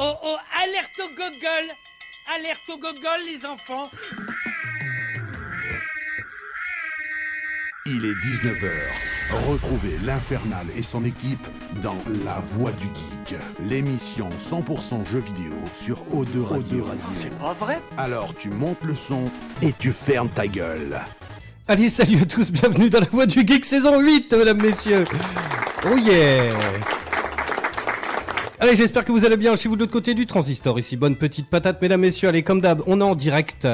Oh oh, alerte au gogol Alerte au gogol, les enfants Il est 19h. Retrouvez l'Infernal et son équipe dans La Voix du Geek, l'émission 100% jeux vidéo sur O2 Radio. C'est pas vrai Alors tu montes le son et tu fermes ta gueule. Allez, salut à tous, bienvenue dans la Voix du Geek saison 8, mesdames, messieurs. Oh yeah Allez, j'espère que vous allez bien chez vous de l'autre côté du transistor. Ici, bonne petite patate, mesdames, messieurs. Allez, comme d'hab, on est en direct.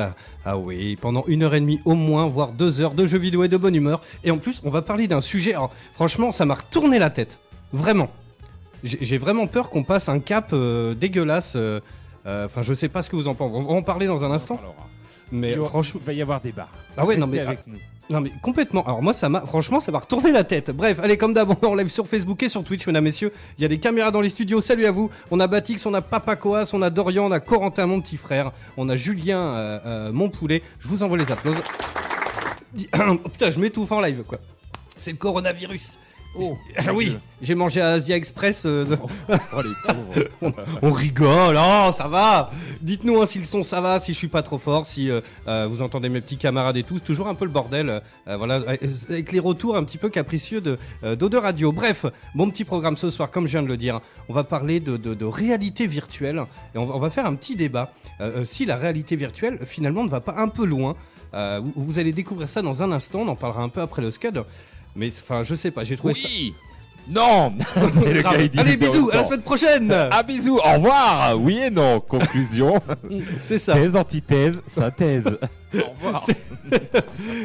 Ah oui, pendant une heure et demie au moins, voire deux heures de jeux vidéo et de bonne humeur. Et en plus, on va parler d'un sujet. Alors, franchement, ça m'a retourné la tête. Vraiment. J'ai vraiment peur qu'on passe un cap euh, dégueulasse. euh, euh, Enfin, je sais pas ce que vous en pensez. On va en parler dans un instant. Mais franchement. il va y avoir débat. Ah ouais, non, mais- avec nous. Non mais complètement. Alors moi ça m'a franchement ça m'a retourné la tête. Bref, allez comme d'hab on live sur Facebook et sur Twitch mesdames messieurs. Il y a des caméras dans les studios. Salut à vous. On a Batix, on a Papa Coas, on a Dorian, on a Corentin mon petit frère, on a Julien euh, euh, mon poulet. Je vous envoie les applaudissements. oh putain, je m'étouffe en live quoi. C'est le coronavirus. Oh, Ah oui, j'ai mangé à Asia Express. euh, de- Oh, les pauvres. on, on rigole, oh, ça va. Dites-nous hein, si le son ça va, si je suis pas trop fort, si euh, euh, vous entendez mes petits camarades et tout. C'est toujours un peu le bordel, euh, voilà, euh, avec les retours un petit peu capricieux de euh, d'Ode Radio. Bref, bon petit programme ce soir, comme je viens de le dire. On va parler de, de- de réalité virtuelle et on va, on va faire un petit débat. Si la réalité virtuelle finalement ne va pas un peu loin. Euh, vous, vous allez découvrir ça dans un instant. On en parlera un peu après le scud. Mais enfin, je sais pas. J'ai trouvé Oui Non ça. C'est le Grave. gars, il dit Allez, bisous, à la semaine prochaine. Ah bisous, au revoir Oui et non, conclusion. C'est ça. Thèse, antithèse, synthèse. au revoir.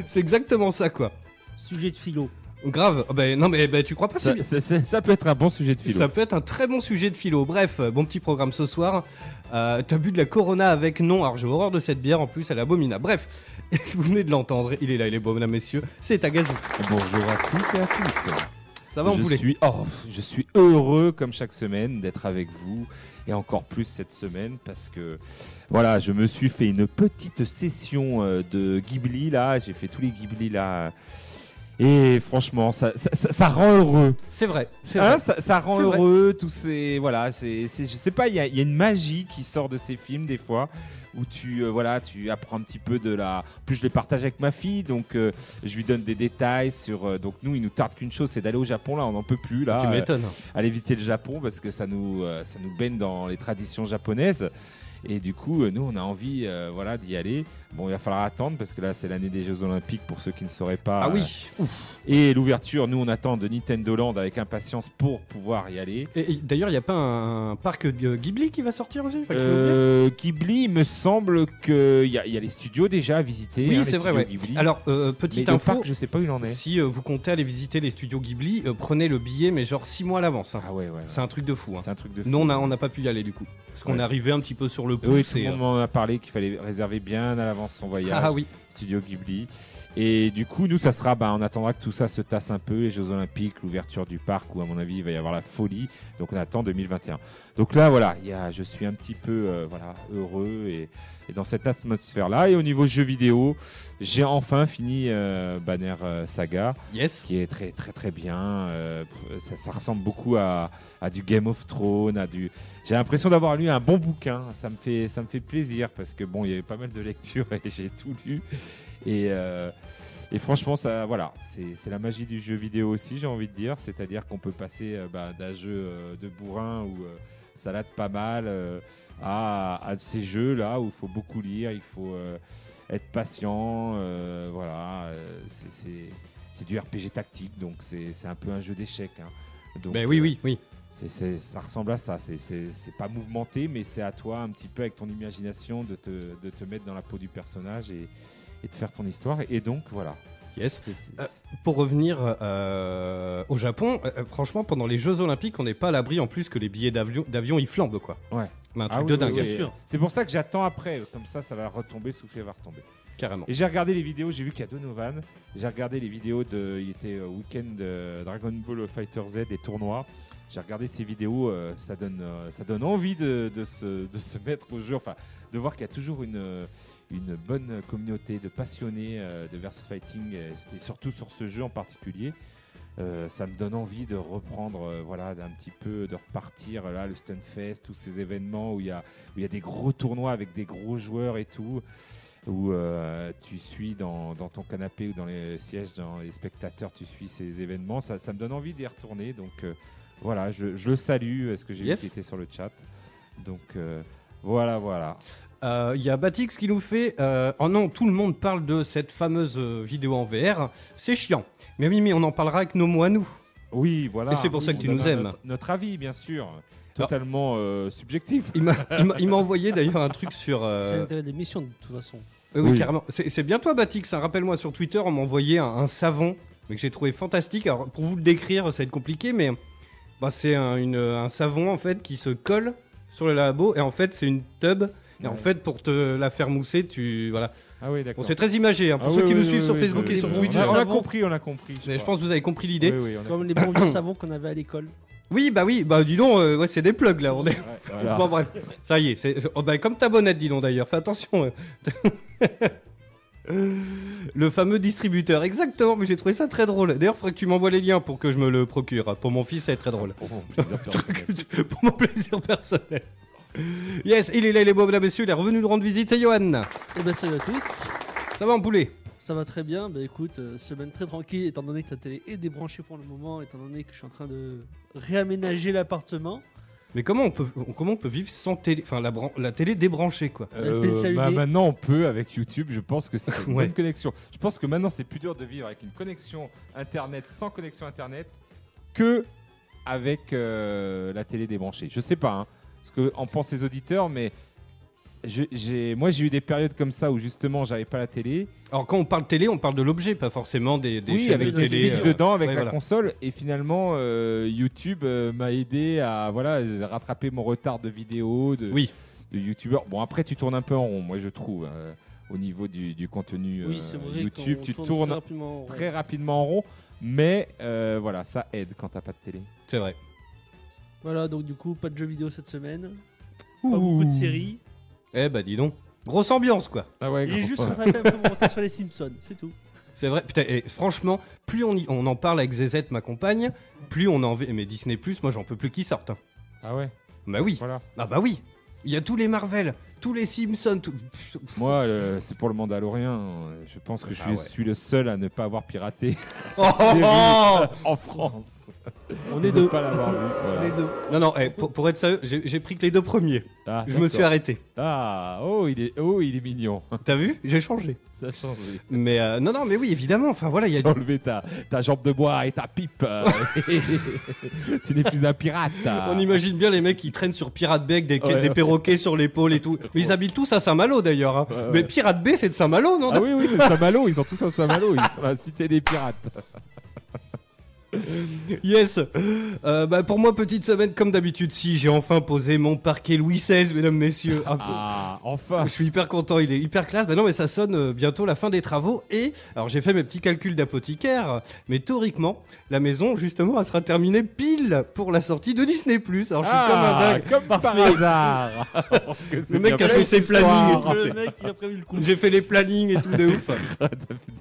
C'est exactement ça, quoi. Sujet de philo. Grave. Ah ben, non, mais ben, tu crois pas Ça, c'est- ça- peut être un bon sujet de philo. Ça peut être un très bon sujet de philo. Bref, euh, bon petit programme ce soir. Euh, T'as bu de la Corona avec non. Alors j'ai horreur de cette bière. En plus, elle est abominable. Bref, vous venez de l'entendre. Il est là, il est beau, mesdames, messieurs. C'est Tagazu. Bonjour à tous et à toutes. Ça va, on je voulait. suis, oh, je suis heureux comme chaque semaine d'être avec vous et encore plus cette semaine parce que voilà, je me suis fait une petite session euh, de Ghibli là, j'ai fait tous les Ghibli là et franchement ça, ça, ça- ça rend heureux. C'est vrai. C'est Hein, vrai. ça, ça rend C'est vrai. heureux tous ces voilà, c'est c'est- je sais pas, il y y a une magie qui sort de ces films des fois où tu euh, voilà, tu apprends un petit peu de la en plus je les partage avec ma fille donc euh, je lui donne des détails sur euh, donc nous il nous tarde qu'une chose c'est d'aller au Japon là, on n'en peut plus là. tu euh, m'étonnes. aller visiter le Japon parce que ça nous, euh, ça nous baigne dans les traditions japonaises. Et du coup, euh, nous, on a envie euh, voilà, d'y aller. Bon, il va falloir attendre parce que là, c'est l'année des Jeux Olympiques pour ceux qui ne sauraient pas. Ah oui. Euh, Et l'ouverture, nous, on attend de Nintendo Land avec impatience pour pouvoir y aller. Et, et d'ailleurs, il n'y a pas un, parc Ghibli qui va sortir aussi Enfin, Euh, Ghibli, il me semble qu'il y, y a les studios déjà à visiter. Oui, hein, c'est vrai. Ouais. Alors, euh, Mais petite le info. parc, je sais pas où il en est. Si vous comptez aller visiter les studios Ghibli, prenez le billet, mais genre 6 mois à l'avance. hein. Ah ouais, ouais. ouais. C'est un truc de fou. hein. C'est un truc de fou. Nous, on n'a on pas pu y aller du coup. Parce qu'on est arrivé un petit peu sur le pouce. Oui, tout le euh, monde m'en a parlé qu'il fallait réserver bien à l'avance son voyage. Ah oui. Studio Ghibli. Et du coup, nous, ça sera, bah, on attendra que tout ça se tasse un peu, les Jeux Olympiques, l'ouverture du parc, où à mon avis, il va y avoir la folie. Donc, on attend 2021. Donc là, voilà, il y a, je suis un petit peu, euh, voilà, heureux et, et dans cette atmosphère-là. Et au niveau jeux vidéo, j'ai enfin fini euh, Banner euh, Saga, Yes. qui est très, très, très bien. Euh, ça, ça ressemble beaucoup à, à du Game of Thrones, à du. J'ai l'impression d'avoir lu un bon bouquin. Ça me fait, ça me fait plaisir parce que bon, il y avait pas mal de lectures et j'ai tout lu. Et, euh, et franchement, ça, voilà, c'est la magie du jeu vidéo aussi, j'ai envie de dire. C'est-à-dire qu'on peut passer euh, bah, d'un jeu euh, de bourrin ou euh, salade pas mal euh, à, à ces jeux là où il faut beaucoup lire, il faut euh, être patient. euh, voilà, c'est- du RPG tactique, donc c'est un peu un jeu d'échecs. hein. Ben oui, oui, oui. ça ressemble à ça. C'est pas mouvementé, mais c'est à toi un petit peu avec ton imagination de te, de te mettre dans la peau du personnage et, et de faire ton histoire. Et donc voilà. Yes. C'est- c'est- Euh, Pour revenir euh, au Japon, euh, franchement, pendant les Jeux Olympiques, on n'est pas à l'abri en plus que les billets d'avion d'avion, ils flambent quoi. Ouais. Mais un Ah truc oui, de oui, dingue, oui. sûr. C'est pour ça que j'attends après. Comme ça, ça va retomber, souffler va retomber. carrément. Et j'ai regardé les vidéos, j'ai vu qu'il y a Donovan. J'ai regardé les vidéos de. Il était euh, week-end Dragon Ball Fighter Z, des tournois. J'ai regardé ces vidéos, euh, ça, donne, euh, ça donne envie de, de se, de se mettre au jeu, enfin, de voir qu'il y a toujours une, euh, une bonne communauté de passionnés euh, de versus fighting, et, surtout sur ce jeu en particulier. Euh, ça me donne envie de reprendre, euh, voilà, d'un petit peu, de repartir là, le Stunfest, tous ces événements où il y a, où il y a des gros tournois avec des gros joueurs et tout, où euh, tu suis dans, dans ton canapé ou dans les sièges, dans les spectateurs, tu suis ces événements. Ça, ça me donne envie d'y retourner. Donc voilà, je, je le salue, est-ce que j'ai Yes. vu était sur le chat? Donc euh, voilà, Euh, Il y a Batix qui nous fait euh, Oh non, tout le monde parle de cette fameuse euh, vidéo en VR. C'est chiant. Mais oui, mais on en parlera avec nos mots à nous. Oui, voilà. Et c'est pour ça que On tu nous aimes. Notre, notre avis, bien sûr. Totalement euh, subjectif. Il m'a- il m'a il m'a envoyé d'ailleurs un truc sur. euh, C'est l'intérêt des missions de toute façon. Euh, oui, Oui. carrément. C'est c'est bien toi, Batix. hein. Rappelle-moi sur Twitter, on m'a envoyé un, un savon, mais que j'ai trouvé fantastique. Alors, pour vous le décrire, ça va être compliqué, mais bah, c'est un, une- un savon en fait qui se colle sur le lavabo, et en fait, c'est une tub. Et en fait, pour te la faire mousser, tu voilà. Ah oui, Bon, d'accord. c'est très imagé. hein. Pour Ah ceux oui, qui oui, nous oui, suivent sur oui, Facebook oui, et sur Twitch, On a, on a savon. compris, on a compris. mais je pense que vous avez compris l'idée. Oui, oui, on a Comme les bons vieux savons qu'on avait à l'école. Oui, bah oui, bah dis donc, euh, ouais, c'est des plugs là. On est... Ouais, voilà. Bon, bref, ça y est. c'est- c'est- oh, bah, comme ta bonnette, dis donc d'ailleurs. Fais attention. euh. le fameux distributeur, exactement. Mais j'ai trouvé ça très drôle. D'ailleurs, faudrait que tu m'envoies les liens pour que je me le procure. Pour mon fils, ça va être très drôle. Pour mon plaisir personnel. pour mon plaisir personnel. Yes, il est là, il est beau, mesdames, messieurs. Il est revenu nous rendre visite. C'est Johan. Eh ben salut à tous. Ça va en poulet? Ça va très bien. Bah écoute, euh, semaine très tranquille étant donné que la télé est débranchée pour le moment, étant donné que je suis en train de réaménager l'appartement. Mais comment on peut, comment on peut vivre sans télé, enfin la, la télé débranchée quoi? Euh, bah, maintenant, on peut avec YouTube. Je pense que c'est une Ouais. bonne connexion. Je pense que maintenant, c'est plus dur de vivre avec une connexion Internet sans connexion Internet que avec euh, la télé débranchée. Je sais pas hein, ce que en pensent les auditeurs, mais j'ai, moi, j'ai eu des périodes comme ça où justement, j'avais pas la télé. Alors quand on parle télé, on parle de l'objet, pas forcément des, des oui, chaînes avec de télé. euh, dedans, avec ouais, la voilà. console. Et finalement, euh, YouTube euh, m'a aidé à voilà rattraper mon retard de vidéos, de, Oui. de youtubeurs. Bon, après, tu tournes un peu en rond, moi, je trouve, euh, au niveau du, du contenu oui, euh, c'est vrai. YouTube. Tu tourne tournes très rapidement. ouais. très rapidement en rond, mais euh, voilà, ça aide quand t'as pas de télé. C'est vrai. Voilà, donc du coup, pas de jeux vidéo cette semaine. Pas beaucoup de séries. Eh bah dis donc. Grosse ambiance quoi. Ah ouais, J'ai juste rattrapé un peu mon retard sur les Simpsons, c'est tout. C'est vrai. Putain, et franchement, plus on, y- on en parle avec ZZ, ma compagne, plus on a envie. Mais Disney Plus, moi j'en peux plus qu'ils sortent. hein. Ah ouais, Bah oui. voilà. Ah bah oui. Il y a tous les Marvel, tous les Simpsons. Tout... Moi, c'est pour le Mandalorien. Je pense que je suis, Ah ouais. suis le seul à ne pas avoir piraté Oh, oh, oh en France. On est deux. pas l'avoir vu. On voilà. est deux. non non. eh, pour, pour être sérieux, j'ai pris que les deux premiers. Ah, Je me suis arrêté. Ah, oh, il est, oh, il est mignon. T'as vu? J'ai changé. T'as changé. Mais euh, non non, mais oui évidemment. Enfin voilà, il y a. Tu as enlevé ta, ta jambe de bois et ta pipe. euh, tu n'es plus un pirate. On imagine bien les mecs qui traînent sur Pirate Bay avec des, Ouais, des ouais. perroquets sur l'épaule et tout. Mais ils habitent tous à Saint-Malo d'ailleurs. hein. Ouais, ouais. Mais Pirate Bay c'est de Saint-Malo, non? Ah oui, oui, c'est Saint-Malo. Ils sont tous à Saint-Malo. Ils sont la cité des pirates. Yes. Euh, bah pour moi petite semaine comme d'habitude. Si j'ai enfin posé mon parquet Louis XVI, mesdames messieurs. Ah, Ah, enfin. Je suis hyper content, il est hyper classe. Bah non, mais ça sonne euh, bientôt la fin des travaux. Et alors j'ai fait mes petits calculs d'apothicaire, mais théoriquement, la maison justement, elle sera terminée pile pour la sortie de Disney+. Alors je suis comme un Ah, dingue. comme par hasard. C'est Le mec a fait ses plannings et tout. Le mec, il a prévu le coup. J'ai fait les plannings et tout de ouf. Fait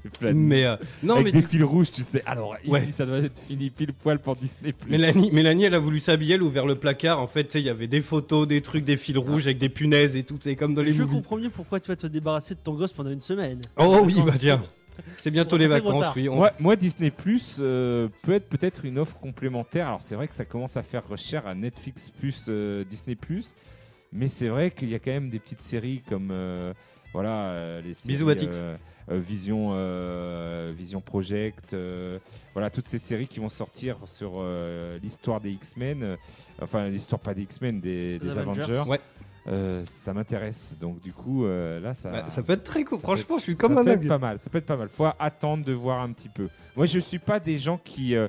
des plannings. mais euh, non, Avec mais des fils rouges, tu sais. Alors ici, Ouais. ça doit être fini pile poil pour Disney+. Mélanie, Mélanie, elle a voulu s'habiller, elle a ouvert le placard. En fait, il y avait des photos, des trucs, des fils rouges avec des punaises et tout. C'est comme dans les Je movies. comprends mieux pourquoi tu vas te débarrasser de ton gosse pendant une semaine. Oh oui, bah tiens. C'est bientôt les vacances, oui. on- Moi, moi, Disney Plus euh, peut être peut-être une offre complémentaire. Alors c'est vrai que ça commence à faire cher à Netflix plus euh, Disney Plus, mais c'est vrai qu'il y a quand même des petites séries comme euh, voilà euh, les séries, Bisous, euh, euh, Vision euh, Vision Project, euh, voilà toutes ces séries qui vont sortir sur euh, l'histoire des X-Men, euh, enfin l'histoire pas des X-Men des, Des des Avengers. Avengers. Ouais. Euh, ça m'intéresse. Donc du coup euh, là ça Bah, ça peut être très cool. ça Franchement, je suis ça comme un peut être pas mal, ça peut être pas mal. Faut attendre de voir un petit peu. Moi, je suis pas des gens qui euh,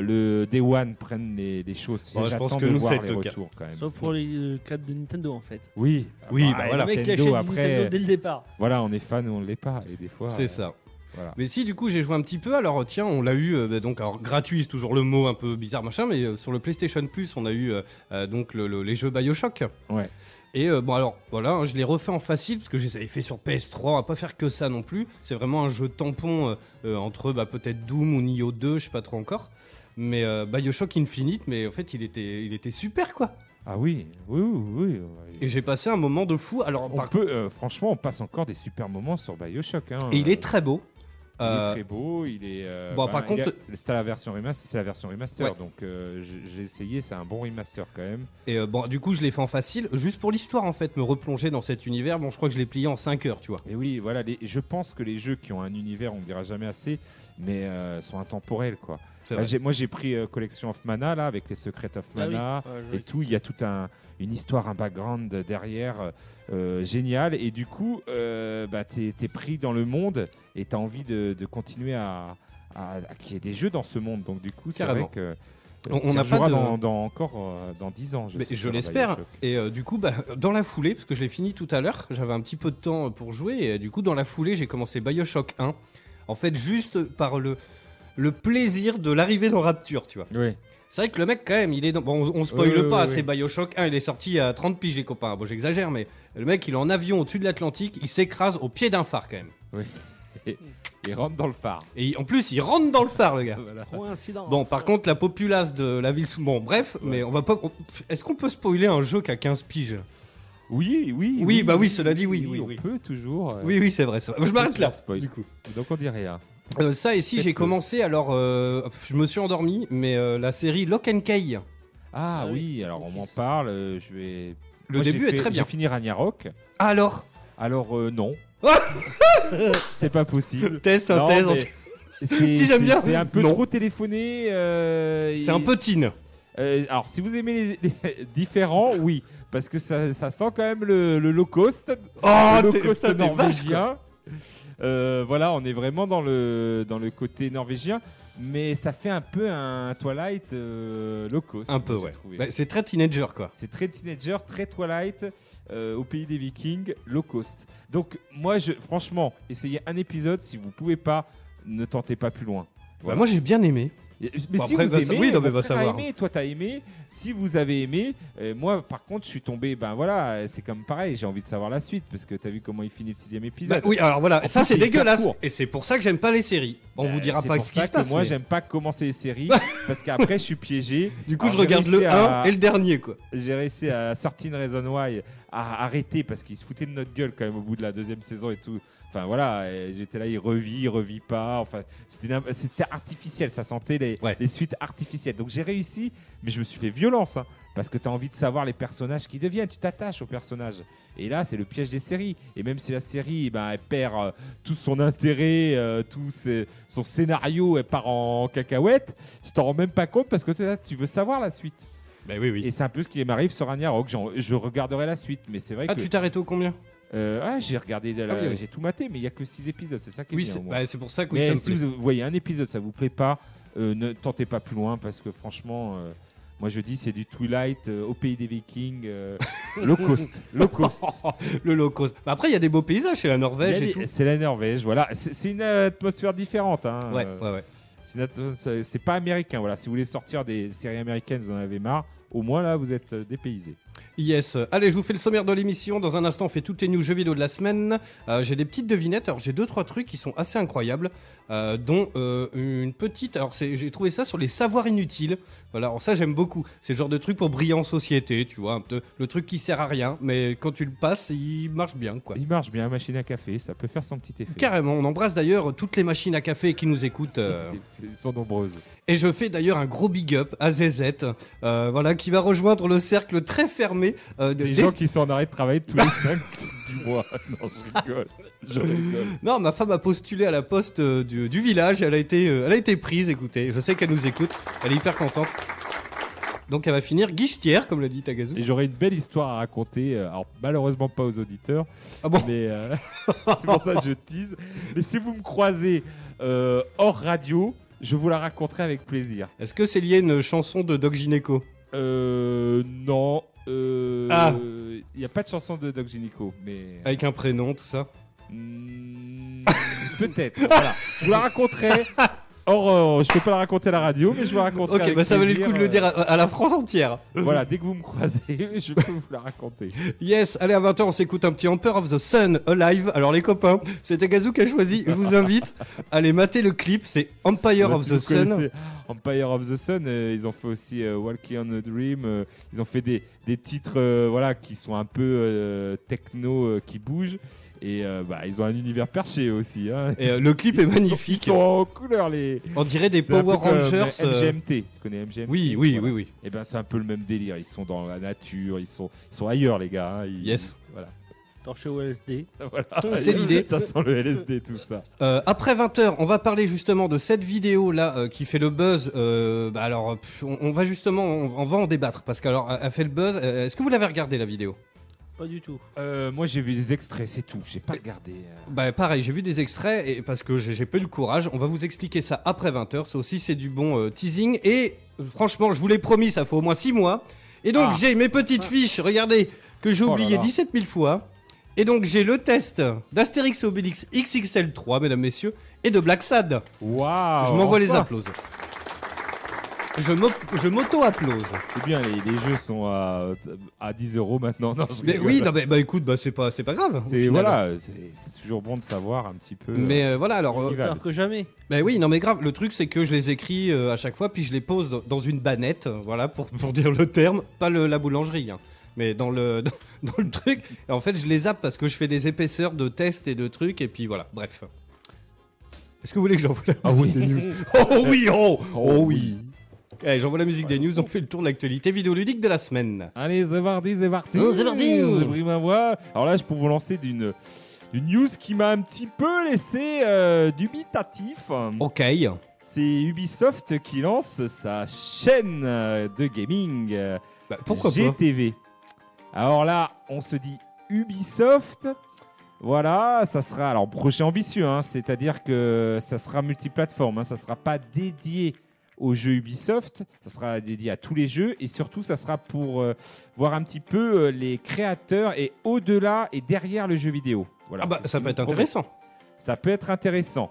le Day One prennent les, les choses. Bon, je pense que de nous, voir c'est les le cas. retours quand même. Sauf pour les cadres de Nintendo en fait. Oui, Oui, bah, bah voilà. Le mec qui Nintendo, après, Nintendo dès le départ. voilà, on est fan ou on l'est pas, et des fois. C'est euh, ça. Voilà. Mais si, du coup, j'ai joué un petit peu. Alors, tiens, on l'a eu, euh, bah, donc, alors, gratuit, c'est toujours le mot un peu bizarre, machin, mais euh, sur le PlayStation Plus, on a eu euh, euh, donc le- le- les jeux Bioshock. Ouais. Et euh, bon, alors, voilà, hein, je l'ai refait en facile, parce que je les avais fait sur PS3, on va pas faire que ça non plus. C'est vraiment un jeu tampon euh, euh, entre bah, peut-être Doom ou Nioh 2, je sais pas trop encore. Mais euh, Bioshock Infinite, mais en fait, il était, il était super, quoi. Ah oui, oui, oui. Et j'ai passé un moment de fou. Alors, On par- peut, euh, franchement, on passe encore des super moments sur Bioshock. Hein. et il est très beau. Il est Euh, très beau, il est. euh, bon, par contre- c'était la version remaster, c'est la version remaster, Ouais. donc euh, j'ai essayé, c'est un bon remaster quand même. Et euh, bon, du coup, je l'ai fait en facile, juste pour l'histoire en fait, me replonger dans cet univers. Bon, je crois que je l'ai plié en 5 heures, tu vois. Et oui, voilà, les- je pense que les jeux qui ont un univers, on ne dira jamais assez, mais euh, sont intemporels quoi. C'est j'ai- moi j'ai pris euh, Collection of Mana là, avec les Secrets of Ah oui. Mana. Et tout. Il y a toute un, une histoire, un background derrière euh, génial. Et du coup, euh, bah, tu es, pris dans le monde et tu as envie de, de continuer à, à, à qu'il y ait des jeux dans ce monde. Donc du coup, c'est vrai que euh, On- n'a pas de- dans, dans encore euh, dans 10 ans. Je, Mais je l'espère. Et euh, du coup, bah, dans la foulée, parce que je l'ai fini tout à l'heure, j'avais un petit peu de temps pour jouer. Et euh, du coup, dans la foulée, j'ai commencé Bioshock 1. En fait, juste par le, le plaisir de l'arrivée dans Rapture, tu vois. Oui. C'est vrai que le mec, quand même, il est dans. Bon, on, on spoil Oui, oui, pas, oui, c'est oui. Bioshock 1, il est sorti à 30 piges, les copains. Bon, j'exagère, mais le mec, il est en avion au-dessus de l'Atlantique, il s'écrase au pied d'un phare, quand même. Et rentre dans le phare. Et il- en plus, il rentre dans le phare, le gars. Bon, par contre, la populace de la ville sous. Bon, bref, mais on va pas. on- Est-ce qu'on peut spoiler un jeu qui a 15 piges? Oui, oui. Oui, bah oui, cela dit, oui, oui, on oui. peut toujours. euh, Oui, oui, c'est vrai. c'est vrai. Je m'arrête là. spoil. Du coup. Donc on dit rien. Euh, ça, et si j'ai commencé, alors euh, je me suis endormi, mais euh, la série Lock and Key, Ah, Ah oui. alors on m'en parle. euh, je vais. le Moi, j'ai début est fait- très bien. J'ai fini Ragnarok. Alors? Alors euh, non. c'est pas possible. Thèse, Non, synthèse. mais c'est- Si, j'aime c'est- bien. C'est un peu Non. trop téléphoné. euh, C'est un peu teen. euh, alors, si vous aimez les, les différents, oui, parce que ça, ça sent quand même le, le low cost, Oh, le low t'es- cost putain, t'es vache, norvégien. Euh, voilà, on est vraiment dans le dans le côté norvégien, mais ça fait un peu un Twilight euh, low cost. Un peu, ouais. Bah, c'est très teenager, quoi. C'est très teenager, très Twilight, euh, au pays des Vikings, low cost. Donc moi, je, franchement, essayez un épisode. Si vous pouvez pas, ne tentez pas plus loin. Bah, moi, j'ai bien aimé. Mais Bon, si après, vous aimez, oui, non, mais mon va frère a savoir. aimé, toi t'as aimé. Si vous avez aimé, euh, moi par contre, je suis tombé. Ben voilà, c'est comme pareil. J'ai envie de savoir la suite parce que t'as vu comment il finit le sixième Bah, épisode. oui, alors voilà, En ça c'est dégueulasse. Et c'est pour ça que j'aime pas les séries. On vous Euh, dira c'est pas pour ce qui se passe. que moi mais- j'aime pas commencer les séries parce qu'après je suis piégé. Du coup, Alors, je regarde le à- 1 et le dernier, quoi. J'ai réussi à sortir une Reason Why à arrêter parce qu'il se foutait de notre gueule quand même au bout de la deuxième saison et tout. Enfin voilà, j'étais là, il revit, il revit pas. Enfin, c'était artificiel, ça sentait les, Ouais. les suites artificielles. Donc j'ai réussi, mais je me suis fait violence hein, parce que tu as envie de savoir les personnages qui deviennent. Tu t'attaches aux personnages. Et là, c'est le piège des séries. Et même si la série, ben, elle perd euh, tout son intérêt, euh, tout ses- son scénario, elle part en cacahuète, tu t'en rends même pas compte parce que là, tu veux savoir la suite. Bah oui, oui. Et c'est un peu ce qui m'arrive sur Ragnarok. Je regarderai la suite, mais c'est vrai Ah, que. tu t'es arrêté au combien? Euh, ah, j'ai regardé, la- Ah oui, oui. j'ai tout maté, mais il y a que 6 épisodes, c'est ça qui est Oui, bien. c'est au moins. bah, c'est pour ça que oui, mais ça me si plaît. vous voyez un épisode, ça vous plaît pas, euh, ne tentez pas plus loin parce que franchement, euh, moi je dis c'est du Twilight euh, au pays des Vikings, euh, low cost, low cost. le low cost. Bah, après, il y a des beaux paysages chez la Il y a Norvège des-. C'est la Norvège, voilà. C'est c'est une atmosphère différente. Hein. Ouais, Euh, ouais, ouais. c'est une atmosphère- C'est pas américain. Voilà. Si vous voulez sortir des séries américaines, vous en avez marre. Au moins là, vous êtes euh, dépaysés. Yes. Allez, je vous fais le sommaire de l'émission. Dans un instant, on fait toutes les news jeux vidéo de la semaine. Euh, j'ai des petites devinettes. Alors, j'ai deux, trois trucs qui sont assez incroyables, euh, dont euh, une petite. Alors, j'ai trouvé ça sur les savoirs inutiles. Voilà, alors ça, j'aime beaucoup. C'est le genre de truc pour briller en société, tu vois. un peu le truc qui sert à rien, mais quand tu le passes, il marche bien, quoi. Il marche bien, machine à café, ça peut faire son petit effet. Carrément, on embrasse d'ailleurs toutes les machines à café qui nous écoutent. euh, Elles sont nombreuses. Et je fais d'ailleurs un gros big up à ZZ, euh, voilà, qui va rejoindre le cercle très fermé de- Des des- gens qui sont en arrêt de travail tous les 5 mois. Non, je rigole. Je rigole. Non, ma femme a postulé à la poste euh, du, du village. Elle a été, euh, elle a été prise. Écoutez, je sais qu'elle nous écoute. Elle est hyper contente. Donc elle va finir guichetière, comme l'a dit Tagazu. Et j'aurais une belle histoire à raconter. euh, Alors, malheureusement, pas aux auditeurs. Ah bon Mais euh, c'est pour ça que je tease. Mais si vous me croisez euh, hors radio, je vous la raconterai avec plaisir. Est-ce que c'est lié à une chanson de Doc Gineco? Euh. Non. Euh, Ah. Il n'y a pas de chanson de Doc Gynéco, mais. avec un prénom, tout ça Hmm, peut-être. voilà. Je vous la raconterai. Or, euh, je peux pas la raconter à la radio, mais je vous la raconterai. Ok, avec bah ça valait le coup de le dire à, à la France entière. euh, Voilà, dès que vous me croisez, je peux vous la raconter. Yes, allez à 20h on s'écoute un petit Emperor of the Sun Alive. Alors les copains, c'était Gazou qui a choisi, je vous invite à aller mater le clip, c'est Empire Bah, of si the Sun. connaissez Empire of the Sun, euh, ils ont fait aussi euh, Walking on a Dream. euh, ils ont fait des, des titres voilà, qui sont un peu techno, qui bougent. Et euh, bah, ils ont un univers perché aussi. hein. Et euh, le clip est Ils sont- magnifique. Ils sont en couleur, les. On dirait des Power Rangers. euh, MGMT. Tu connais MGMT Oui, oui, Voilà. oui, oui. Et ben c'est un peu le même délire. Ils sont dans la nature, ils sont, ils sont ailleurs, les gars. hein. Ils- Yes. Voilà. Torché au LSD. voilà. C'est l'idée. Ça sent le LSD, tout ça. Euh, après 20h, on va parler justement de cette vidéo là euh, qui fait le buzz. Euh, bah alors, on, on va justement, on, on va en débattre parce qu'alors, elle elle fait le buzz. Euh, Est-ce que vous l'avez regardé la vidéo? Pas du tout. Euh, moi, j'ai vu des extraits, c'est tout. J'ai pas regardé. euh. Bah pareil, j'ai vu des extraits et parce que j'ai pas eu le courage. On va vous expliquer ça après 20h. Ça aussi, c'est du bon euh, teasing. Et franchement, je vous l'ai promis, ça fait au moins 6 mois. Et donc, Ah. j'ai mes petites fiches, regardez, que j'ai Oh là oubliées là. 17 000 fois. Et donc, j'ai le test d'Astérix et Obélix XXL 3, mesdames, messieurs, et de Black Sad. Waouh. je m'envoie les applauses. Je m'au- je m'auto-applause. C'est bien, les, les jeux sont à, à 10 euros maintenant. Non, Mais rigole. oui, non, mais, bah écoute, bah, c'est pas, c'est pas grave. voilà, c'est toujours bon de savoir un petit peu. Mais euh, voilà, alors. euh, va. Que jamais. Bah oui, non mais grave, le truc c'est que je les écris euh, à chaque fois, puis je les pose dans, dans une bannette, euh, voilà, pour, pour dire le terme, pas le, la boulangerie, hein, mais dans le, dans, dans le truc. Et en fait, je les zappe parce que je fais des épaisseurs de tests et de trucs, et puis voilà, bref. Est-ce que vous voulez que j'envoie la Ah musique oui. des news Oh oui, oh, oh, Oh oui Allez, j'envoie la musique des news, on fait le tour de l'actualité vidéoludique de la semaine. Allez, c'est parti, c'est parti. Oh, c'est parti. J'ai pris ma voix. Alors là, je peux vous lancer d'une une news qui m'a un petit peu laissé euh, dubitatif. Ok. C'est Ubisoft qui lance sa chaîne euh, de gaming. euh, Bah, pourquoi pas GTV. Alors là, on se dit Ubisoft. Voilà, ça sera alors projet ambitieux, hein, c'est-à-dire que ça sera multiplateforme, hein, ça sera pas dédié aux jeux Ubisoft, ça sera dédié à tous les jeux et surtout ça sera pour euh, voir un petit peu euh, les créateurs et au-delà et derrière le jeu vidéo. Voilà, Ah bah ça peut être intéressant. Ça peut être intéressant.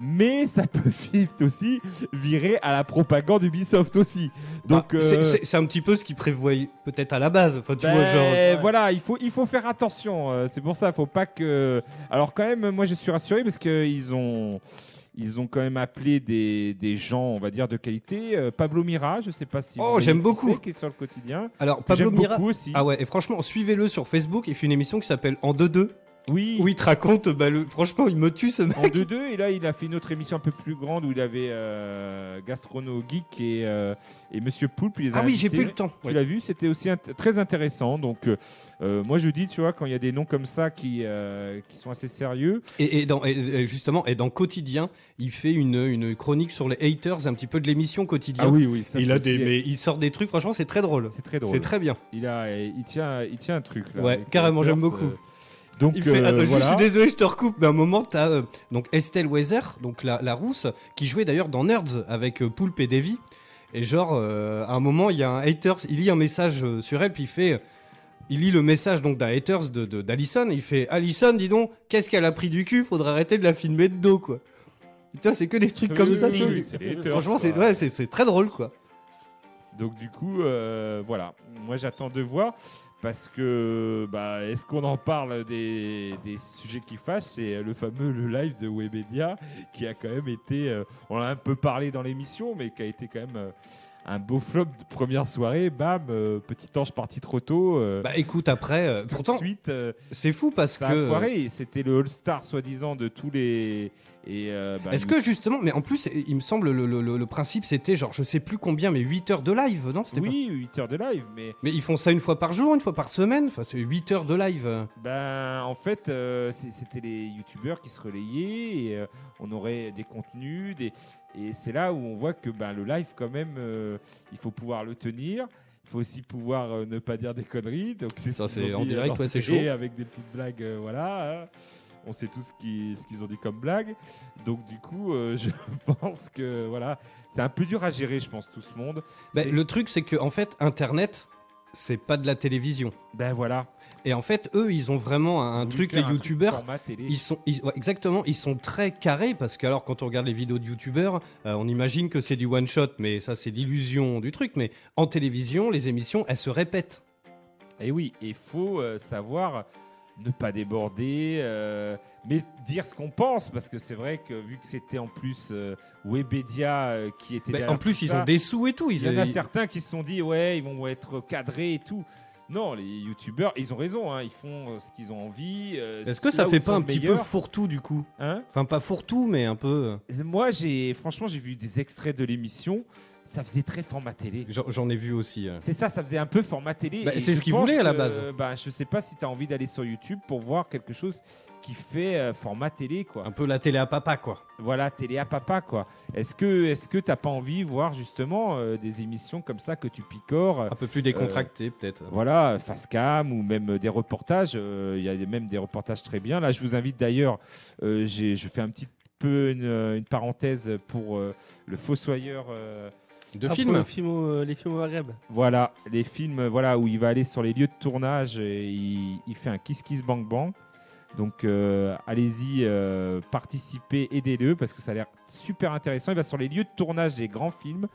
Mais ça peut vite aussi virer à la propagande Ubisoft aussi. Donc Bah, c'est- euh, c'est un petit peu ce qu'ils prévoyaient peut-être à la base. Enfin, tu vois, ben, voilà, il faut, il faut faire attention. c'est pour ça, faut pas que. Alors quand même, moi je suis rassuré parce qu'ils ont, ils ont quand même appelé des, des gens, on va dire de qualité. Euh, Pablo Mira, je sais pas si. Oh, j'aime beaucoup. Qui est sur le quotidien. Alors, Pablo J'aime Mira. beaucoup aussi. Ah ouais, et franchement, suivez-le sur Facebook. Il fait une émission qui s'appelle En 2-2. Oui. Où il te raconte, bah, le... franchement, il me tue ce mec. En 2-2, et là il a fait une autre émission un peu plus grande où il avait euh, Gastrono Geek et, euh, et Monsieur Poulpe. les Ah oui, j'ai plus le temps. Tu Ouais. l'as vu, c'était aussi int- très intéressant. Donc, euh, euh, moi je dis, tu vois, quand il y a des noms comme ça qui, euh, qui sont assez sérieux, Et, et dans, et- et justement, et dans Quotidien, il fait une, une chronique sur les haters, un petit peu de l'émission Quotidien. Ah oui, oui, ça, il a des, mais il sort des trucs. Franchement, c'est très drôle. c'est très drôle. C'est très bien. Il a, il tient, il tient un truc là. Ouais, avec carrément, j'aime beaucoup. Donc Il fait, euh, voilà. je suis désolé, je te recoupe, mais à un moment, t'as euh, donc Estelle Weather, donc la, la rousse, qui jouait d'ailleurs dans Nerds avec euh, Poulpe et Davy. Et genre, euh, à un moment, il y a un haters, il lit un message euh, sur elle, puis il fait. il lit le message donc d'un haters de, de- d'Alison, et il fait Alison, dis donc, qu'est-ce qu'elle a pris du cul? Faudrait arrêter de la filmer de dos, quoi. Putain, c'est que des trucs comme Oui, ça. oui, oui, c'est haters, Franchement, c'est quoi. ouais, c'est c'est très drôle, quoi. Donc du coup, euh, voilà. Moi j'attends de voir parce que bah, est-ce qu'on en parle des, des sujets qui fâchent C'est le fameux le live de Webedia qui a quand même été, euh, on a un peu parlé dans l'émission, mais qui a été quand même euh, un beau flop de première soirée. Bam, euh, petit ange parti trop tôt. euh, Bah écoute, après, euh, tout pourtant, de suite, euh, c'est fou parce ça que. foiré. C'était le All-Star soi-disant de tous les. Et, euh, bah, Est-ce que justement, mais en plus, il me semble le, le- le- le principe c'était genre je sais plus combien, mais 8 heures de live, non? C'était pas- Oui, 8 heures de live, mais Mais ils font ça une fois par jour, une fois par semaine? Enfin, c'est 8 heures de live. Ben, en fait, euh, c'était les youtubeurs qui se relayaient et euh, on aurait des contenus. Des... Et c'est là où on voit que ben, le live, quand même, il faut pouvoir le tenir. Il faut aussi pouvoir euh, ne pas dire des conneries. Donc, c'est Ça, c'est en direct, ouais, c'est chaud. Avec des petites blagues, euh, voilà. On sait tous ce qu'ils ont dit comme blague. Donc, du coup, euh, je pense que voilà, c'est un peu dur à gérer, je pense, tout ce monde. C'est- le truc, c'est que en fait, Internet, c'est pas de la télévision. Ben voilà. Et en fait, eux, ils ont vraiment un, truc, les youtubeurs. Ils sont ils- ouais, exactement, ils sont très carrés parce que alors quand on regarde les vidéos de youtubeurs, euh, on imagine que c'est du one shot, mais ça c'est l'illusion du truc. Mais en télévision, les émissions, elles se répètent. Et oui, il faut euh, savoir ne pas déborder, euh, mais dire ce qu'on pense, parce que c'est vrai que vu que c'était en plus euh, Webedia euh, qui était en plus, ils ça, ont des sous et tout. Il y en a ils- certains qui se sont dit, ouais, ils vont être cadrés et tout. Non, les youtubeurs, ils ont raison, hein, ils font euh, ce qu'ils ont envie. Est-ce que ça fait pas un petit peu fourre-tout du coup Hein? Enfin, pas fourre-tout, mais un peu. Moi, j'ai franchement, j'ai vu des extraits de l'émission. Ça faisait très format télé. J'en ai vu aussi. euh. C'est ça, ça faisait un peu format télé. Bah, c'est je ce qu'ils voulaient à la base. Bah, je sais pas si tu as envie d'aller sur YouTube pour voir quelque chose qui fait euh, format télé, quoi. Un peu la télé à papa, quoi. Voilà, télé à papa, quoi. Est-ce que, est-ce que t'as pas envie de voir justement euh, des émissions comme ça que tu picores Un peu plus décontracté, peut-être. Voilà, face cam ou même des reportages. euh, Il y a même des reportages très bien. Là, je vous invite d'ailleurs, euh, je fais un petit peu une, une parenthèse pour euh, le Fossoyeur. De Ah, films le film au- euh, les films au Maghreb. voilà, les films euh, voilà, où il va aller sur les lieux de tournage et il, il fait un Kiss Kiss Bang Bang. Donc euh, allez-y, euh, participez, aidez-le parce que ça a l'air super intéressant. Il va sur les lieux de tournage des grands films,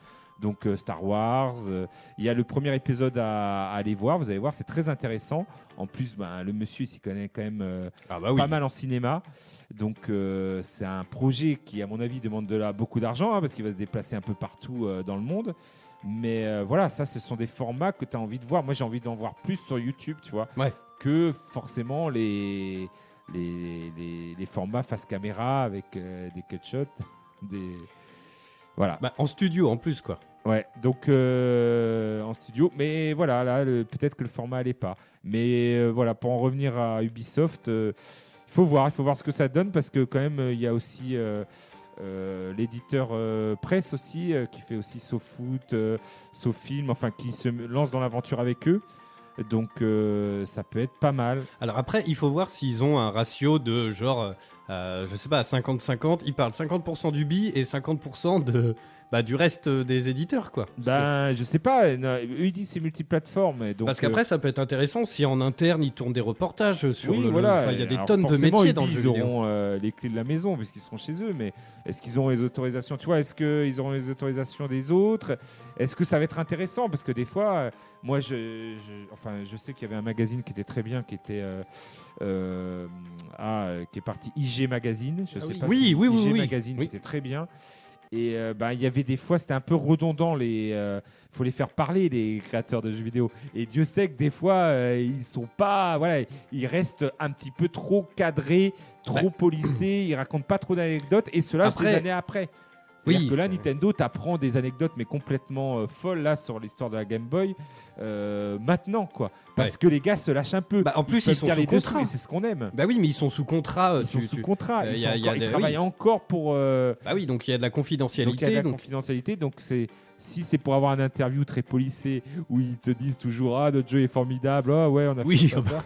donc euh, Star Wars. euh, il y a le premier épisode à, à aller voir, vous allez voir, c'est très intéressant. En plus, ben, le monsieur s'y connaît quand même euh, Ah bah oui. pas mal en cinéma. Donc euh, c'est un projet qui, à mon avis, demande de là beaucoup d'argent hein, parce qu'il va se déplacer un peu partout euh, dans le monde. Mais voilà, ça, ce sont des formats que tu as envie de voir. Moi, j'ai envie d'en voir plus sur YouTube, tu vois, Ouais. que forcément les, les, les, les formats face caméra avec des cut shots. Des... Voilà. Bah, en studio en plus, quoi. Ouais, donc euh, en studio. Mais voilà, là, peut-être que le format allait pas. Mais euh, voilà, pour en revenir à Ubisoft, euh, il faut voir, il faut voir ce que ça donne parce que quand même, il y a aussi l'éditeur presse aussi qui fait aussi SoFoot, euh, SoFilm, enfin qui se lance dans l'aventure avec eux. Donc ça peut être pas mal. Alors après, il faut voir s'ils ont un ratio de genre, je sais pas, 50-50. Ils parlent 50% du bi et 50% de, bah, du reste des éditeurs, quoi. Ben, je sais pas, non, disent c'est multiplateforme. Donc, Parce euh, qu'après, ça peut être intéressant si en interne ils tournent des reportages sur oui, le. voilà. enfin, Il y a des Alors, tonnes de métiers dans le jeu Ils auront euh, les clés de la maison puisqu'ils seront chez eux, mais est-ce qu'ils auront les autorisations Tu vois, est-ce qu'ils auront les autorisations des autres? Est-ce que ça va être intéressant? Parce que des fois, euh, moi, je, je- enfin, je sais qu'il y avait un magazine qui était très bien, qui était euh, euh, ah, euh, qui est parti IG Magazine. Je Ah sais oui. pas Oui, si oui, IG. Magazine qui était très bien. Et euh, bah, il y avait des fois, c'était un peu redondant. Les, euh, faut les faire parler les créateurs de jeux vidéo. Et Dieu sait que des fois, euh, ils sont pas, voilà, ils restent un petit peu trop cadrés, trop polissés. Ils racontent pas trop d'anecdotes. Et cela, Après- des années après. C'est-à-dire Oui. que là, Nintendo t'apprend des anecdotes, mais complètement euh, folles là sur l'histoire de la Game Boy. euh, maintenant, quoi. Parce Ouais. que les gars se lâchent un peu. Bah, en plus, peuvent ils sont sous les contrat. c'est ce qu'on aime. Bah oui, mais ils sont sous contrat. Ils tu- sont sous tu- contrat. Ils, y a- sont y a encore- ils travaillent oui. encore pour. euh, Bah oui, donc il y a de la donc il y a confidentialité. de la donc- confidentialité. Donc c'est si c'est pour avoir un interview très policé où ils te disent toujours ah notre jeu est formidable, ah ouais on a Oui, fait ça, ça.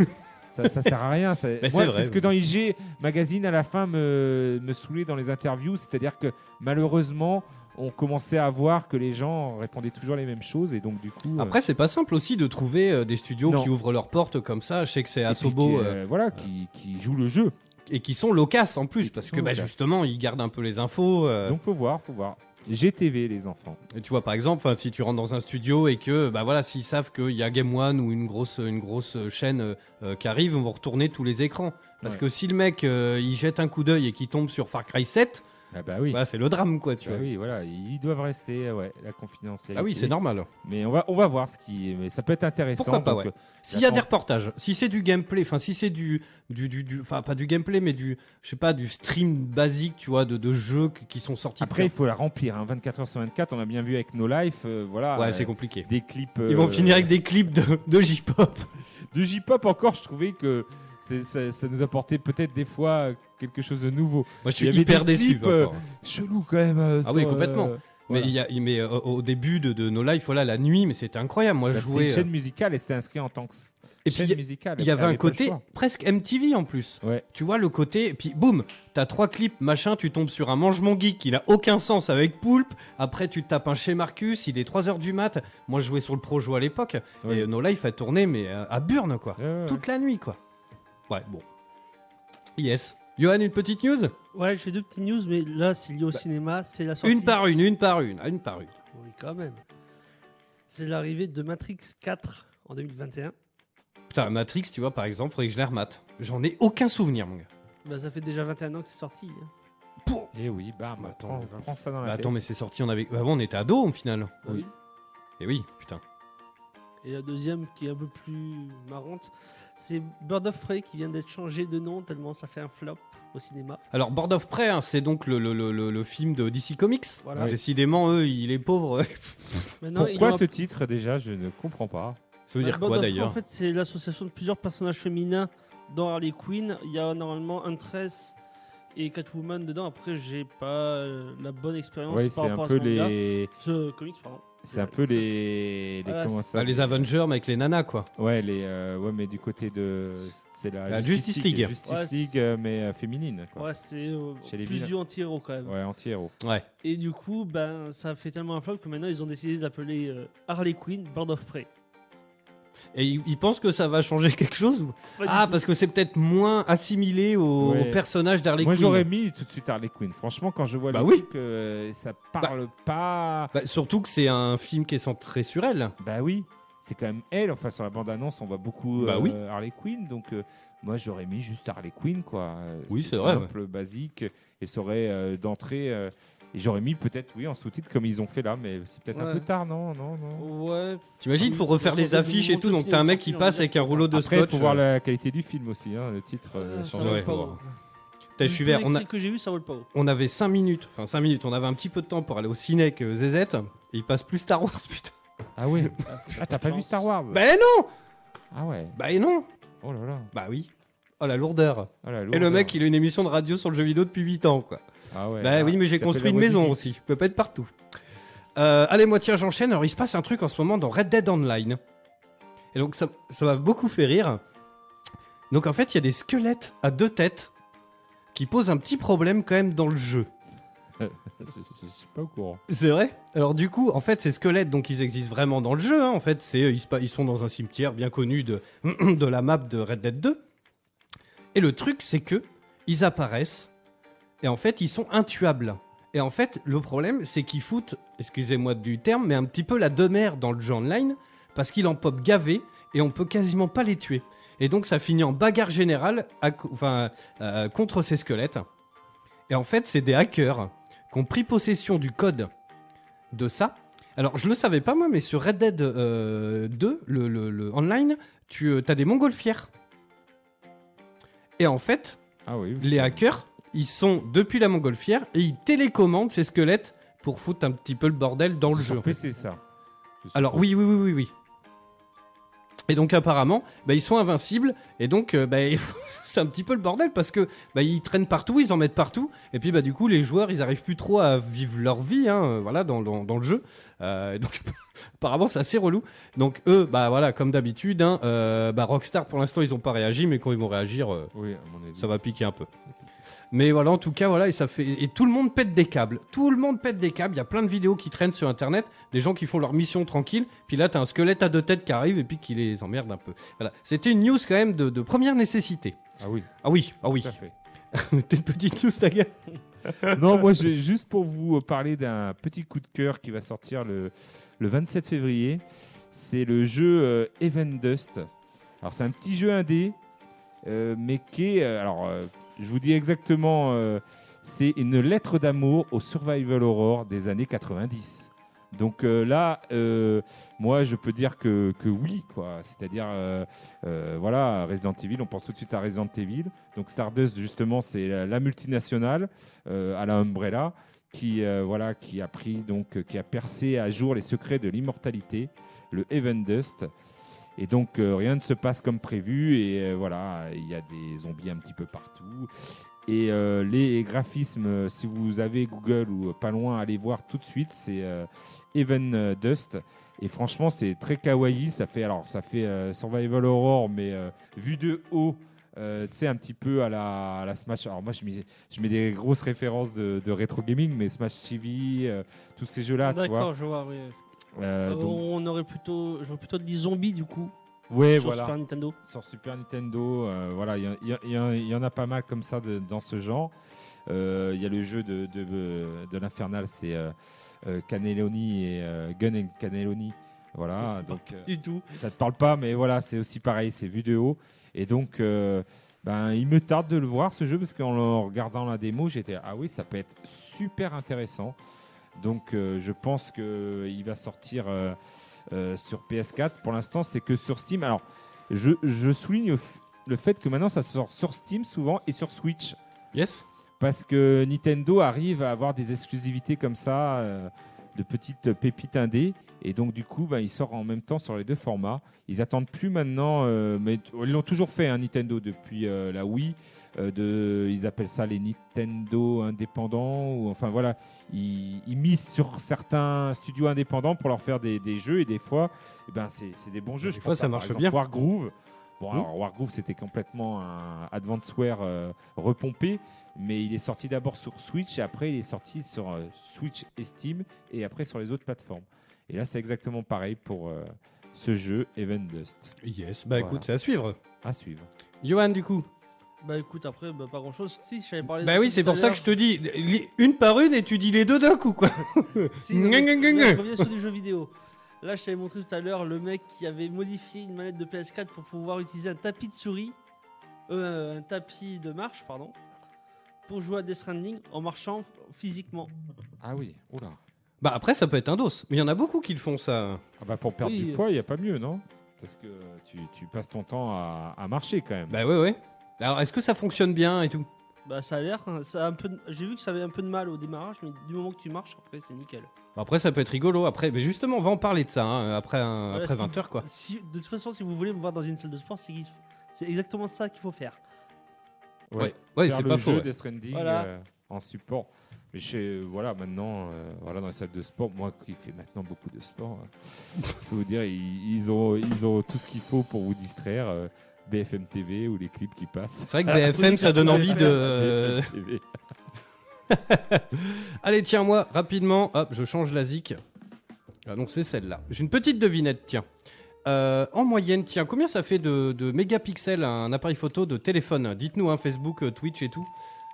Ça, ça sert à rien. Ça- Moi, c'est ce que dans IG Magazine à la fin me, me saoulait dans les interviews, c'est-à-dire que malheureusement on commençait à voir que les gens répondaient toujours les mêmes choses et donc du coup. euh, Après, c'est pas simple aussi de trouver euh, des studios Non. qui ouvrent leurs portes comme ça. Je sais que c'est Asobo qui, euh, euh, voilà, qui, qui joue le jeu. et qui sont loquaces en plus parce que bah, justement ils gardent un peu les infos. euh, Donc faut voir, faut voir. GTV les enfants. Et tu vois, par exemple, si tu rentres dans un studio et que, bah voilà, s'ils savent qu'il y a Game One ou une grosse, une grosse chaîne euh, euh, qui arrive, ils vont retourner tous les écrans. Parce Ouais. que si le mec, euh, il jette un coup d'œil et qu'il tombe sur Far Cry 7, Ah bah oui. c'est le drame, quoi, tu Bah vois. oui, voilà, ils doivent rester, ouais, la confidentialité. Ah oui, c'est normal. Mais on va, on va voir ce qui, mais ça peut être intéressant. Pourquoi pas, donc, ouais. euh, S'il y a des reportages, si c'est du gameplay, enfin si c'est du, du, du, du- enfin pas du gameplay, mais du, je sais pas, du stream basique, tu vois, de, de jeux qui- sont sortis. Après, il faut la remplir. Hein, 24 heures sur 24, on a bien vu avec No Life, euh, voilà. ouais, euh, c'est compliqué. des clips. Ils vont euh, finir avec des clips de, de J-pop. de J-pop encore. Je trouvais que ça, ça nous apportait peut-être des fois quelque chose de nouveau. Moi, je Il suis hyper déçu. euh. Chelou quand même. euh, Ah oui, complètement. euh, Mais Voilà. il y a, mais euh, au début de, de nos lives, voilà, la nuit, mais c'était incroyable. Moi, Bah, je jouais. une euh, chaîne musicale et c'était inscrit en tant que Et puis, chaîne il y- musicale. Il y avait un côté presque MTV en plus. Ouais. Tu vois le côté, et puis boum, t'as trois clips, machin, tu tombes sur un mange-mon geek qui n'a aucun sens avec Poulpe. Après, tu tapes un chez Marcus, il est 3h du mat. Moi, je jouais sur le Projo à l'époque. Ouais. Et nos lives a tourné, mais euh, à Burne, quoi. Ouais. Toute la nuit, quoi. Ouais, bon. Yes. Johan, une petite news? Ouais, j'ai deux petites news, mais là, c'est lié au cinéma. C'est la sortie. Une par une, une par une, une par une. Oui, quand même. C'est l'arrivée de Matrix 4 en 2021. Putain, Matrix, tu vois, par exemple, faudrait que je la remate. J'en ai aucun souvenir, mon gars. Bah, ça fait déjà 21 ans que c'est sorti. hein. Et oui, bam, Bah, attends, prends, ça dans Bah, la attends, tête. mais c'est sorti, on avait. Bah, bon, on était ados au final. Oui. Et oui, putain. Et la deuxième, qui est un peu plus marrante, c'est Bird of Prey qui vient d'être changé de nom tellement ça fait un flop au cinéma. Alors, Board of Prey, hein, c'est donc le, le, le, le- le film de DC Comics. Voilà. Oui. Décidément, eux, il est pauvre. Pourquoi aura- ce titre déjà Je ne comprends pas. Ça veut Bah, dire Bird quoi d'ailleurs En fait, c'est l'association de plusieurs personnages féminins dans Harley Quinn. Il y a normalement Huntress et Catwoman dedans. Après, j'ai pas euh, la bonne expérience Oui, par c'est rapport un à ce manga. les, Ce comics, pardon. C'est un peu les, les Voilà, comment ça Bah, Les Avengers, mais avec les nanas, quoi. Ouais, les, euh, ouais, mais du côté de, c'est la, La Justice League. Justice Ouais, League, euh, mais euh, féminine. Quoi. Ouais, c'est euh, plus du anti-héros quand même. Ouais, anti-héros. Ouais. Et du coup, ben, ça a fait tellement un flop que maintenant ils ont décidé d'appeler Harley Quinn Bird of Prey. Et ils ils pensent que ça va changer quelque chose ou- Ah, tout. parce que c'est peut-être moins assimilé au, Ouais. au personnage d'Harley Moi, Quinn. j'aurais mis tout de suite Harley Quinn. Franchement, quand je vois Bah le oui. truc, euh, ça parle pas. Bah, surtout que c'est un film qui est centré sur elle. Bah oui, c'est quand même elle. Enfin, sur la bande-annonce, on voit beaucoup Bah euh, oui. Harley Quinn. Donc, euh, moi, j'aurais mis juste Harley Quinn, quoi. Euh, Oui, c'est vrai, Simple, basique. Et ça aurait euh, d'entrée. Et j'aurais mis peut-être, oui, en sous-titre, comme ils ont fait là. Mais c'est peut-être un peu tard, non Non, non. Ouais. T'imagines, il faut refaire les affiches et tout, donc film, t'as un mec qui passe avec un rouleau de Après, il scotch. faut voir euh, la qualité du film aussi. hein, le titre euh, change. Putain, je suis vert. On, a- que j'ai vu, ça vaut le pas on avait 5 minutes, enfin 5 minutes, on avait un petit peu de temps pour aller au ciné avec euh, Zezette, et il passe plus Star Wars, putain. Ah ouais Ah, t'as pas vu Star Wars? Bah non Ah ouais. Bah non Oh là là. Bah oui. Oh la lourdeur. Oh la Et le lourdeur. mec, il a une émission de radio sur le jeu vidéo depuis 8 ans, quoi. Ah ouais. bah ah, oui, mais j'ai construit une maison aussi, je peux pas être partout. Euh, allez, moi tiens, j'enchaîne. Alors, il se passe un truc en ce moment dans Red Dead Online. Et donc, ça ça m'a beaucoup fait rire. Donc, en fait, il y a des squelettes à deux têtes qui posent un petit problème quand même dans le jeu. je, je suis pas au courant. C'est vrai? Alors du coup, en fait, ces squelettes, donc ils existent vraiment dans le jeu. hein. En fait, c'est ils, se pa- ils sont dans un cimetière bien connu de, de la map de Red Dead 2. Et le truc, c'est que ils apparaissent et en fait, ils sont intuables. Et en fait, le problème, c'est qu'ils foutent, excusez-moi du terme, mais un petit peu la demeure dans le jeu online parce qu'ils en pop gavé et on peut quasiment pas les tuer. Et donc, ça finit en bagarre générale à enfin, euh, contre ces squelettes. Et en fait, c'est des hackers qui ont pris possession du code de ça. Alors, je le savais pas moi, mais sur Red Dead euh, 2, le, le- le online, tu as des montgolfières. Et en fait, Ah oui. les hackers, ils sont depuis la montgolfière et ils télécommandent ces squelettes pour foutre un petit peu le bordel dans le jeu. c'est ça. Alors oui, oui, oui, oui, oui. Et donc apparemment, bah, ils sont invincibles et donc euh, bah, c'est un petit peu le bordel parce que bah, ils traînent partout, ils en mettent partout et puis bah du coup les joueurs ils arrivent plus trop à vivre leur vie, hein, euh, voilà dans, dans, dans le jeu. Euh, donc apparemment c'est assez relou. Donc eux, bah voilà comme d'habitude, hein, euh, bah, Rockstar pour l'instant ils ont pas réagi, mais quand ils vont réagir, Oui, à mon avis. ça va piquer un peu. Mais voilà, en tout cas, voilà, et ça fait et tout le monde pète des câbles. Tout le monde pète des câbles. Il y a plein de vidéos qui traînent sur Internet, des gens qui font leur mission tranquille. Puis là, t'as un squelette à deux têtes qui arrive et puis qui les emmerde un peu. Voilà, c'était une news quand même de, de première nécessité. Ah oui, Ah oui, ah oui. T'es une petite news, ta gueule. non, moi, juste pour vous parler d'un petit coup de cœur qui va sortir le, le 27 février. C'est le jeu euh, Event Dust. Alors, c'est un petit jeu indé, euh, mais qui est. euh, alors, euh, je vous dis exactement. euh, c'est une lettre d'amour au survival horror des années 90. Donc euh, là, euh, moi, je peux dire que, que oui, quoi. C'est-à-dire, voilà, Resident Evil, on pense tout de suite à Resident Evil. Donc Stardust, justement, c'est la, multinationale à la Umbrella qui, voilà, qui a pris, donc, qui a percé à jour les secrets de l'immortalité, le Event Dust. Et donc, euh, rien ne se passe comme prévu. Et euh, voilà, il y a des zombies un petit peu partout. Et euh, les graphismes, si vous avez Google ou pas loin, allez voir tout de suite. C'est Even Dust. Et franchement, c'est très kawaii. Ça fait alors, ça fait survival horror, mais vu de haut. tu sais, un petit peu à la, Smash. Alors, moi, je mets, je mets des grosses références de, rétro gaming, mais Smash TV, tous ces jeux-là. D'accord, je vois. oui. Euh, Euh, donc- On aurait plutôt, j'aurais plutôt dit zombies du coup ouais, sur voilà. Super Nintendo. sur Super Nintendo. euh, voilà, il y, en a pas mal comme ça de- dans ce genre. Euh, Il y a le jeu de, de, de l'Infernal, c'est euh, Cannelloni et Gun and Cannelloni. Voilà, donc Du tout. ça te parle pas, mais voilà, c'est aussi pareil, c'est vu de haut. Et donc, ben, il me tarde de le voir ce jeu parce qu'en regardant la démo, j'étais ah oui, ça peut être super intéressant. Donc, euh, je pense que il va sortir euh, euh, sur PS4. Pour l'instant, c'est que sur Steam. Alors, je, je souligne le fait que maintenant ça sort sur Steam souvent et sur Switch Yes parce que Nintendo arrive à avoir des exclusivités comme ça, euh, de petites pépites indées, et donc du coup, bah, il sort en même temps sur les deux formats. Ils attendent plus maintenant, euh, mais ils l'ont toujours fait, hein, Nintendo, depuis euh, la Wii. euh, de, ils appellent ça les Nintendo indépendants, ou enfin voilà, ils, ils misent sur certains studios indépendants pour leur faire des, des jeux, et des fois, eh ben, c'est des bons jeux. Des Je fois, pense ça à, par marche exemple, bien. Wargroove. Bon, Mhm. alors Wargroove, c'était complètement un Advanceware euh, repompé, mais il est sorti d'abord sur Switch et après il est sorti sur euh, Switch et Steam et après sur les autres plateformes. Et là, c'est exactement pareil pour euh, ce jeu Even Dust. Yes, bah Voilà. écoute, c'est à suivre. À suivre. Johan, du coup Bah écoute, après, bah, pas grand chose. Si, je t'avais parlé Bah de oui, c'est pour ça que je te dis, une par une et tu dis les deux d'un coup, quoi. Si, non, je reviens sur des jeux vidéo. Là, je t'avais montré tout à l'heure le mec qui avait modifié une manette de PS4 pour pouvoir utiliser un tapis de souris, euh, un tapis de marche, pardon, pour jouer à Death Stranding en marchant physiquement. Ah oui, oula. Bah après, ça peut être un dos. Mais il y en a beaucoup qui le font, ça. Ah bah pour perdre Oui, du poids, il n'y a pas mieux, non? Parce que tu, tu passes ton temps à, à marcher quand même. Bah ouais, ouais. Alors, est-ce que ça fonctionne bien et tout? Bah ça a l'air, hein, ça a un peu. de- J'ai vu que ça avait un peu de mal au démarrage, mais du moment que tu marches, après c'est nickel. Après, ça peut être rigolo. Après, mais justement, on va en parler de ça hein, après, un- Voilà, après ce qu'il 20h, quoi. Si, de toute façon, si vous voulez me voir dans une salle de sport, c'est qu'il- c'est exactement ça qu'il faut faire. Ouais, ouais Faire c'est le pas jeu faux. ouais. Stranding Voilà. euh, en support. Mais chez, voilà, maintenant, euh, voilà, dans les salles de sport, moi qui fais maintenant beaucoup de sport, euh, je peux vous dire, ils, ils ont, ils ont tout ce qu'il faut pour vous distraire. euh, BFM TV ou les clips qui passent. C'est vrai que BFM, ça donne envie de. BFM TV. Allez, tiens-moi, rapidement. Hop, je change la zik. Ah non, c'est celle-là. J'ai une petite devinette, tiens. Euh, en moyenne, tiens, combien ça fait de, de mégapixels un appareil photo de téléphone? Dites-nous, hein, Facebook, euh, Twitch et tout.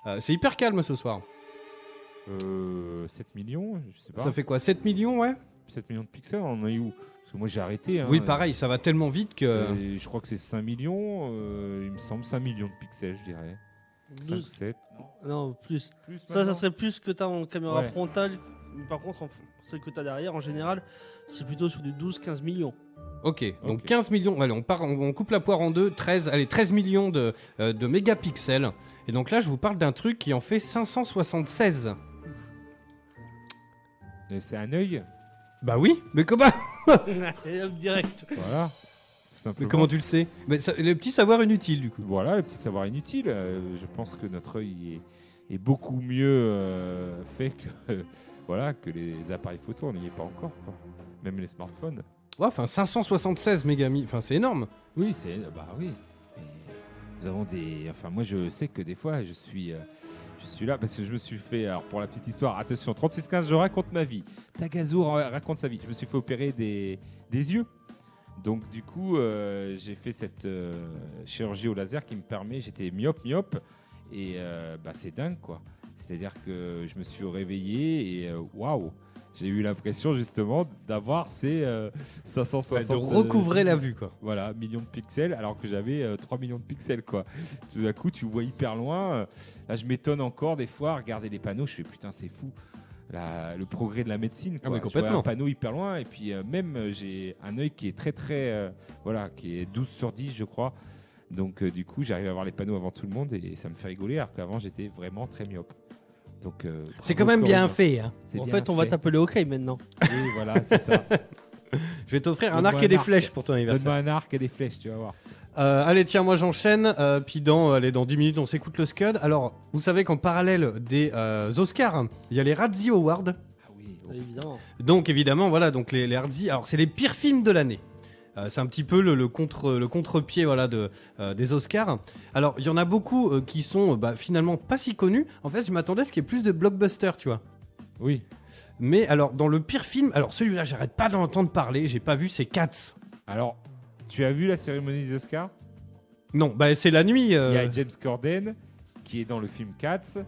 Euh, c'est hyper calme ce soir. Euh, 7 millions, je sais pas. Ça fait quoi 7 millions, ouais? 7 millions de pixels, on en est où? Parce que moi j'ai arrêté. hein. Oui, pareil, ça va tellement vite que. Et je crois que c'est 5 millions, euh, il me semble 5 millions de pixels, je dirais. 5 ou Douze- 7. Non, plus. Plus Ça, ça serait plus que tu as en caméra Ouais. frontale. Par contre, en celle que tu as derrière, en général, c'est plutôt sur du 12-15 millions. Ok, donc Ok. 15 millions. Allez, on, part, on, on coupe la poire en deux. 13, allez, 13 millions de, euh, de mégapixels. Et donc là, je vous parle d'un truc qui en fait 576. C'est un œil Bah oui, mais comment, Et hop, direct. Voilà. Tout mais comment tu le sais? Mais ça, Le petit savoir inutile, du coup. Voilà, le petit savoir inutile. euh, je pense que notre œil est, est beaucoup mieux euh, fait que, voilà, que les appareils photo, on n'y est pas encore. quoi. Même les smartphones. Ouais, enfin, 576 mégami. Enfin, c'est énorme. Oui, c'est. Bah oui. Et nous avons des. Enfin, moi, je sais que des fois, je suis. euh, je suis là parce que je me suis fait. Alors, pour la petite histoire, attention, 3615, je raconte ma vie. Tagazo ra- raconte sa vie. Je me suis fait opérer des, des yeux. Donc, du coup, euh, j'ai fait cette euh, chirurgie au laser qui me permet. J'étais myope, myope. Et euh, bah, c'est dingue, quoi. C'est-à-dire que je me suis réveillé et euh, waouh! J'ai eu l'impression justement d'avoir ces euh, 560 de recouvrer la vue, quoi. voilà, millions de pixels, alors que j'avais euh, 3 millions de pixels, quoi. Tout d'un coup, tu vois hyper loin. euh, Là, je m'étonne encore des fois, à regarder les panneaux, je fais putain, c'est fou. La- le progrès de la médecine, quoi. Ah, mais Je vois complètement. un panneau hyper loin, et puis euh, même, euh, j'ai un œil qui est très, très. euh, voilà, qui est 12 sur 10, je crois. Donc, euh, du coup, j'arrive à voir les panneaux avant tout le monde, et ça me fait rigoler, alors qu'avant, j'étais vraiment très myope. Donc, euh, C'est quand même bien fait. Hein. En bien fait, on va t'appeler OK maintenant. Oui, voilà, c'est ça. Je vais t'offrir un arc et des arc. flèches pour ton anniversaire. Donne-moi un arc et des flèches, tu vas voir. Euh, allez, tiens, moi j'enchaîne. euh, puis dans, allez, dans 10 minutes, on s'écoute le Scud. Alors, vous savez qu'en parallèle des euh, Oscars, il y a les Razzie Awards. Ah oui. Évidemment. Donc évidemment, voilà, donc les, les Razzie, alors c'est les pires films de l'année. Euh, c'est un petit peu le, le contre le contre-pied voilà de euh, des Oscars. Alors il y en a beaucoup euh, qui sont bah, finalement pas si connus. En fait, je m'attendais à ce qu'il y ait plus de blockbusters, tu vois. Oui. Mais alors dans le pire film, alors celui-là, j'arrête pas d'en entendre parler. J'ai pas vu, c'est Cats. Alors, tu as vu la cérémonie des Oscars? Non, bah c'est la nuit. Il y a James Corden qui est dans le film Cats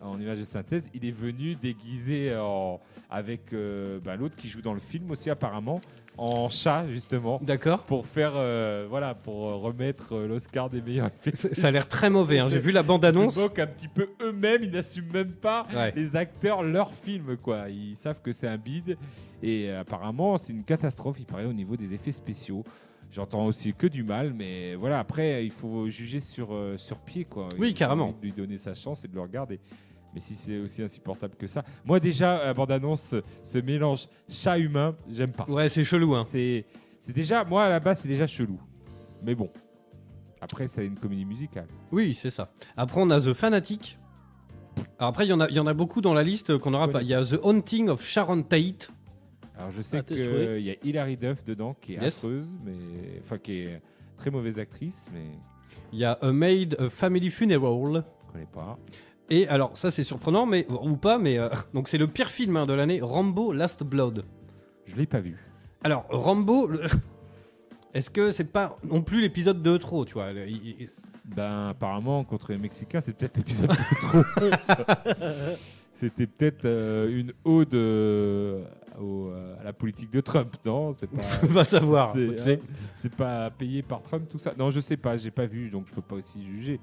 en image de synthèse. Il est venu déguisé en- avec euh, bah, l'autre qui joue dans le film aussi apparemment en chat justement D'accord. pour faire euh, voilà pour euh, remettre euh, l'Oscar des meilleurs effets. Ça a l'air très mauvais. hein. J'ai vu la bande-annonce. Ils se moquent un petit peu eux-mêmes, ils n'assument même pas Ouais. les acteurs leur film quoi. Ils savent que c'est un bide et euh, apparemment c'est une catastrophe. Il paraît au niveau des effets spéciaux. J'entends aussi que du mal, mais voilà. Après, il faut juger sur sur pied quoi. Oui, Il faut carrément. Lui donner sa chance et de le regarder. Mais si c'est aussi insupportable que ça, moi déjà, la bande-annonce, ce mélange chat-humain, j'aime pas. Ouais, c'est chelou. Hein. C'est c'est déjà, moi à la base, c'est déjà chelou. Mais bon. Après, c'est une comédie musicale. Oui, c'est ça. Après, on a The Fanatic. Alors après, il y, en a- il y en a beaucoup dans la liste qu'on n'aura pas. Il y a The Haunting of Sharon Tate. Alors je sais Ah, qu'il y a Hilary Duff dedans qui est Yes. affreuse, mais enfin qui est très mauvaise actrice, mais Il y a A Maid a Family Funeral. je connais pas. Et alors, ça c'est surprenant, mais ou pas, mais euh, donc c'est le pire film hein, de l'année, Rambo Last Blood. Je l'ai pas vu. Alors, Rambo, le- est-ce que c'est pas non plus l'épisode de trop, tu vois le- il- Ben apparemment contre les Mexicains, c'est peut-être l'épisode de trop. C'était peut-être euh, une ode euh, au- à la politique de Trump, non? C'est pas. Va savoir. c'est- hein, pas payé par Trump tout ça. Non, je sais pas, j'ai pas vu, donc je peux pas aussi juger.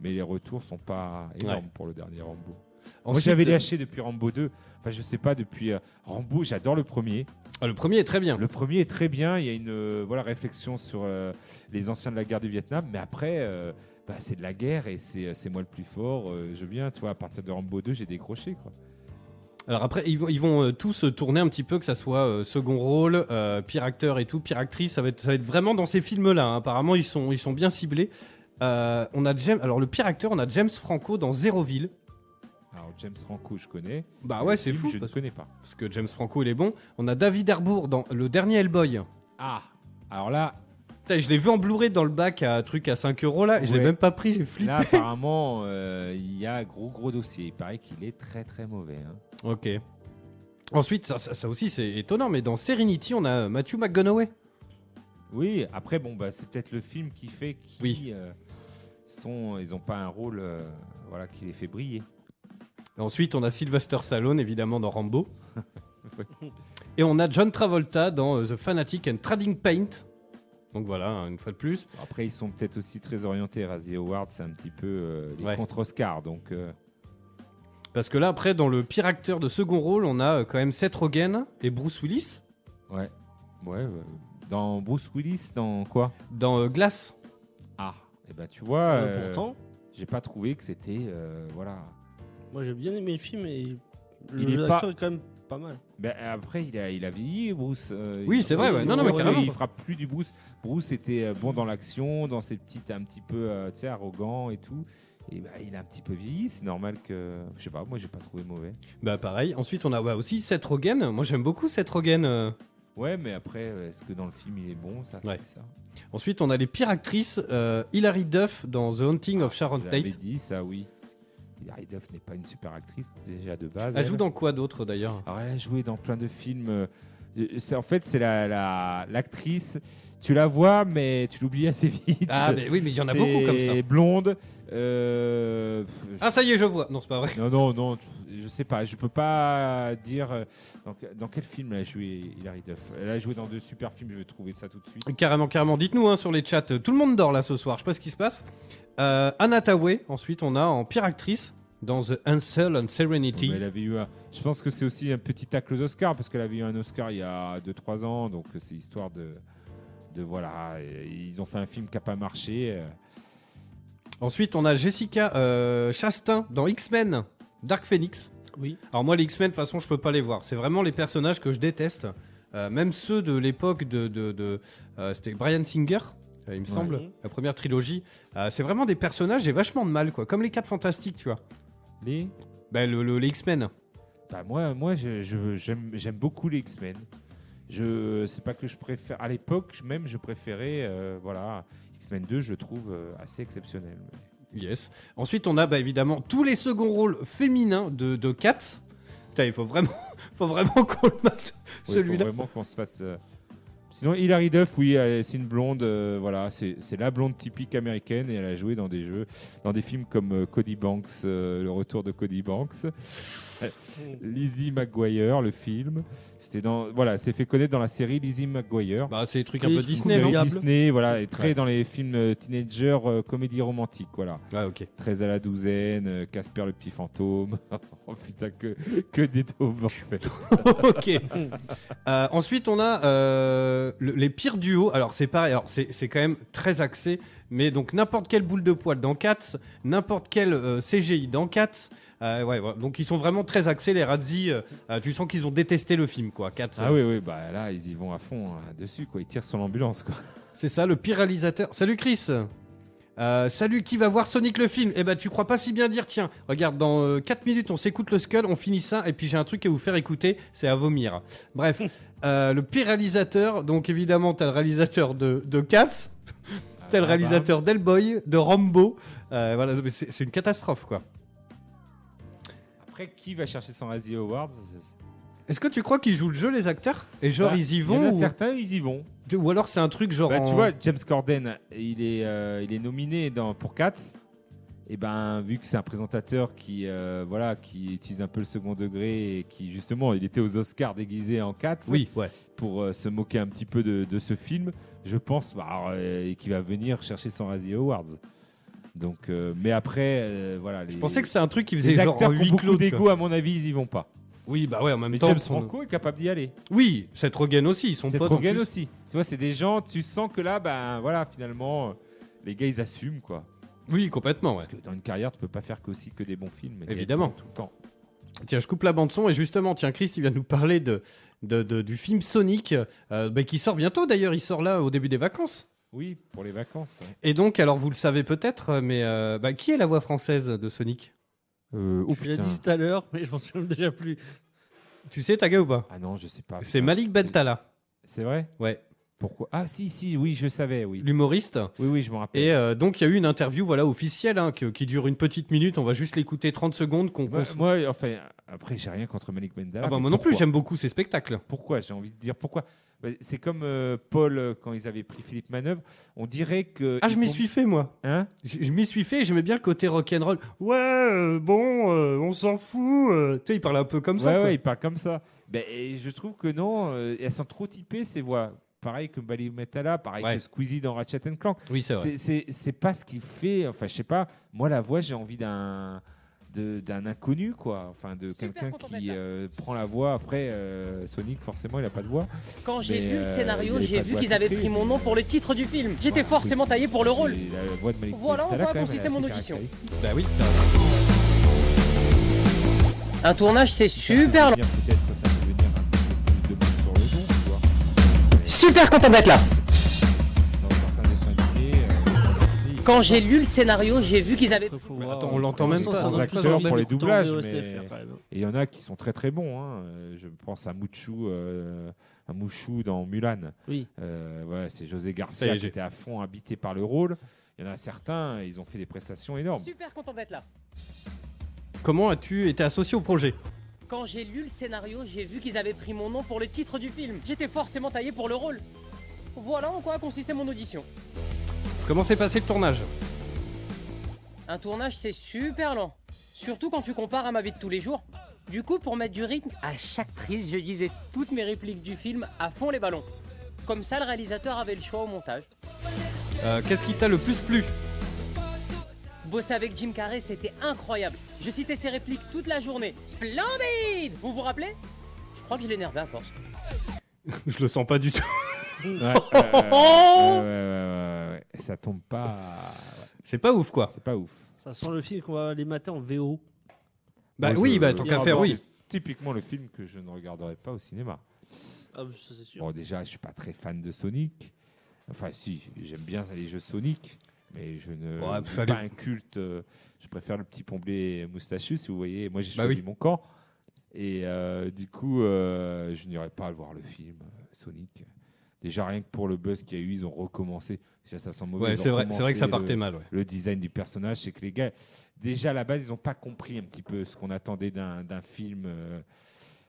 Mais les retours sont pas énormes pour le dernier Rambo. Moi, Ensuite, j'avais euh, lâché depuis Rambo 2. Enfin, je sais pas, depuis euh, Rambo, j'adore le premier. ah, le premier est très bien. Le premier est très bien. Il y a une euh, voilà, réflexion sur euh, les anciens de la guerre du Vietnam. Mais après, bah, c'est de la guerre et c'est c'est moi le plus fort. je viens, tu vois, à partir de Rambo 2, j'ai décroché. Quoi. Alors après, ils vont, ils vont tous tourner un petit peu, que ça soit euh, second rôle, euh, pire acteur et tout, pire actrice. Ça va être, ça va être vraiment dans ces films-là. hein. Apparemment, ils sont, ils sont bien ciblés. Euh, on a James, alors le pire acteur, on a James Franco dans Zéroville. Alors, James Franco, je connais. Bah ouais, c'est fou Je ne connais pas. parce que James Franco il est bon. On a David Harbour dans le dernier Hellboy. Ah, alors là, Putain, je l'ai vu en Blu-ray dans le bac à un truc à 5 euros là. et Je l'ai Ouais. même pas pris, j'ai flippé. là apparemment, euh, il y a gros gros dossier. Il paraît qu'il est très très mauvais. hein. Ok. Ensuite, ça, ça- ça aussi c'est étonnant, mais dans Serenity, on a Matthew McConaughey. Oui, après, bon, bah, c'est peut-être le film qui fait qu'ils Oui. euh, sont, ils n'ont pas un rôle euh, voilà, qui les fait briller. Ensuite, on a Sylvester Stallone, évidemment, dans Rambo. Et on a John Travolta dans euh, The Fanatic and Trading Paint. Donc voilà, hein, une fois de plus. Après, ils sont peut-être aussi très orientés. Razzie Awards, c'est un petit peu euh, les Ouais. contre-Oscars. Donc, euh, Parce que là, après, dans le pire acteur de second rôle, on a euh, quand même Seth Rogen et Bruce Willis ouais. Ouais. euh, dans Bruce Willis, dans quoi? Dans euh, Glass. Ah, et ben tu vois, Euh, euh, Pourtant, j'ai pas trouvé que c'était. euh, voilà. moi j'ai bien aimé le film et le Il est jeu pas- d'acteur est quand même pas mal. Ben, après, il a, il a vieilli, Bruce. euh, Oui, il- c'est vrai, ouais. Non, non, mais il- carrément. Il fera plus du Bruce. Bruce était euh, bon dans l'action, dans ses petites, un petit peu, euh, tu sais, arrogant et tout. Et ben, il a un petit peu vieilli. C'est normal que, je sais pas, moi j'ai pas trouvé mauvais. Bah pareil. Ensuite, on a ouais, aussi Seth Rogen. Moi, j'aime beaucoup Seth Rogen. euh. Ouais, mais après, euh, est-ce que dans le film il est bon Ça, Ouais. ça. Ensuite, on a les pires actrices. euh, Hilary Duff dans The Haunting of Sharon Tate. dit, ça, oui. Hilary Duff n'est pas une super actrice déjà de base. Elle joue dans quoi d'autre d'ailleurs? Alors elle a joué dans plein de films. Euh, c'est- en fait, c'est la la- l'actrice. tu la vois, mais tu l'oublies assez vite. Ah, mais oui, mais il y en a beaucoup comme ça. Blonde. euh, Ah, ça y est, je vois. Non, c'est pas vrai. Non, non, non. Je sais pas. Je peux pas dire euh, dans quel film elle a joué Hilary Duff? Elle a joué dans deux super films. Je vais trouver ça tout de suite. Carrément, carrément. Dites-nous hein, sur les chats. Tout le monde dort là ce soir. Je sais pas ce qui se passe. Euh, Anna Tawai. Ensuite, on a en pire actrice dans The Ansel and Serenity. Elle avait eu un- Je pense que c'est aussi un petit tacle aux Oscars parce qu'elle avait eu un Oscar il y a 2-3 ans. Donc c'est histoire de. De voilà. Ils ont fait un film qui n'a pas marché. euh, Ensuite, on a Jessica euh, Chastain dans X-Men Dark Phoenix. Oui. Alors moi, les X-Men, de toute façon, je peux pas les voir. C'est vraiment les personnages que je déteste. Euh, même ceux de l'époque de, de, de- euh, c'était Brian Singer. euh, il me semble, la première trilogie. Euh, c'est vraiment des personnages, j'ai vachement de mal, quoi. Comme les 4 fantastiques, tu vois. Les Bah, le, le- les X-Men. Bah moi, moi je- je- j'aime j'aime beaucoup les X-Men. Je c'est pas que je préfère. À l'époque, même, je préférais. euh, voilà, X-Men 2, je trouve euh, assez exceptionnel. Yes. Ensuite, on a bah, évidemment tous les seconds rôles féminins de, de Cats. Putain, il faut vraiment, faut vraiment qu'on le mate, Oui, celui-là. faut vraiment qu'on se fasse. euh, Sinon, Hilary Duff, oui, c'est une blonde. euh, voilà, c'est c'est la blonde typique américaine et elle a joué dans des jeux, dans des films comme euh, Cody Banks, euh, le retour de Cody Banks. Euh, Lizzie McGuire, le film. C'était dans, voilà, c'est fait connaître dans la série Lizzie McGuire. Bah, c'est des trucs un peu Disney, non Diable. Disney, voilà, et très Ouais. dans les films euh, teenager, euh, comédie romantique, voilà. Ouais, ok. 13 à la douzaine, euh, Casper le petit fantôme. oh putain, que, que des daubes en fait. ok. Euh, ensuite, on a euh, le- les pires duos. Alors, c'est pareil. Alors, c'est c'est quand même très axé. Mais donc, n'importe quelle boule de poil dans Cats, n'importe quel euh, CGI dans Cats. euh, ouais. Donc, ils sont vraiment très axés, les Radzi. euh, tu sens qu'ils ont détesté le film, quoi. Cats. Ah oui, oui, bah là, ils y vont à fond hein, dessus, quoi. Ils tirent sur l'ambulance, quoi. C'est ça, le pire réalisateur. Salut Chris salut, qui va voir Sonic le film? Eh ben, tu crois pas si bien dire, tiens, regarde, dans 4 minutes, on s'écoute le Skull, on finit ça, et puis j'ai un truc à vous faire écouter, c'est à vomir. Bref, le pire réalisateur, donc évidemment, t'as le réalisateur de, de Cats, le Ah, réalisateur d'Hellboy, de Rambo, euh, voilà, c'est une catastrophe, quoi. bah, Après, qui va chercher son Razzie Awards? Est-ce que tu crois qu'ils jouent le jeu, les acteurs? Et genre, Bah, ils y Il y en vont a ou... certains, ils y vont. ou alors c'est un truc genre... Bah, en- tu vois, James Corden, il est, euh, il est nominé dans, pour Cats. Et ben, vu que c'est un présentateur qui, euh, voilà, qui utilise un peu le second degré et qui, justement, il était aux Oscars déguisé en Cats Oui, ouais. pour euh, se moquer un petit peu de, de ce film, je pense bah, euh, qu'il va venir chercher son Razzie Awards. Donc, euh, mais après, euh, voilà. Les, Je pensais que c'était un truc qui faisait les genre acteurs qui ont beaucoup d'ego, à mon avis, ils y vont pas. Oui, bah ouais, en même Mais temps. James son- Franco est capable d'y aller. Oui, Seth Rogen aussi, ils sont C'est en Rogen aussi. Tu vois, c'est des gens, tu sens que là, ben voilà, finalement, les gars, ils assument quoi. Oui, complètement, ouais. Parce que dans une carrière, tu peux pas faire que aussi que des bons films. et Évidemment. Tout le temps. Tiens, je coupe la bande son et justement, tiens, Chris, il vient nous parler de, de- de- du film Sonic, euh, bah, qui sort bientôt d'ailleurs, il sort là au début des vacances. Oui, pour les vacances. Et donc, alors vous le savez peut-être, mais euh, bah, qui est la voix française de Sonic? Euh, oh Je l'ai dit tout à l'heure, mais je m'en souviens déjà plus. Tu sais, Taga ou pas? Ah non, je sais pas. C'est. Malik Bentala, C'est vrai? Ouais, Pourquoi? Ah si, si, oui, je savais, oui. l'humoriste. Oui, oui, je me rappelle. Et euh, donc, il y a eu une interview voilà, officielle hein, qui dure une petite minute, on va juste l'écouter 30 secondes. qu'on moi, enfin, après, j'ai rien contre Malik Bendala. Ah bah, moi non plus, j'aime beaucoup ces spectacles. Pourquoi? J'ai envie de dire pourquoi. Bah, C'est comme euh, Paul euh, quand ils avaient pris Philippe Manœuvre. On dirait que. Ah, je m'y suis fait, moi. Hein? Je, je m'y suis fait, j'aimais bien le côté rock'n'roll. Ouais, euh, bon, euh, on s'en fout. Tu sais, il parle un peu comme ça. ouais, quoi. ouais, il parle comme ça. Ben, et je trouve que non, elles sont trop typées ces voix. Pareil que Bali Metala, pareil Ouais. que Squeezie dans Ratchet Clank. Oui, c'est vrai. C'est- pas ce qu'il fait. Enfin, je sais pas. Moi, la voix, j'ai envie d'un d'un inconnu, quoi. Enfin, de quelqu'un qui euh, prend la voix. Après, euh, Sonic, forcément, il a pas de voix. Quand j'ai lu le euh, scénario, j'ai vu qu'ils avaient pris mon nom pour le titre du film. J'étais forcément taillé pour le rôle. La voix de Malik Voilà en quoi consistait mon audition. Bah oui. Un tournage, c'est super long. Super content d'être là. Quand j'ai lu le scénario, j'ai vu qu'ils avaient. Mais attends, on l'entend même pas. Les acteurs pour les doublages, mais- il y en a qui sont très très bons. hein. Euh, Je pense à Mouchou, euh, à Mouchou dans Mulan. Oui. Euh, ouais, c'est José Garcia qui était à fond habité par le rôle. Il y en a certains, ils ont fait des prestations énormes. Super content d'être là. Comment as-tu été associé au projet? Quand j'ai lu le scénario, j'ai vu qu'ils avaient pris mon nom pour le titre du film. J'étais forcément taillé pour le rôle. Voilà en quoi consistait mon audition. Comment s'est passé le tournage? Un tournage, c'est super lent. Surtout quand tu compares à ma vie de tous les jours. Du coup, pour mettre du rythme, à chaque prise, je disais toutes mes répliques du film à fond les ballons. Comme ça, le réalisateur avait le choix au montage. Euh, Qu'est-ce qui t'a le plus plu? Bosser avec Jim Carrey, c'était incroyable. Je citais ses répliques toute la journée. Splendide Vous vous rappelez? Je crois que je l'énervais à force. Je le sens pas du tout. Ouais, ouais, ouais, ouais, ouais, ouais, ouais. Ça tombe pas. ouais, C'est pas ouf, quoi. C'est pas ouf. Ça sent le film qu'on va les mater en VO. Bah Moi, oui, je- bah tant qu'à faire, oui. Typiquement le film que je ne regarderai pas au cinéma. Ah, ça c'est sûr. Bon, déjà, je suis pas très fan de Sonic. Enfin, si, j'aime bien les jeux Sonic, mais je ne Ouais, pas un culte. euh, je préfère le petit pomblé moustachu, si vous voyez. Moi, j'ai Bah choisi oui. mon camp. Et euh, du coup, euh, je n'irai pas voir le film Sonic. Déjà, rien que pour le buzz qu'il y a eu, ils ont recommencé. Déjà, ça sent mauvais. Ouais, c'est vrai, c'est vrai que ça partait le- mal. Ouais. le design du personnage, c'est que les gars, déjà à la base, ils n'ont pas compris un petit peu ce qu'on attendait d'un film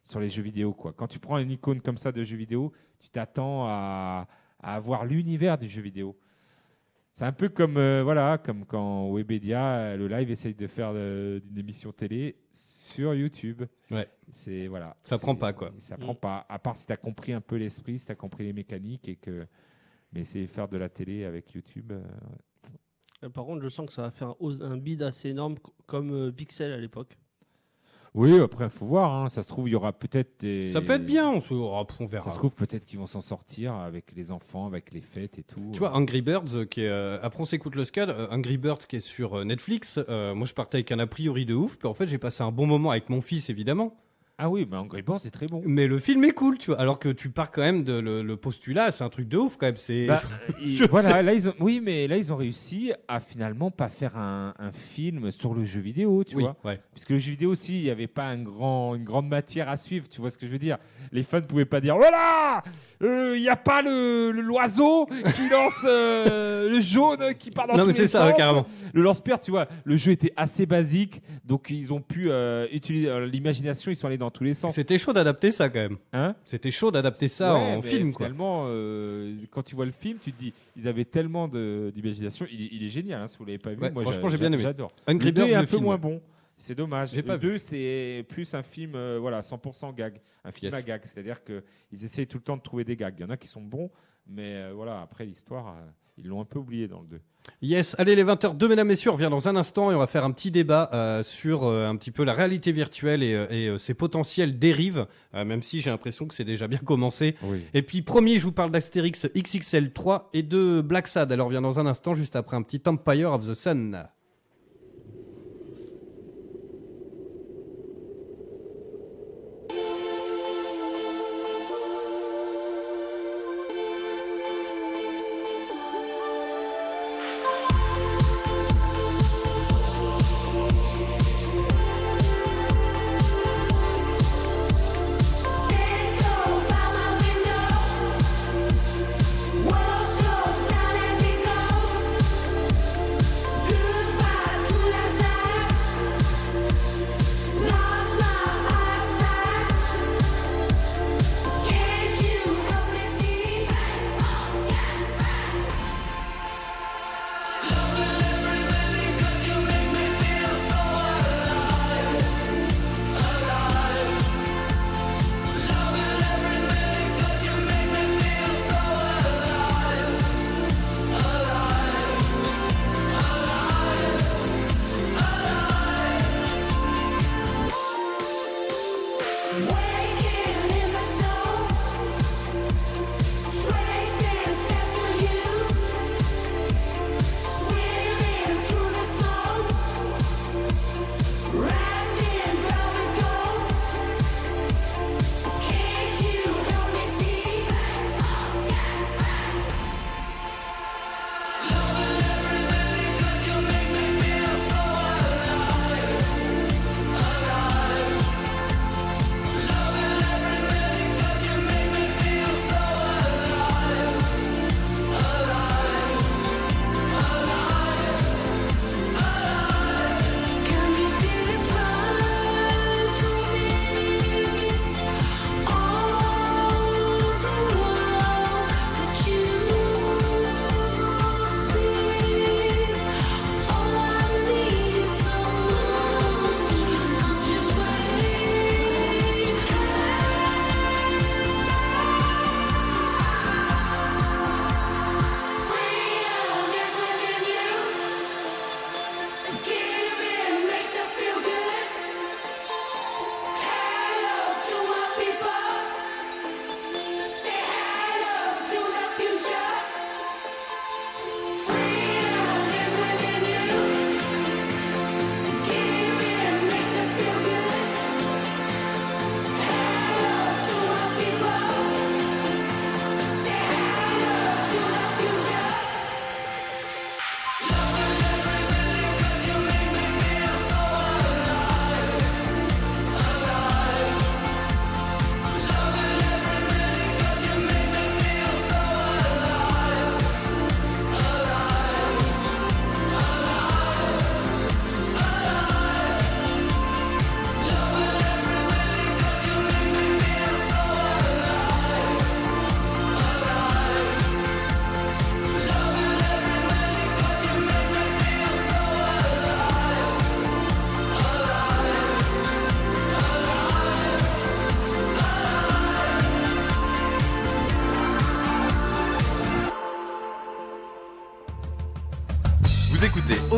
sur les jeux vidéo. Quoi. Quand tu prends une icône comme ça de jeu vidéo, tu t'attends à, à avoir l'univers du jeu vidéo. C'est un peu comme, euh, voilà, comme quand Webedia, euh, le live, essaye de faire euh, une émission télé sur YouTube. Ouais. C'est, voilà, Ça prend pas, quoi. Ça prend pas. À part si tu as compris un peu l'esprit, si tu as compris les mécaniques et que. Mais c'est faire de la télé avec YouTube. euh, Par contre, je sens que ça va faire un, un bid assez énorme co- comme euh, Pixel à l'époque. Oui, après, il faut voir. hein. Ça se trouve, il y aura peut-être des. Ça peut être bien, on, se- oh, on verra. Ça se trouve, peut-être qu'ils vont s'en sortir avec les enfants, avec les fêtes et tout. Tu vois, Angry Birds, euh, qui est, euh, après on s'écoute le euh, Angry Birds qui est sur euh, Netflix, euh, moi je partais avec un a priori de ouf, puis en fait j'ai passé un bon moment avec mon fils évidemment, Ah oui, mais Angry Birds, c'est très bon. mais le film est cool, tu vois, alors que tu pars quand même de le, le postulat, c'est un truc de ouf quand même, c'est... Bah, voilà, là, ils ont... oui, mais là, ils ont réussi à finalement pas faire un, un film sur le jeu vidéo, tu oui, vois. ouais. Puisque le jeu vidéo aussi, il n'y avait pas un grand, une grande matière à suivre, tu vois ce que je veux dire. Les fans ne pouvaient pas dire voilà, euh, il n'y a pas le l'oiseau qui lance euh, le jaune qui part dans Non tous mais c'est les ça, sens. carrément. Le lance-pierre, tu vois, le jeu était assez basique, donc ils ont pu euh, utiliser l'imagination, ils sont allés dans tous les sens. C'était chaud d'adapter ça quand même. Hein C'était chaud d'adapter ça Ouais, en mais film quoi. Finalement, euh, quand tu vois le film, tu te dis, ils avaient tellement d'imagination. Il, est- il est génial, hein, si vous l'avez pas vu. Ouais, moi, franchement, j'a- j'ai bien aimé. J'adore. Angry le 2 Birds, est un peu film, moins ouais. bon. C'est dommage. J'ai Le pas 2, c'est plus un film, euh, voilà, 100% gag. Un film Yes. à gag. C'est-à-dire qu'ils essayent tout le temps de trouver des gags. Il y en a qui sont bons, mais euh, voilà, après l'histoire, euh, ils l'ont un peu oublié dans le 2. Yes, allez les 20h2 mesdames messieurs, on revient dans un instant et on va faire un petit débat euh, sur euh, un petit peu la réalité virtuelle et, euh, et, euh, ses potentielles dérives, même si j'ai l'impression que c'est déjà bien commencé. Oui. Et puis promis, je vous parle d'Astérix XXL 3 et de Black Sad. Alors on revient dans un instant juste après un petit Empire of the Sun.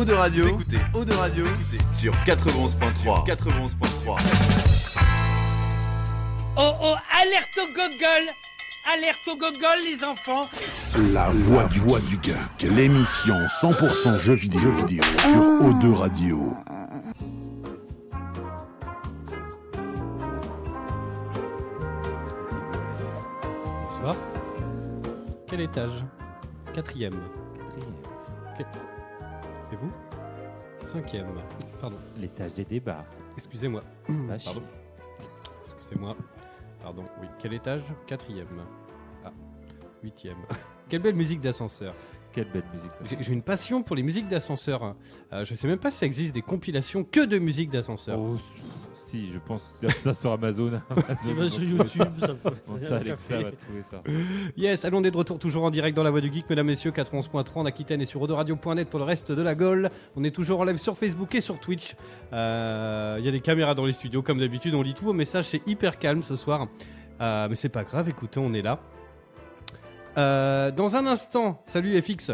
Eau de Radio, écoutez. Eau de Radio. Sur 91.3. 91.3. Oh oh, alerte au gogol. Alerte au gogol, les enfants. La voix du voix du geek, l'émission 100% jeux vidéo, jeux vidéo. Sur O2 Radio. Bonsoir. Quel étage? Quatrième. Et vous? Cinquième. Pardon. L'étage des débats. Excusez-moi. Pardon. chier. Excusez-moi. Pardon. Oui. Quel étage? Quatrième. Ah. Huitième. Quelle belle musique d'ascenseur. Quelle belle musique. J'ai une passion pour les musiques d'ascenseur. Euh, je sais même pas si ça existe des compilations que de musique d'ascenseur. Oh, si, je pense que ça sur Amazon. Pas sur YouTube, ça Alexa va trouver ça. Yes, allons on est de retour toujours en direct dans la voix du geek, mesdames, messieurs, 91.3 en Aquitaine et sur Radio.net pour le reste de la Gaule. On est toujours en live sur Facebook et sur Twitch. Euh, Il y a des caméras dans les studios, comme d'habitude, on lit tous vos messages, c'est hyper calme ce soir. Euh, mais c'est pas grave, écoutez, on est là. Euh, dans un instant, salut FX.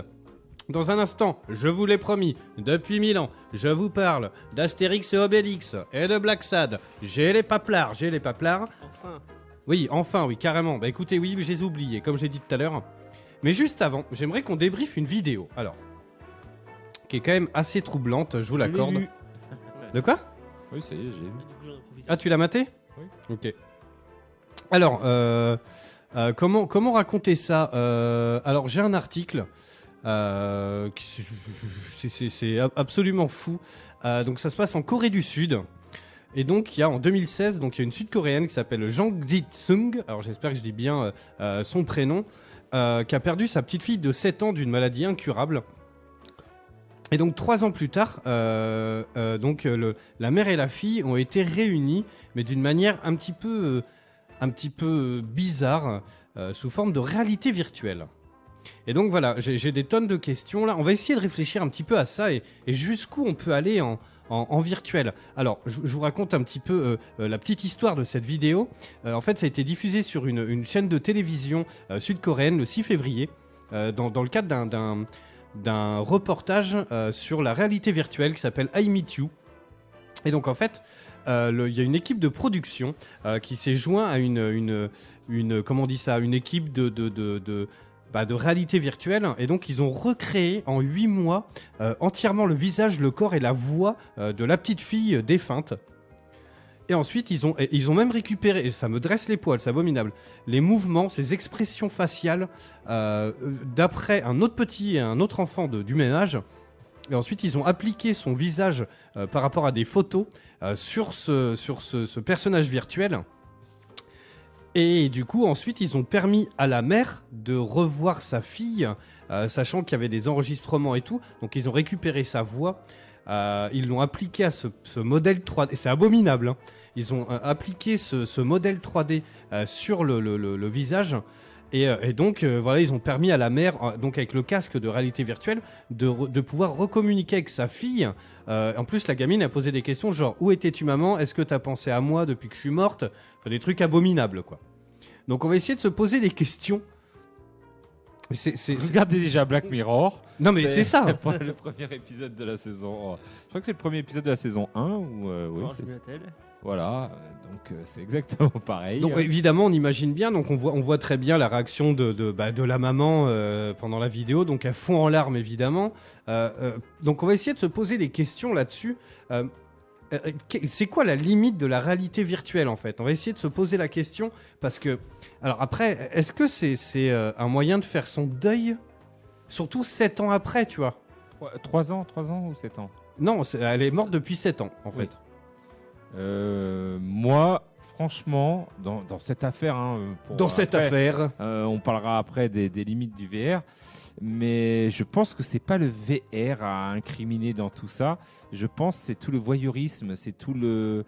Dans un instant, je vous l'ai promis, depuis mille ans, je vous parle d'Astérix et Obélix et de Black Sad. J'ai les paplards, j'ai les paplards. Enfin, Oui, enfin, oui, carrément. Bah écoutez, oui, je les ai oubliés, comme j'ai dit tout à l'heure. Mais juste avant, j'aimerais qu'on débriefe une vidéo. Alors, qui est quand même assez troublante, je vous l'accorde. De quoi? Oui, ça y est, j'ai vu. Ah, tu l'as maté Oui. Ok. Alors, euh, euh, comment, comment raconter ça Euh, Alors, j'ai un article. euh, c'est- c'est c'est ab- absolument fou. Donc, ça se passe en Corée du Sud. Et donc, il y a en 2016, donc il y a une Sud-Coréenne qui s'appelle Jang Ji-sung. Alors, j'espère que je dis bien son prénom. qui a perdu sa petite fille de 7 ans d'une maladie incurable. Et donc trois ans plus tard, donc la mère et la fille ont été réunies, mais d'une manière un petit peu, un petit peu euh, bizarre, euh, sous forme de réalité virtuelle. Et donc voilà, j'ai des tonnes de questions là. On va essayer de réfléchir un petit peu à ça et, jusqu'où on peut aller en, virtuel. Alors, je, vous raconte un petit peu euh, la petite histoire de cette vidéo. En fait, ça a été diffusé sur une, chaîne de télévision sud-coréenne le 6 février, dans, dans le cadre d'un- reportage sur la réalité virtuelle qui s'appelle I Meet You. Et donc en fait, il y a une équipe de production euh, qui s'est joint à une, une, une, comment on dit ça, une équipe de, de, de, de, bah, réalité virtuelle. Et donc ils ont recréé en huit mois euh, entièrement le visage, le corps et la voix euh, de la petite fille euh, défunte. Et ensuite, ils ont, et ils ont même récupéré, et ça me dresse les poils, c'est abominable, les mouvements, ces expressions faciales euh, d'après un autre petit, un autre enfant de- du ménage. Et ensuite, ils ont appliqué son visage euh, par rapport à des photos euh, sur, ce, sur ce, personnage virtuel. Et du coup, ensuite, ils ont permis à la mère de revoir sa fille, euh, sachant qu'il y avait des enregistrements et tout. Donc, ils ont récupéré sa voix. euh, ils l'ont appliqué à ce, modèle 3D. C'est abominable. hein. Ils ont euh, appliqué ce, modèle 3D euh, sur le visage. Et, euh, et donc, euh, voilà, ils ont permis à la mère, euh, donc avec le casque de réalité virtuelle, de, re- de pouvoir recommuniquer avec sa fille. Euh, en plus, la gamine a posé des questions genre Où étais-tu, maman? Est-ce que tu as pensé à moi depuis que je suis morte? Enfin, des trucs abominables, quoi. Donc, on va essayer de se poser des questions. C'est, c'est- c'est- Regardez déjà Black Mirror. Non, mais c'est ça. Le premier épisode de la saison. Je crois que c'est le premier épisode de la saison 1. Ou, euh, oui, Voilà, donc euh, c'est exactement pareil. Donc évidemment, on imagine bien, donc on voit, on voit très bien la réaction de, de, bah, de la maman euh, pendant la vidéo, donc elle fond en larmes évidemment. Euh, euh, donc on va essayer de se poser des questions là-dessus. C'est quoi la limite de la réalité virtuelle en fait? On va essayer de se poser la question parce que, alors après, est-ce que c'est c'est, euh, un moyen de faire son deuil? Surtout 7 ans après, tu vois 3 ans, 3 ans ou 7 ans? Non, elle est morte depuis 7 ans en Oui. fait. Euh, Moi, franchement, dans, dans cette affaire. hein, pour- Dans cette après, affaire, euh, on parlera après des, des limites du VR. Mais je pense que c'est pas le VR à incriminer dans tout ça. Je pense que c'est tout le voyeurisme, c'est tout le,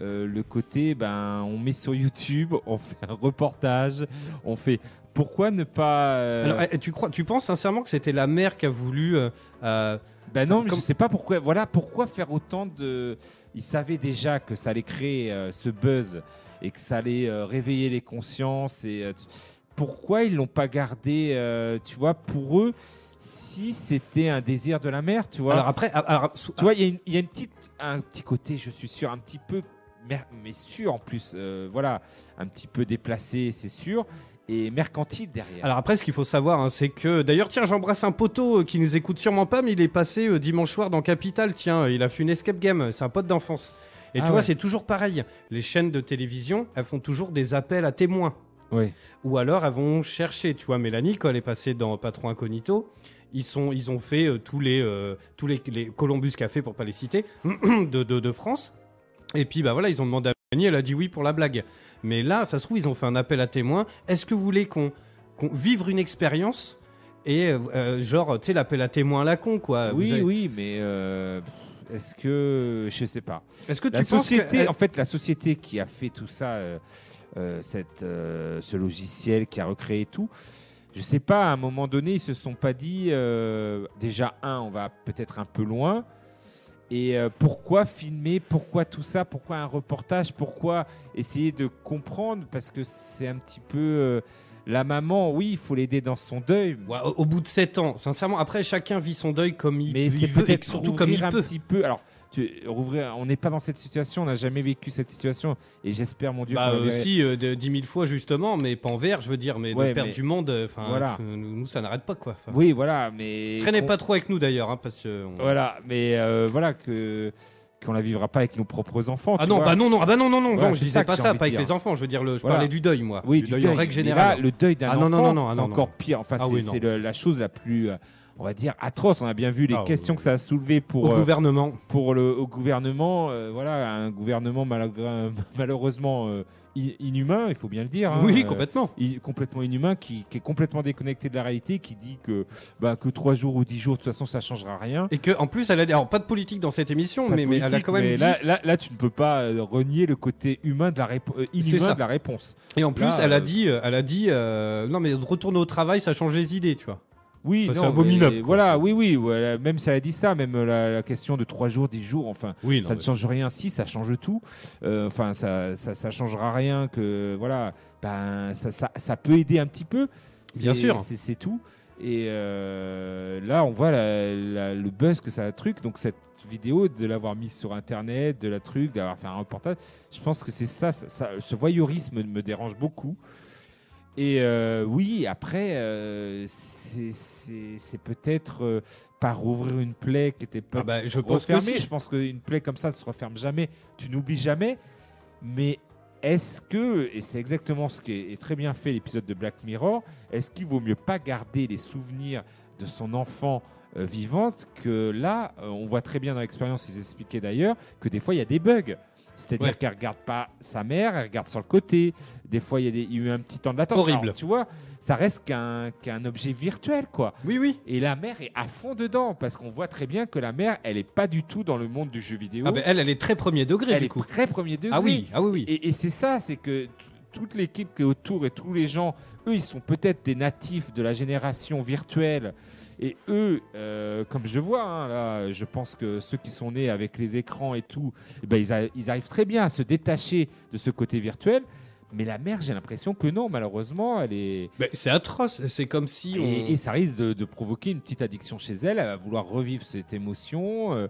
euh, le côté, ben, on met sur YouTube, on fait un reportage, on fait. Pourquoi ne pas. euh, Alors, eh, tu crois, tu penses sincèrement que c'était la mère qui a voulu euh, euh, Ben non, mais Comme- je sais pas pourquoi. Voilà, pourquoi faire autant de. Ils savaient déjà que ça allait créer euh, ce buzz et que ça allait euh, réveiller les consciences. Et euh, pourquoi ils l'ont pas gardé Tu vois, pour eux, si c'était un désir de la mère, tu vois? Alors après, ah, alors, Tu vois, il y y, a une petite, un petit côté, je suis sûr, un petit peu, mais sûr en plus, euh, voilà, un petit peu déplacé, c'est sûr, et mercantile derrière. Alors après, ce qu'il faut savoir, hein, c'est que d'ailleurs, tiens, j'embrasse un poteau euh, qui nous écoute sûrement pas, mais il est passé euh, dimanche soir dans Capital. Tiens, il a fait une escape game. C'est un pote d'enfance. Et Ah tu vois, ouais. c'est toujours pareil. Les chaînes de télévision, elles font toujours des appels à témoins. Oui. Ou alors, elles vont chercher. Tu vois, Mélanie, quand elle est passée dans Patron Incognito, ils, sont, ils ont fait euh, tous les, euh, tous les, les Columbus Café, pour pas les citer, de, de, de France. Et puis, bah voilà, ils ont demandé à Mélanie, elle a dit oui pour la blague. Mais là, ça se trouve, ils ont fait un appel à témoins. Est-ce que vous voulez qu'on qu'on vivre une expérience et euh, euh, genre, tu sais, l'appel à témoins à la con, quoi. Oui, avez- oui, mais euh, est-ce que je sais pas. Est-ce que tu penses que- en fait, la société qui a fait tout ça, euh, cette, ce logiciel qui a recréé tout, je sais pas, à un moment donné, ils se sont pas dit, déjà, un, on va peut-être un peu loin. Et euh, pourquoi filmer? Pourquoi tout ça? Pourquoi un reportage? Pourquoi essayer de comprendre? Parce que c'est un petit peu euh, la maman. Oui, il faut l'aider dans son deuil. Ouais, au, au bout de 7 ans, sincèrement, après, chacun vit son deuil comme il, Mais il c'est veut et peut-être surtout comme il un peut. petit peu. Alors, tu, rouvrir, on n'est pas dans cette situation, on n'a jamais vécu cette situation, et j'espère, mon Dieu, Bah aussi euh, 10 000 fois justement, mais pas en vert, je veux dire, mais Ouais, de perdre mais- du monde, euh, enfin, Voilà. nous, ça n'arrête pas quoi. Oui, voilà, mais Traînez pas trop avec nous d'ailleurs, hein, parce que. on- Voilà, mais euh, voilà que qu'on la vivra pas avec nos propres enfants. Ah tu non, vois. bah non, non, ah bah non, non, non, Voilà, non, je disais ça pas ça, pas avec les enfants, je veux dire, le, je Voilà. parlais du deuil, moi. Oui, du, du deuil, en règle générale. là, le deuil d'un Ah enfant, non, non, non, non, ah c'est encore pire. Enfin, Ah c'est oui, la chose la plus, euh, on va dire, atroce. On a bien vu les Ah, questions oui. que ça a soulevé pour Au euh, gouvernement. pour le au gouvernement. euh, voilà, un gouvernement malgré- malheureusement euh, inhumain, il faut bien le dire. hein, oui, euh, complètement. complètement inhumain, qui, qui est complètement déconnecté de la réalité, qui dit que bah, que trois jours ou dix jours, de toute façon, ça changera rien. Et que en plus, elle a dit, alors pas de politique dans cette émission, mais, mais elle a quand même mais dit. là, là, là, tu ne peux pas euh, renier le côté humain de la euh, inhumain de la réponse. Et en plus, Là, elle a dit, elle a dit, euh, non mais retourner au travail, ça change les idées, tu vois. Oui, Enfin, c'est abominable. Voilà, oui, oui. même si elle a dit ça, même euh, la, la question de trois jours, dix jours, enfin, Oui, ça ne change rien. Si, ça change tout. Euh, Enfin, ça, ça, ça changera rien que voilà. Ben, ça, ça, ça peut aider un petit peu. Bien sûr. c'est c'est tout. Et euh, là, on voit la- la- le buzz que ça a truc. Donc cette vidéo, de l'avoir mise sur Internet, de la truc, d'avoir fait un reportage, je pense que c'est ça, ça- ça- Ce voyeurisme me dérange beaucoup. Et euh, oui, après, euh, c'est- peut-être euh, par rouvrir une plaie qui était pas Ah bah, je pense que refermée. Je pense qu'une plaie comme ça ne se referme jamais. Tu n'oublies jamais. Mais est-ce que, et c'est exactement ce qui est, est très bien fait l'épisode de Black Mirror, est-ce qu'il vaut mieux pas garder les souvenirs de son enfant euh, vivante que là, on voit très bien dans l'expérience, ils expliquaient d'ailleurs, que des fois il y a des bugs. C'est-à-dire Ouais. qu'elle regarde pas sa mère, elle regarde sur le côté. Des fois, il y, a y eu un petit temps de latence. Horrible. Alors, tu vois, ça reste qu'un objet virtuel, quoi. Oui, oui. Et la mère est à fond dedans parce qu'on voit très bien que la mère, elle est pas du tout dans le monde du jeu vidéo. Ah ben, elle, elle est très premier degré elle du est coup. très premier degré. Ah oui, ah oui, oui. Et, et c'est ça, c'est que toute l'équipe qui est autour et tous les gens, eux, ils sont peut-être des natifs de la génération virtuelle. Et eux, euh, comme je vois, hein, là, je pense que ceux qui sont nés avec les écrans et tout, eh ben, ils, a- ils arrivent très bien à se détacher de ce côté virtuel. Mais la mère, j'ai l'impression que non, malheureusement, elle est. C'est atroce. C'est comme si on. Et, et ça risque de, de provoquer une petite addiction chez elle. Elle va vouloir revivre cette émotion, euh,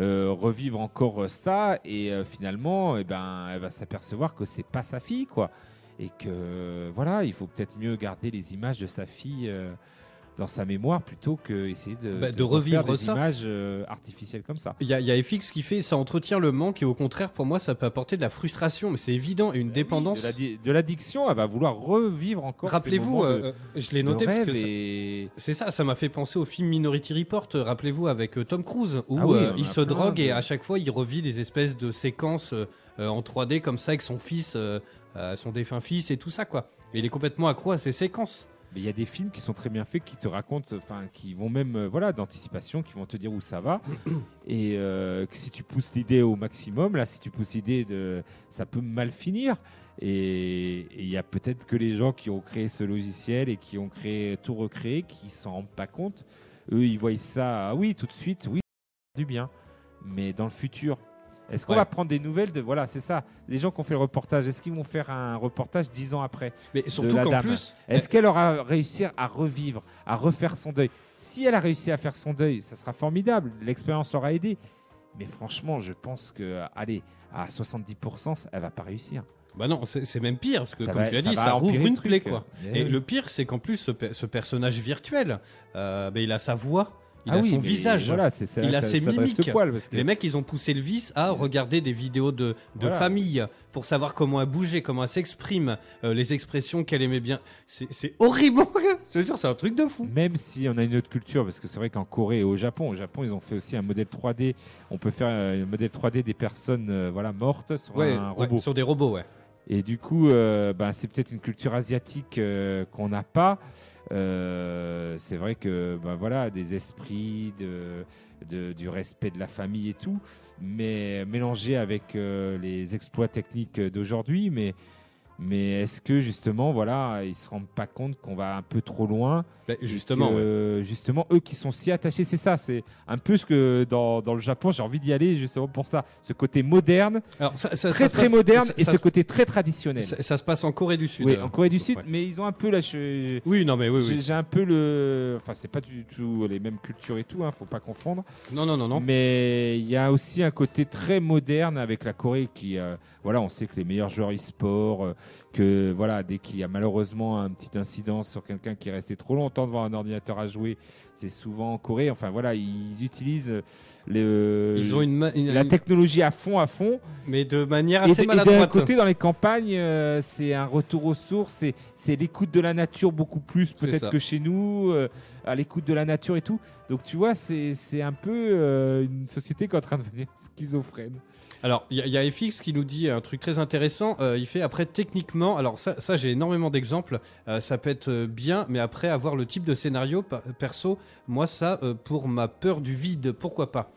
euh, revivre encore ça, et euh, finalement, eh ben, elle va s'apercevoir que c'est pas sa fille, quoi. Et que voilà, il faut peut-être mieux garder les images de sa fille euh, dans sa mémoire plutôt que essayer de, Bah, de refaire revivre des ça. images euh, artificielles comme ça. Il y, a- il y a FX qui fait ça entretient le manque et au contraire pour moi ça peut apporter de la frustration mais c'est évident et une dépendance. De l'addi- de l'addiction, elle va vouloir revivre encore. Rappelez-vous, de- euh, je l'ai de noté parce que et- c'est ça, ça m'a fait penser au film Minority Report, euh, rappelez-vous avec euh, Tom Cruise où Ah oui, euh, il se drogue de- et à chaque fois il revit des espèces de séquences euh, euh, en 3D comme ça avec son fils, euh, euh, son défunt fils et tout ça quoi. Et il est complètement accro à ces séquences. Mais il y a des films qui sont très bien faits, qui te racontent, enfin, qui vont même, euh, voilà, d'anticipation, qui vont te dire où ça va. Et euh, que si tu pousses l'idée au maximum, là, si tu pousses l'idée de, ça peut mal finir. Et il y a peut-être que les gens qui ont créé ce logiciel et qui ont créé tout recréé, qui s'en rendent pas compte. Eux, ils voient ça, ah oui, tout de suite, oui, du bien. Mais dans le futur, Est-ce qu'on Ouais. va prendre des nouvelles de voilà, c'est ça. Les gens qui ont fait le reportage, est-ce qu'ils vont faire un reportage dix ans après Mais surtout qu'en plus, Est-ce qu'elle aura réussi à revivre, à refaire son deuil? Si elle a réussi à faire son deuil, ça sera formidable. L'expérience l'aura aidé. Mais franchement, je pense que, allez, à 70%, elle va pas réussir. Bah non, c'est même pire, parce que Ça comme va- tu as dit, ça rouvre une plaie, quoi. Eh Et le pire, c'est qu'en plus, ce, pe- ce personnage virtuel, euh, bah, il a sa voix, il Ah a oui, son visage. Voilà, c'est ça. Il a ça- ses ça mimiques. poil, parce que- Les mecs, ils ont poussé le vice à regarder des vidéos de, de Voilà. famille pour savoir comment elle bougeait, comment elle s'exprime, euh, les expressions qu'elle aimait bien. C'est horrible. Je veux dire, c'est un truc de fou. Même si on a une autre culture, parce que c'est vrai qu'en Corée et au Japon, au Japon, ils ont fait aussi un modèle 3D. On peut faire euh, un modèle 3D des personnes euh, voilà, mortes sur Ouais, un ouais, robot. sur des robots, ouais. Et du coup, euh, ben, c'est peut-être une culture asiatique euh, qu'on n'a pas. Euh, c'est vrai que ben, voilà, des esprits, de- du respect de la famille et tout, mais mélangé avec euh, les exploits techniques d'aujourd'hui. Mais, mais est-ce que justement, voilà, ils se rendent pas compte qu'on va un peu trop loin Bah, et justement, que, justement, eux qui sont si attachés, c'est ça. C'est un peu ce que dans, dans le Japon, j'ai envie d'y aller justement pour ça. Ce côté moderne, Alors, ça, ça- très ça très passe- moderne, et ce côté très traditionnel. Ça, se passe en Corée du Sud. Oui, en Corée du Sud, ouais. mais ils ont un peu je- Oui, non, mais oui, J'ai oui. j'ai un peu le. Enfin, c'est pas du tout les mêmes cultures et tout, hein, faut pas confondre. Non, non, non, non. Mais il y a aussi un côté très moderne avec la Corée qui. euh, voilà, on sait que les meilleurs joueurs e-sport, euh, que voilà, dès qu'il y a malheureusement un petit incident sur quelqu'un qui est resté trop longtemps devant un ordinateur à jouer, c'est souvent en Corée. Enfin voilà, ils utilisent Ils ont une, la technologie à fond, à fond. mais de manière Et, assez de- et d'un maladroite. côté, dans les campagnes, euh, c'est un retour aux sources, c'est, c'est l'écoute de la nature beaucoup plus peut-être que chez nous, euh, à l'écoute de la nature et tout. Donc tu vois, c'est, c'est un peu euh, une société qui est en train de devenir schizophrène. Alors, il y, a- il y a FX qui nous dit un truc très intéressant. Euh, il fait après techniquement, alors ça, ça j'ai énormément d'exemples. Euh, ça peut être bien, mais après avoir le type de scénario perso, moi ça, euh, pour ma peur du vide, pourquoi pas?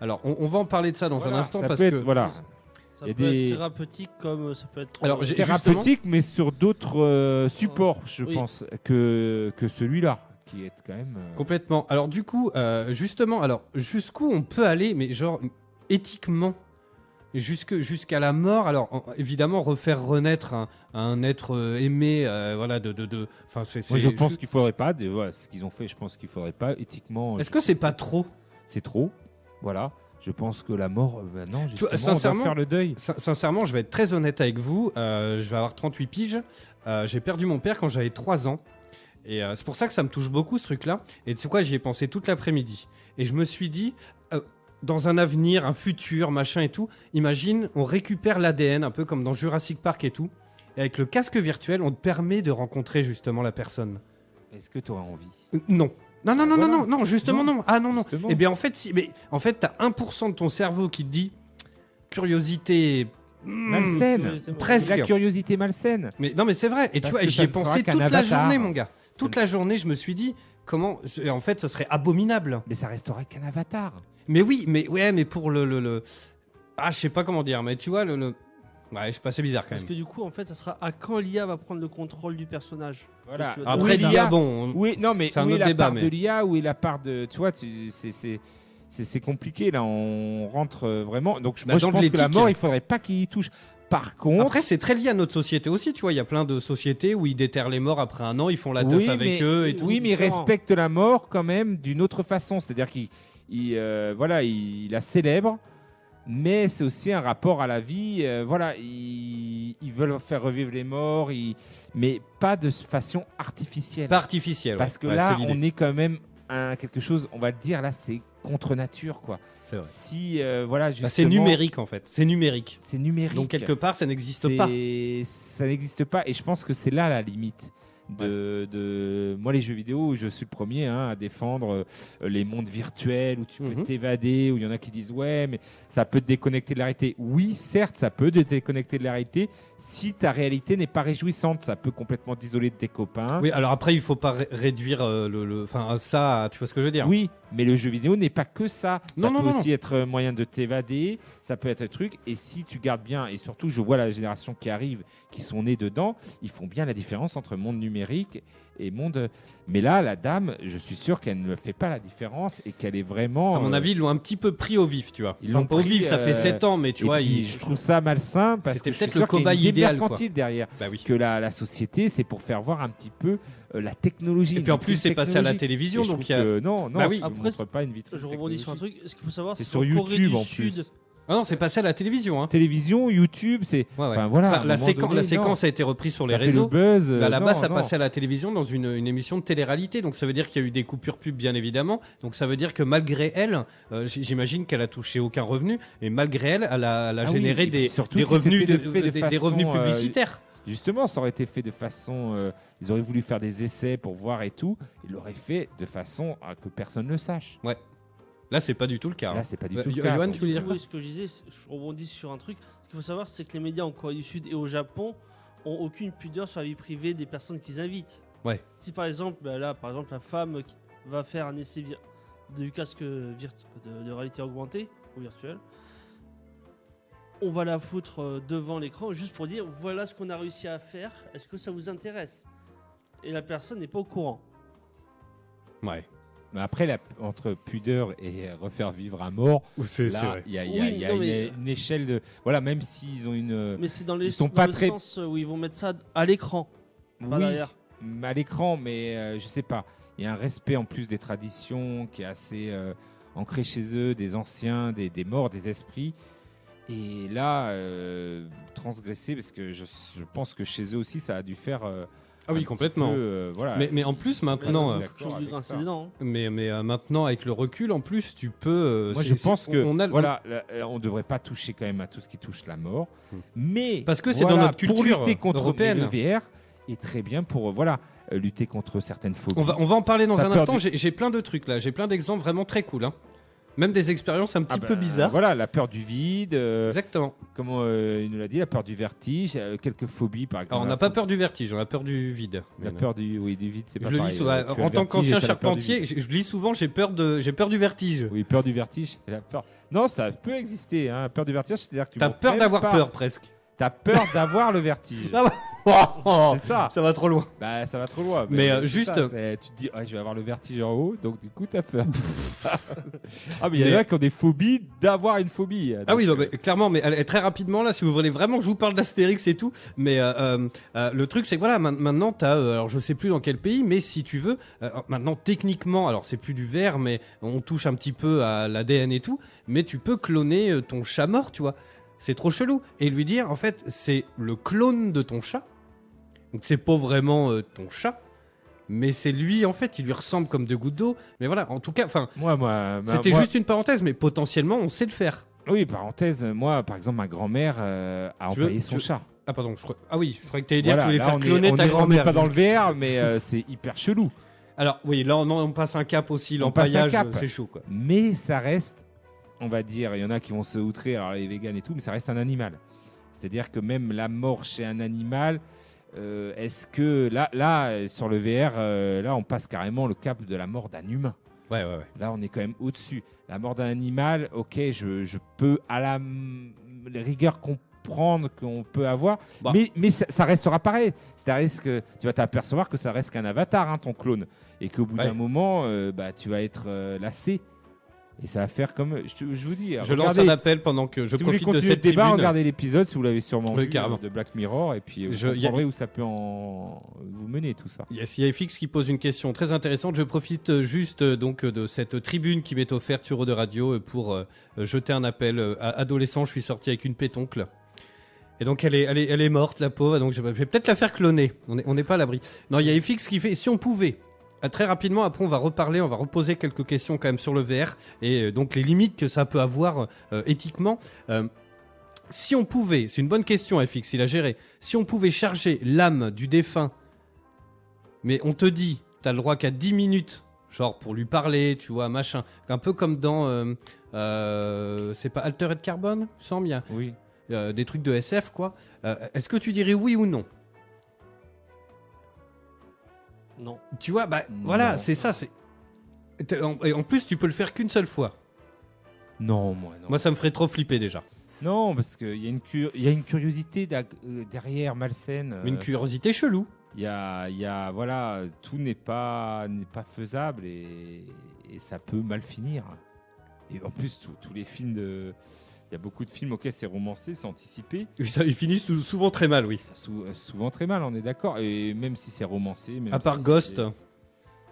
Alors, on, on va en parler de ça dans Voilà, un instant ça parce peut que être, voilà, Ça peut des- être thérapeutique comme ça peut être. Alors, thérapeutique, mais sur d'autres euh, supports, je Oui. pense, que, que celui-là, qui est quand même. euh, complètement. Alors du coup, euh, justement, alors jusqu'où on peut aller, mais genre éthiquement. Jusque, jusqu'à la mort, alors en- évidemment refaire renaître un, un être euh, aimé, euh, voilà, de, de, c'est. Moi, je pense qu'il faudrait pas. de- voilà, ce qu'ils ont fait, je pense qu'il faudrait pas. Éthiquement, Est-ce je- que c'est pas trop? C'est trop Voilà. Je pense que la mort, ben non, justement, on sincèrement, doit faire le deuil. Sin- Sincèrement, je vais être très honnête avec vous. euh, je vais avoir 38 piges. Euh, j'ai perdu mon père quand j'avais 3 ans. Et euh, c'est pour ça que ça me touche beaucoup ce truc-là. Et tu sais quoi, j'y ai pensé toute l'après-midi. Et je me suis dit, euh, dans un avenir, un futur, machin et tout, imagine, on récupère l'ADN, un peu comme dans Jurassic Park et tout. Et avec le casque virtuel, on te permet de rencontrer justement la personne. Est-ce que tu auras envie? Euh, Non. Non, non, non, Voilà. non, non, non, justement non. Ah non, non. Justement. Eh bien en fait, si, mais en fait, t'as 1% de ton cerveau qui te dit curiosité. hmm, Malsaine. presque. La curiosité malsaine. Mais non, mais c'est vrai. Et Parce tu vois, j'y ai pensé toute la journée, mon gars. Toute la journée, je me suis dit comment. En fait, ce serait abominable. Mais ça restera qu'un avatar. Mais oui, mais ouais, mais pour le le, le- ah, je sais pas comment dire, mais tu vois le, le... ouais, je sais pas, c'est bizarre quand Parce même. que du coup, en fait, ça sera à quand l'IA va prendre le contrôle du personnage. Voilà. Après l'IA, bon, Oui, non, mais C'est un où est autre la débat, part mais- de l'IA Où est la part de. Tu vois, tu- c'est- c'est. C'est c'est compliqué là, on rentre euh, vraiment. Donc je- Bah, moi je pense que la mort, il faudrait pas qu'il y touche. Par contre, Après, c'est très lié à notre société aussi, tu vois. Il y a plein de sociétés où ils déterrent les morts après un an, ils font la teuf oui, avec mais, eux et tout. Oui, mais il différent. respecte la mort quand même d'une autre façon. C'est-à-dire qu'il il, euh, voilà, il, il la célèbre, mais c'est aussi un rapport à la vie. euh, voilà, ils, ils veulent faire revivre les morts, ils- mais pas de façon artificielle. Pas artificiel. ouais. Parce que Ouais, là, on est quand même un, quelque chose, on va le dire, là, c'est contre nature, quoi. C'est vrai. Si, euh, voilà, Bah, c'est numérique en fait. C'est numérique. C'est numérique. Donc quelque part, ça n'existe pas. Ça n'existe pas. Et je pense que c'est là la limite. De, de- moi les jeux vidéo je suis le premier hein, à défendre euh, les mondes virtuels où tu peux Mhm. t'évader où il y en a qui disent ouais mais ça peut te déconnecter de la réalité. Oui certes ça peut te déconnecter de la réalité si ta réalité n'est pas réjouissante. Ça peut complètement t'isoler de tes copains. Oui, alors après, il faut pas ré- réduire euh, le, enfin ça, tu vois ce que je veux dire? Oui, mais le jeu vidéo n'est pas que ça. Non, ça non, peut non, aussi être un moyen de t'évader, ça peut être un truc. Et si tu gardes bien, et surtout, je vois la génération qui arrive, qui sont nés dedans, ils font bien la différence entre monde numérique et monde. Mais là, la dame, je suis sûr qu'elle ne fait pas la différence et qu'elle est vraiment. À mon euh, avis, ils l'ont un petit peu pris au vif, tu vois. Ils Enfin, l'ont pas au pris, vif, ça fait euh, 7 ans, mais tu et vois, puis, je trouve ça malsain parce que suis peut-être le cobaye idée idéal, quoi. mercantile derrière. Bah oui. Que la, la société, c'est pour faire voir un petit peu euh, la technologie. Et puis en plus, c'est passé à la télévision, donc trouve il y a- que non, non, Bah oui. Après, pas une vitrine. Je rebondis sur un truc. Ce qu'il faut savoir, C'est c'est sur YouTube en Sud, plus. Ah non, c'est passé à la télévision. Hein. Télévision, YouTube, c'est. Ouais, ouais. Enfin voilà. Enfin, la, séquence, donné, la non. séquence a été reprise sur les fait le réseaux. buzz. La euh, base, non, ça non. passait à la télévision dans une, une émission de télé-réalité. Donc ça veut dire qu'il y a eu des coupures pub, bien évidemment. Donc ça veut dire que malgré elle, euh, j'imagine qu'elle a touché aucun revenu. Et malgré elle, elle a, elle a Ah généré des, surtout des si revenus, de- de des euh, publicitaires. Justement, ça aurait été fait de façon. euh, ils auraient voulu faire des essais pour voir et tout. Ils l'auraient fait de façon à que personne ne le sache. Là, c'est pas du tout le cas. Là, hein. c'est pas du Euh, tout le cas. Tu voulais dire quoi Oui, ce que je disais, je rebondis sur un truc. Ce qu'il faut savoir, c'est que les médias en Corée du Sud et au Japon ont aucune pudeur sur la vie privée des personnes qu'ils invitent. Ouais. Si par exemple, bah là, par exemple, la femme qui va faire un essai du casque virtu- de, de réalité augmentée ou virtuelle, on va la foutre euh, devant l'écran juste pour dire voilà ce qu'on a réussi à faire. Est-ce que ça vous intéresse? Et la personne n'est pas au courant. Ouais. Mais après, la- entre pudeur et refaire vivre un mort, là, il y a, il y a- Oui, il y a non, une, mais- une échelle de. Voilà, même s'ils ont une. Mais c'est dans, les, Ils sont dans pas le très- sens où ils vont mettre ça à l'écran, pas oui, derrière. à l'écran, mais euh, je sais pas. Il y a un respect en plus des traditions qui est assez euh, ancré chez eux, des anciens, des, des morts, des esprits. Et là, euh, transgresser, parce que je, je pense que chez eux aussi, ça a dû faire. Ah oui, complètement. peu, euh, voilà. Mais, mais en plus, maintenant, euh, d'accord J'ai envie de avec grincer ça. des dents. mais, mais euh, maintenant, avec le recul, en plus, tu peux. euh, Moi, je pense que on a voilà, on devrait pas toucher quand même à tout ce qui touche la mort, Hmm. mais Parce que c'est voilà, dans notre pour culture lutter contre européenne. le VR est très bien pour euh, voilà lutter contre certaines phobies. On va, on va en parler dans Ça un instant. du- j'ai plein de trucs là. J'ai plein d'exemples vraiment très cool. hein. Même des expériences un petit Ah peu ben, bizarres. Voilà, la peur du vide, euh, Exactement. comment euh, il nous l'a dit, la peur du vertige, euh, quelques phobies par exemple. Alors, on n'a pas peur du vertige, on a peur du vide. La peur du oui du vide, c'est je pas le pareil. lis souvent. Tu as en tant qu'ancien charpentier, je, je lis souvent j'ai peur de j'ai peur du vertige. Oui, peur du vertige, et la peur. Non, ça peut exister. Hein. Peur du vertige, c'est-à-dire que tu T'as ne peur d'avoir peur presque. T'as peur d'avoir le vertige. Ah c'est ça. Ça va trop loin. Bah, ça va trop loin. Mais, euh, juste- ça, c'est- tu te dis, ah, je vais avoir le vertige en haut, donc du coup, t'as peur. ah, mais il y en a qui ont des phobies d'avoir une phobie. Ah oui, Donc, non, mais clairement, mais allez, très rapidement là, si vous voulez vraiment que je vous parle d'Astérix et tout, mais euh, euh, euh, le truc c'est que voilà, ma- maintenant t'as, euh, alors je sais plus dans quel pays, mais si tu veux, euh, maintenant techniquement, alors c'est plus du verre, mais on touche un petit peu à l'ADN et tout, mais tu peux cloner euh, ton chat mort, tu vois. C'est trop chelou et lui dire en fait c'est le clone de ton chat, donc c'est pas vraiment euh, ton chat. Mais c'est lui, en fait, il lui ressemble comme deux gouttes d'eau. Mais voilà, en tout cas, enfin, Moi, moi, c'était moi- juste une parenthèse, mais potentiellement, on sait le faire. Oui, parenthèse, moi, par exemple, ma grand-mère euh, a Tu veux- son tu- chat. Ah pardon, je crois... ah oui, je croyais que tu allais dire Voilà, que tu voulais faire est- cloner on ta est- On grand-mère. pas dans le VR, mais euh, c'est hyper chelou. Alors oui, là on, on passe un cap aussi, l'empaillage, cap. c'est chaud quoi. Mais ça reste, on va dire, il y en a qui vont se outrer, alors les véganes et tout, mais ça reste un animal. C'est-à-dire que même la mort chez un animal, euh, est-ce que là, là, sur le VR, euh, là, on passe carrément le cap de la mort d'un humain. Ouais, ouais, ouais. Là, on est quand même au-dessus. La mort d'un animal, ok, je, je peux à la rigueur comprendre qu'on peut avoir, Bah. mais, mais ça, ça restera pareil. C'est-à-dire que tu vas t'apercevoir que ça reste qu'un avatar, hein, ton clone, et qu'au bout Ouais. d'un moment, euh, bah, tu vas être lassé. Et ça va faire comme. Je, vous dis. Je lance un appel pendant que je si vous profite de cette le débat, tribune. regardez l'épisode si vous l'avez sûrement Oui, vu carrément. de Black Mirror, et puis euh, vous Je- y a- comprendrez où ça peut en vous mener tout ça. Yes, il y a FX qui pose une question très intéressante. Je profite euh, juste euh, donc de cette tribune qui m'est offerte sur Eau de Radio pour euh, jeter un appel. à adolescent, je suis sorti avec une pétoncle. Et donc elle est, elle est, elle est morte, la pauvre. Donc je vais peut-être la faire cloner. On n'est on n'est pas à l'abri. Non, il y a FX qui fait. Si on pouvait. Ah, Très rapidement, après on va reparler, on va reposer quelques questions quand même sur le VR et euh, donc les limites que ça peut avoir euh, éthiquement. Euh, si on pouvait, c'est une bonne question FX, il a géré. Si on pouvait charger l'âme du défunt mais on te dit, t'as le droit qu'à 10 minutes, genre pour lui parler, tu vois, machin. Un peu comme dans. euh, c'est pas Altered Carbone, semble, il y a Oui. des trucs de SF, quoi. Est-ce que tu dirais oui ou non? Non. Tu vois, bah Non. voilà, c'est ça, c'est. Et en plus, tu peux le faire qu'une seule fois. Non, moi, non. Moi, ça me ferait trop flipper déjà. Non, parce qu'il y, a une cur- y a une curiosité euh, derrière malsaine. euh, Une curiosité chelou. Il y a, il y a, voilà, tout n'est pas, n'est pas faisable et, et ça peut mal finir. Et en plus, tous- tous les films de. Il y a beaucoup de films auxquels c'est romancé, c'est anticipé. Ça, ils finissent sou- souvent très mal, oui. Ça souvent très mal, on est d'accord. Et même si c'est romancé. Même À part si Ghost.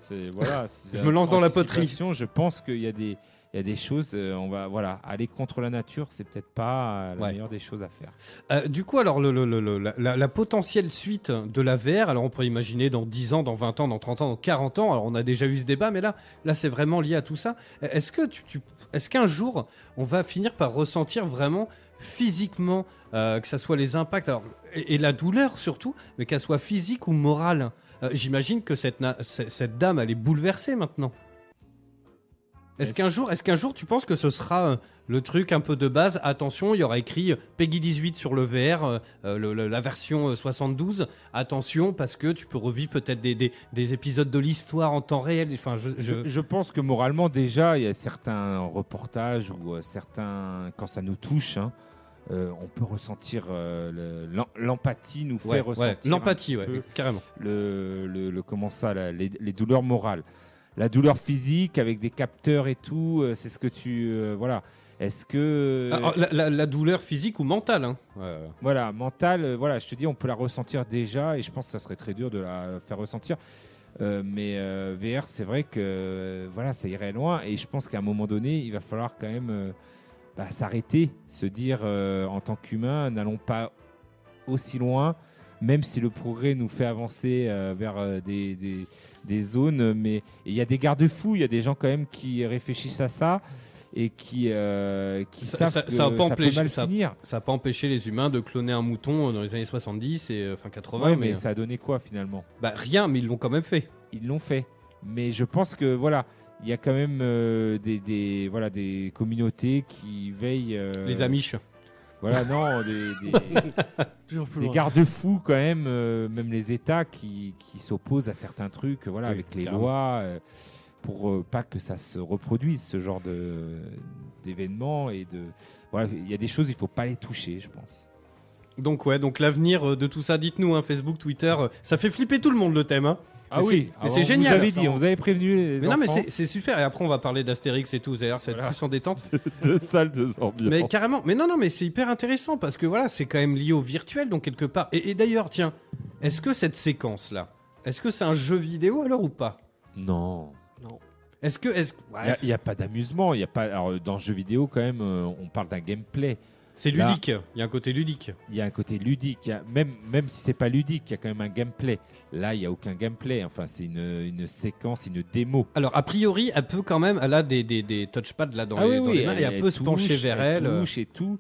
C'est voilà. si Je me lance dans la poterie. Je pense qu'il y a des, il y a des choses. euh, on va voilà aller contre la nature, c'est peut-être pas euh, la Ouais. meilleure des choses à faire. Euh, du coup, alors, le, le- le- le- la, potentielle suite de la VR, alors on peut imaginer dans 10 ans, dans 20 ans, dans 30 ans, dans 40 ans, alors on a déjà eu ce débat, mais là, là c'est vraiment lié à tout ça. Euh, Est-ce que tu, tu- est-ce qu'un jour, on va finir par ressentir vraiment physiquement, euh, que ça soit les impacts, alors, et, et la douleur surtout, mais qu'elle soit physique ou morale? Euh, J'imagine que cette cette dame, elle est bouleversée maintenant. Est-ce qu'un jour, est-ce qu'un jour, tu penses que ce sera euh, le truc un peu de base? Attention, il y aura écrit euh, Peggy 18 sur le VR, euh, le- le- la version euh, 72. Attention, parce que tu peux revivre peut-être des, des- des épisodes de l'histoire en temps réel. Enfin, je, je- Je, je pense que moralement déjà, il y a certains reportages ou certains quand ça nous touche. hein, euh, on peut ressentir euh, le- l'em- l'empathie nous fait Ouais, ouais, ressentir l'empathie, ouais, carrément. le, le, le- comment ça, la- les, les douleurs morales. La douleur physique avec des capteurs et tout, euh, c'est ce que tu. euh, voilà. Est-ce que. Alors, la, la- la douleur physique ou mentale. Hein. Euh, Voilà, mentale, euh, voilà, je te dis, on peut la ressentir déjà et je pense que ça serait très dur de la faire ressentir. Euh, mais VR, c'est vrai que voilà, ça irait loin et je pense qu'à un moment donné, il va falloir quand même bah, s'arrêter, se dire en tant qu'humain, n'allons pas aussi loin, même si le progrès nous fait avancer euh, vers euh, des, des- des zones. Mais il y a des garde-fous, il y a des gens quand même qui réfléchissent à ça et qui, euh, qui Ça- savent ça- que ça va pas ça peut empêcher- mal ça- finir. ça n'a pas empêché les humains de cloner un mouton dans les années 70 et euh, enfin 80. Ouais, mais mais ça a donné quoi finalement? bah, rien, mais ils l'ont quand même fait. Ils l'ont fait. Mais je pense que voilà, il y a quand même euh, des, des- voilà des communautés qui veillent. Les Amish. Voilà, non, des, des- Toujours plus des loin. garde-fous quand même, euh, même les États qui, qui s'opposent à certains trucs, voilà, Oui, avec les carrément. lois, euh, pour euh, pas que ça se reproduise ce genre de d'événements et de voilà, il y a des choses il faut pas les toucher, je pense. Donc ouais, donc l'avenir euh, de tout ça, dites-nous, hein, Facebook, Twitter, ça fait flipper tout le monde le thème. Hein. Ah Mais oui, mais alors, c'est génial. Vous avez dit, on vous avait prévenu les Mais non, mais c'est super. Et après, on va parler d'Astérix et tout. Voir, ça va être plus en détente. deux salles, deux ambiances. Mais carrément. Mais non, non, mais c'est hyper intéressant parce que voilà, c'est quand même lié au virtuel, donc quelque part. Et, et d'ailleurs, tiens, est-ce que cette séquence-là, est-ce que c'est un jeu vidéo alors ou pas? Non. Est-ce que, est-ce, Il n'y a, pas d'amusement. Il y a pas. Alors, dans le jeu vidéo, quand même, euh, on parle d'un gameplay. C'est ludique. Il y a un côté ludique. Il y a un côté ludique. A- même, même si c'est pas ludique, il y a quand même un gameplay. Là, il n'y a aucun gameplay. Enfin, c'est une, une séquence, une démo. Alors, a priori, elle peut quand même, elle a des, des, des touchpads là dans Ah les, dans les mains et elle, peut se pencher vers elle. euh. touche et tout.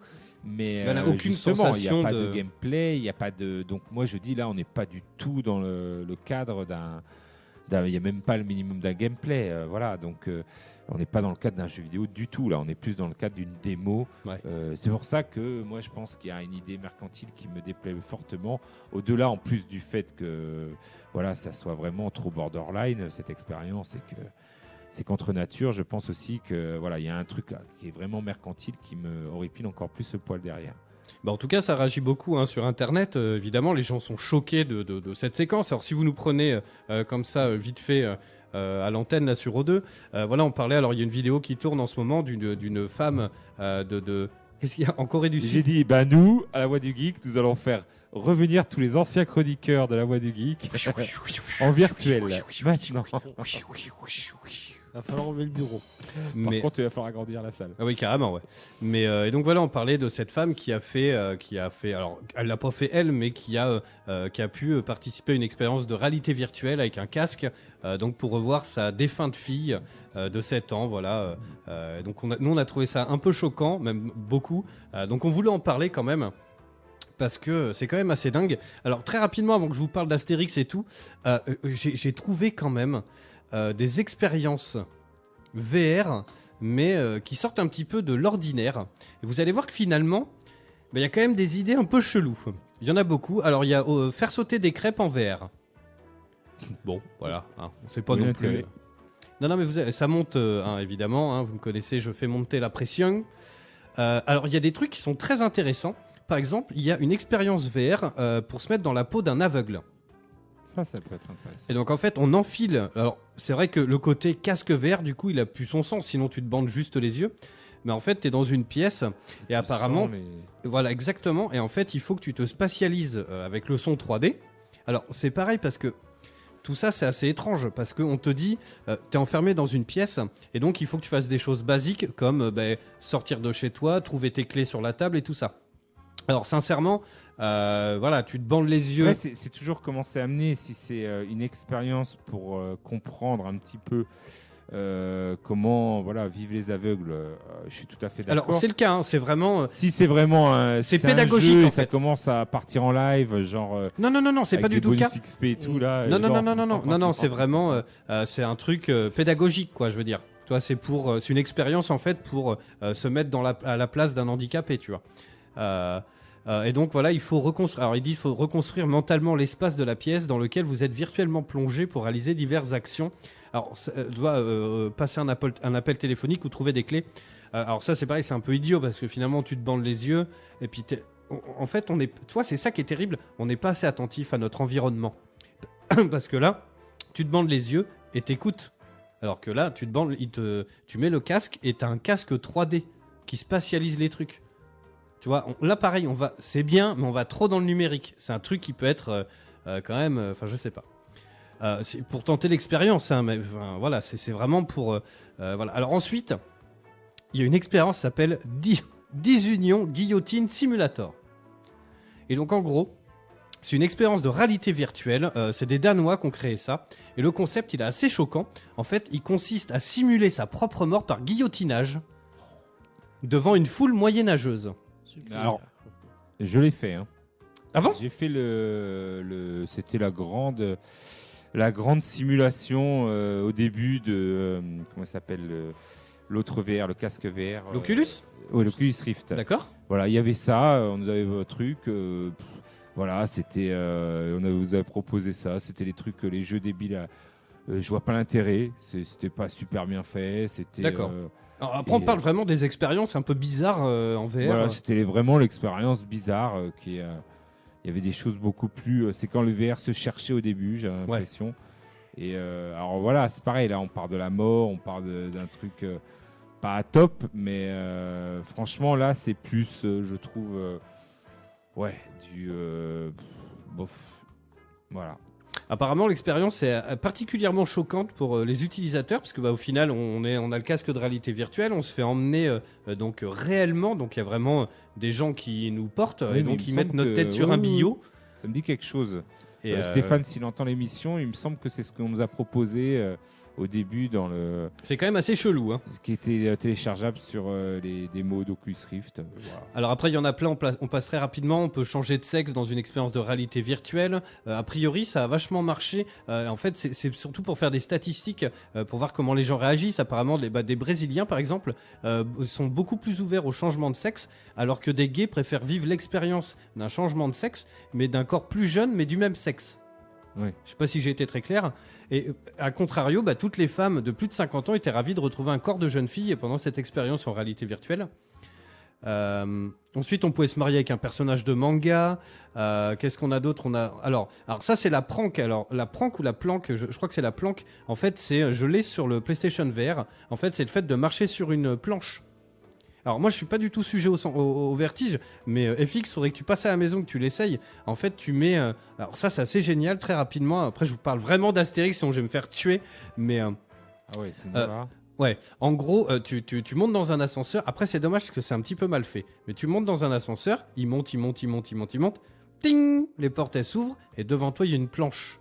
Mais elle a euh, aucune il n'y sensation a pas de- de... gameplay, il n'y a pas de. Donc moi je dis là, on n'est pas du tout dans le, le cadre d'un. d'un- Il n'y a même pas le minimum d'un gameplay, euh, voilà. Donc euh, on n'est pas dans le cadre d'un jeu vidéo du tout. Là, on est plus dans le cadre d'une démo. Ouais. Euh, c'est pour ça que moi je pense qu'il y a une idée mercantile qui me déplaît fortement. Au-delà, en plus du fait que voilà, ça soit vraiment trop borderline cette expérience et que c'est contre nature. Je pense aussi que voilà, il y a un truc euh, qui est vraiment mercantile qui me horripile encore plus le poil derrière. Bah, en tout cas, ça réagit beaucoup hein, sur Internet. euh, évidemment, les gens sont choqués de, de- de cette séquence. Alors, si vous nous prenez euh, comme ça, vite fait, à l'antenne, là, sur O2, euh, voilà, on parlait. Alors, il y a une vidéo qui tourne en ce moment d'une d'une femme euh, de. de... Qu'est-ce qu'il y a en Corée du J'ai Sud dit, bah nous, à la Voix du Geek, nous allons faire revenir tous les anciens chroniqueurs de la Voix du Geek en virtuel. Maintenant. Va falloir enlever le bureau. Par Mais- contre, il va falloir agrandir la salle. Ah oui, carrément, ouais. Mais euh, et donc voilà, on parlait de cette femme qui a fait, euh, qui a fait, alors elle l'a pas fait elle, mais qui a, euh, qui a pu participer à une expérience de réalité virtuelle avec un casque, donc pour revoir sa défunte fille de 7 ans, voilà. donc on a, nous on a trouvé ça un peu choquant, même beaucoup. Donc on voulait en parler quand même. Parce que c'est quand même assez dingue. Alors très rapidement, avant que je vous parle d'Astérix et tout, euh, j'ai trouvé quand même des expériences VR mais euh, qui sortent un petit peu de l'ordinaire. Et vous allez voir que finalement, bah, il y a quand même des idées un peu cheloues. Il y en a beaucoup. Alors, il y a euh, faire sauter des crêpes en VR. Bon, voilà. Hein, on sait pas Oui, non plus. Non, non, mais vous ça monte, euh, hein, évidemment. hein, vous me connaissez, je fais monter la pression. Euh, alors, il y a des trucs qui sont très intéressants. Par exemple, il y a une expérience VR euh, pour se mettre dans la peau d'un aveugle. Ça, ça peut être intéressant. Et donc en fait, on enfile. Alors c'est vrai que le côté casque vert, du coup, il a plus son sens. Sinon, tu te bandes juste les yeux. Mais en fait, tu es dans une pièce et apparemment, les- voilà exactement. Et en fait, il faut que tu te spatialises euh, avec le son 3D. Alors c'est pareil parce que tout ça, c'est assez étrange parce qu'on te dit, euh, tu es enfermé dans une pièce et donc il faut que tu fasses des choses basiques comme euh, ben, sortir de chez toi, trouver tes clés sur la table et tout ça. Alors sincèrement, euh, voilà, tu te bandes les yeux. Ouais, c'est c'est toujours comment c'est amené. Si c'est euh, une expérience pour euh, comprendre un petit peu euh, comment voilà vivent les aveugles, euh, je suis tout à fait Alors d'accord. c'est le cas, hein, c'est vraiment. euh, Si c'est vraiment un, C'est un pédagogique, jeu et en ça fait. commence à partir en live, genre euh, Non, non, non, non, c'est pas du tout le cas. XP et tout là. Non, non, genre, non, non, non, non, non, non, c'est vraiment, euh, euh, c'est un truc euh, pédagogique, quoi, je veux dire. Tu vois, c'est pour, euh, c'est une expérience en fait pour euh, se mettre dans la, à la place d'un handicapé, tu vois. Euh, euh, et donc voilà, il faut reconstruire. Alors il dit, il faut reconstruire mentalement l'espace de la pièce dans lequel vous êtes virtuellement plongé pour réaliser diverses actions. Alors, ça, euh, doit euh, passer un appel, téléphonique ou trouver des clés. Alors ça, c'est pareil, c'est un peu idiot parce que finalement, tu te bandes les yeux et puis en- fait, on est, tu vois, c'est ça qui est terrible. On n'est pas assez attentif à notre environnement parce que là, tu te bandes les yeux et t'écoutes. Alors que là, tu te bandes, tu mets le casque et t'as un casque 3D qui spatialise les trucs. Tu vois, on- là pareil, on va, c'est bien, mais on va trop dans le numérique. C'est un truc qui peut être euh, euh, quand même, euh, enfin, je sais pas. Pour tenter l'expérience, hein, mais voilà, c'est c'est vraiment pour, voilà. Alors ensuite, il y a une expérience qui s'appelle Di- Disunion Guillotine Simulator. Et donc en gros, c'est une expérience de réalité virtuelle. c'est des Danois qui ont créé ça. Et le concept, il est assez choquant. En fait, il consiste à simuler sa propre mort par guillotinage devant une foule moyenâgeuse. Alors, je l'ai fait. Hein. Ah bon? J'ai fait le, le c'était la grande, la grande simulation euh, au début de euh, comment ça s'appelle le- l'autre VR, le casque VR. euh, L'Oculus? Oui, l'Oculus Rift. D'accord Voilà, il y avait ça, euh, on avait un truc. euh, pff, voilà, c'était, euh, on a- vous avez proposé ça. C'était les trucs, euh, les jeux débiles. euh, euh, je vois pas l'intérêt. C'était pas super bien fait. C'était. D'accord. Alors, Après, on parle vraiment des expériences un peu bizarres euh, en VR. Voilà, c'était vraiment l'expérience bizarre euh, qui euh, il y avait des choses beaucoup plus c'est quand le VR se cherchait au début, j'ai l'impression. Et alors voilà, c'est pareil là, on parle de la mort, on parle de- d'un truc pas top, mais franchement là, c'est plus je trouve ouais, du bof. Voilà. Apparemment, l'expérience est euh, particulièrement choquante pour euh, les utilisateurs parce que bah, au final, on, est, on a le casque de réalité virtuelle, on se fait emmener euh, donc réellement, donc il y a vraiment des gens qui nous portent Oui, et donc il ils me mettent notre que- tête sur oui, un bio. Ça me dit quelque chose. Et, Euh, Stéphane, s'il entend l'émission, il me semble que c'est ce qu'on nous a proposé au début dans le c'est quand même assez chelou. Hein. qui était euh, téléchargeable sur euh, les démos d'Oculus Rift. Alors après, il y en a plein, on, on passe très rapidement, on peut changer de sexe dans une expérience de réalité virtuelle. Euh, a priori, ça a vachement marché. Euh, en fait, c'est- surtout pour faire des statistiques, pour voir comment les gens réagissent. Apparemment, les, bah, des Brésiliens, par exemple, sont beaucoup plus ouverts au changement de sexe, alors que des gays préfèrent vivre l'expérience d'un changement de sexe, mais d'un corps plus jeune, mais du même sexe. Oui. Je sais pas si j'ai été très clair. Et euh, à contrario, bah, toutes les femmes de plus de 50 ans étaient ravies de retrouver un corps de jeune fille pendant cette expérience en réalité virtuelle. Euh, ensuite, on pouvait se marier avec un personnage de manga. Euh, Qu'est-ce qu'on a d'autre? On a alors, alors ça c'est la prank. Alors la prank ou la planque, je, je crois que c'est la planque. En fait, c'est je l'ai sur le PlayStation VR. En fait, c'est le fait de marcher sur une planche. Alors moi, je suis pas du tout sujet au, sang- au- au vertige, mais euh, FX, faudrait que tu passes à la maison, que tu l'essayes. En fait, tu mets. euh, alors ça, c'est assez génial, très rapidement. Après, je vous parle vraiment d'Astérix, sinon je vais me faire tuer. Mais euh, Ah ouais, c'est voilà. Ouais, en gros, euh, tu, tu, tu montes dans un ascenseur. Après, c'est dommage parce que c'est un petit peu mal fait. Mais tu montes dans un ascenseur, il monte, il monte, il monte, il monte, il monte. Ting Les portes, elles s'ouvrent et devant toi, il y a une planche.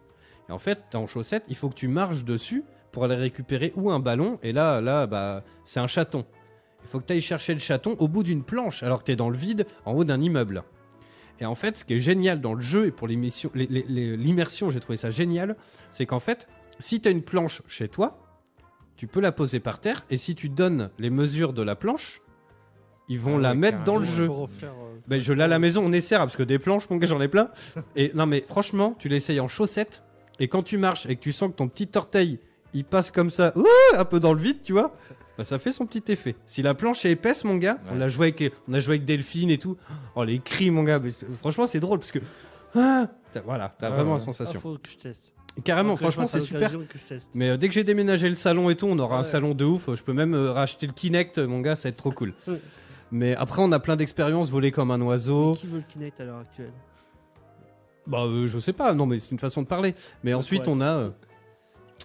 Et en fait, t'es en chaussette, il faut que tu marches dessus pour aller récupérer ou un ballon. Et là, là, bah, c'est un chaton. Il faut que tu ailles chercher le chaton au bout d'une planche alors que tu es dans le vide en haut d'un immeuble. Et en fait, ce qui est génial dans le jeu et pour l'émission- les- les- les- l'immersion, j'ai trouvé ça génial, c'est qu'en fait, si tu as une planche chez toi, tu peux la poser par terre et si tu donnes les mesures de la planche, ils vont Ah la ouais, mettre dans le jeu. Refaire, euh, Ben, je l'ai à la maison, on essaiera parce que des planches, mon gars, j'en ai plein. Et non, mais franchement, tu l'essayes en chaussettes et quand tu marches et que tu sens que ton petit orteil il passe comme ça, ouh, un peu dans le vide, tu vois, bah, ça fait son petit effet. Si la planche est épaisse, mon gars, on l'a joué avec, on a joué avec Delphine et tout. Oh, les cris, mon gars, mais franchement, c'est drôle parce que Ah Voilà, t'as Ah, vraiment ouais. la sensation. Ah, faut que je teste. Carrément, franchement, c'est super. Mais euh, dès que j'ai déménagé le salon et tout, on aura un salon de ouf. Je peux même euh, racheter le Kinect, mon gars, ça va être trop cool. Mais après, on a plein d'expériences, voler comme un oiseau. Qui veut le Kinect à l'heure actuelle? Bah, euh, je sais pas, non, mais c'est une façon de parler. Mais ensuite, on a.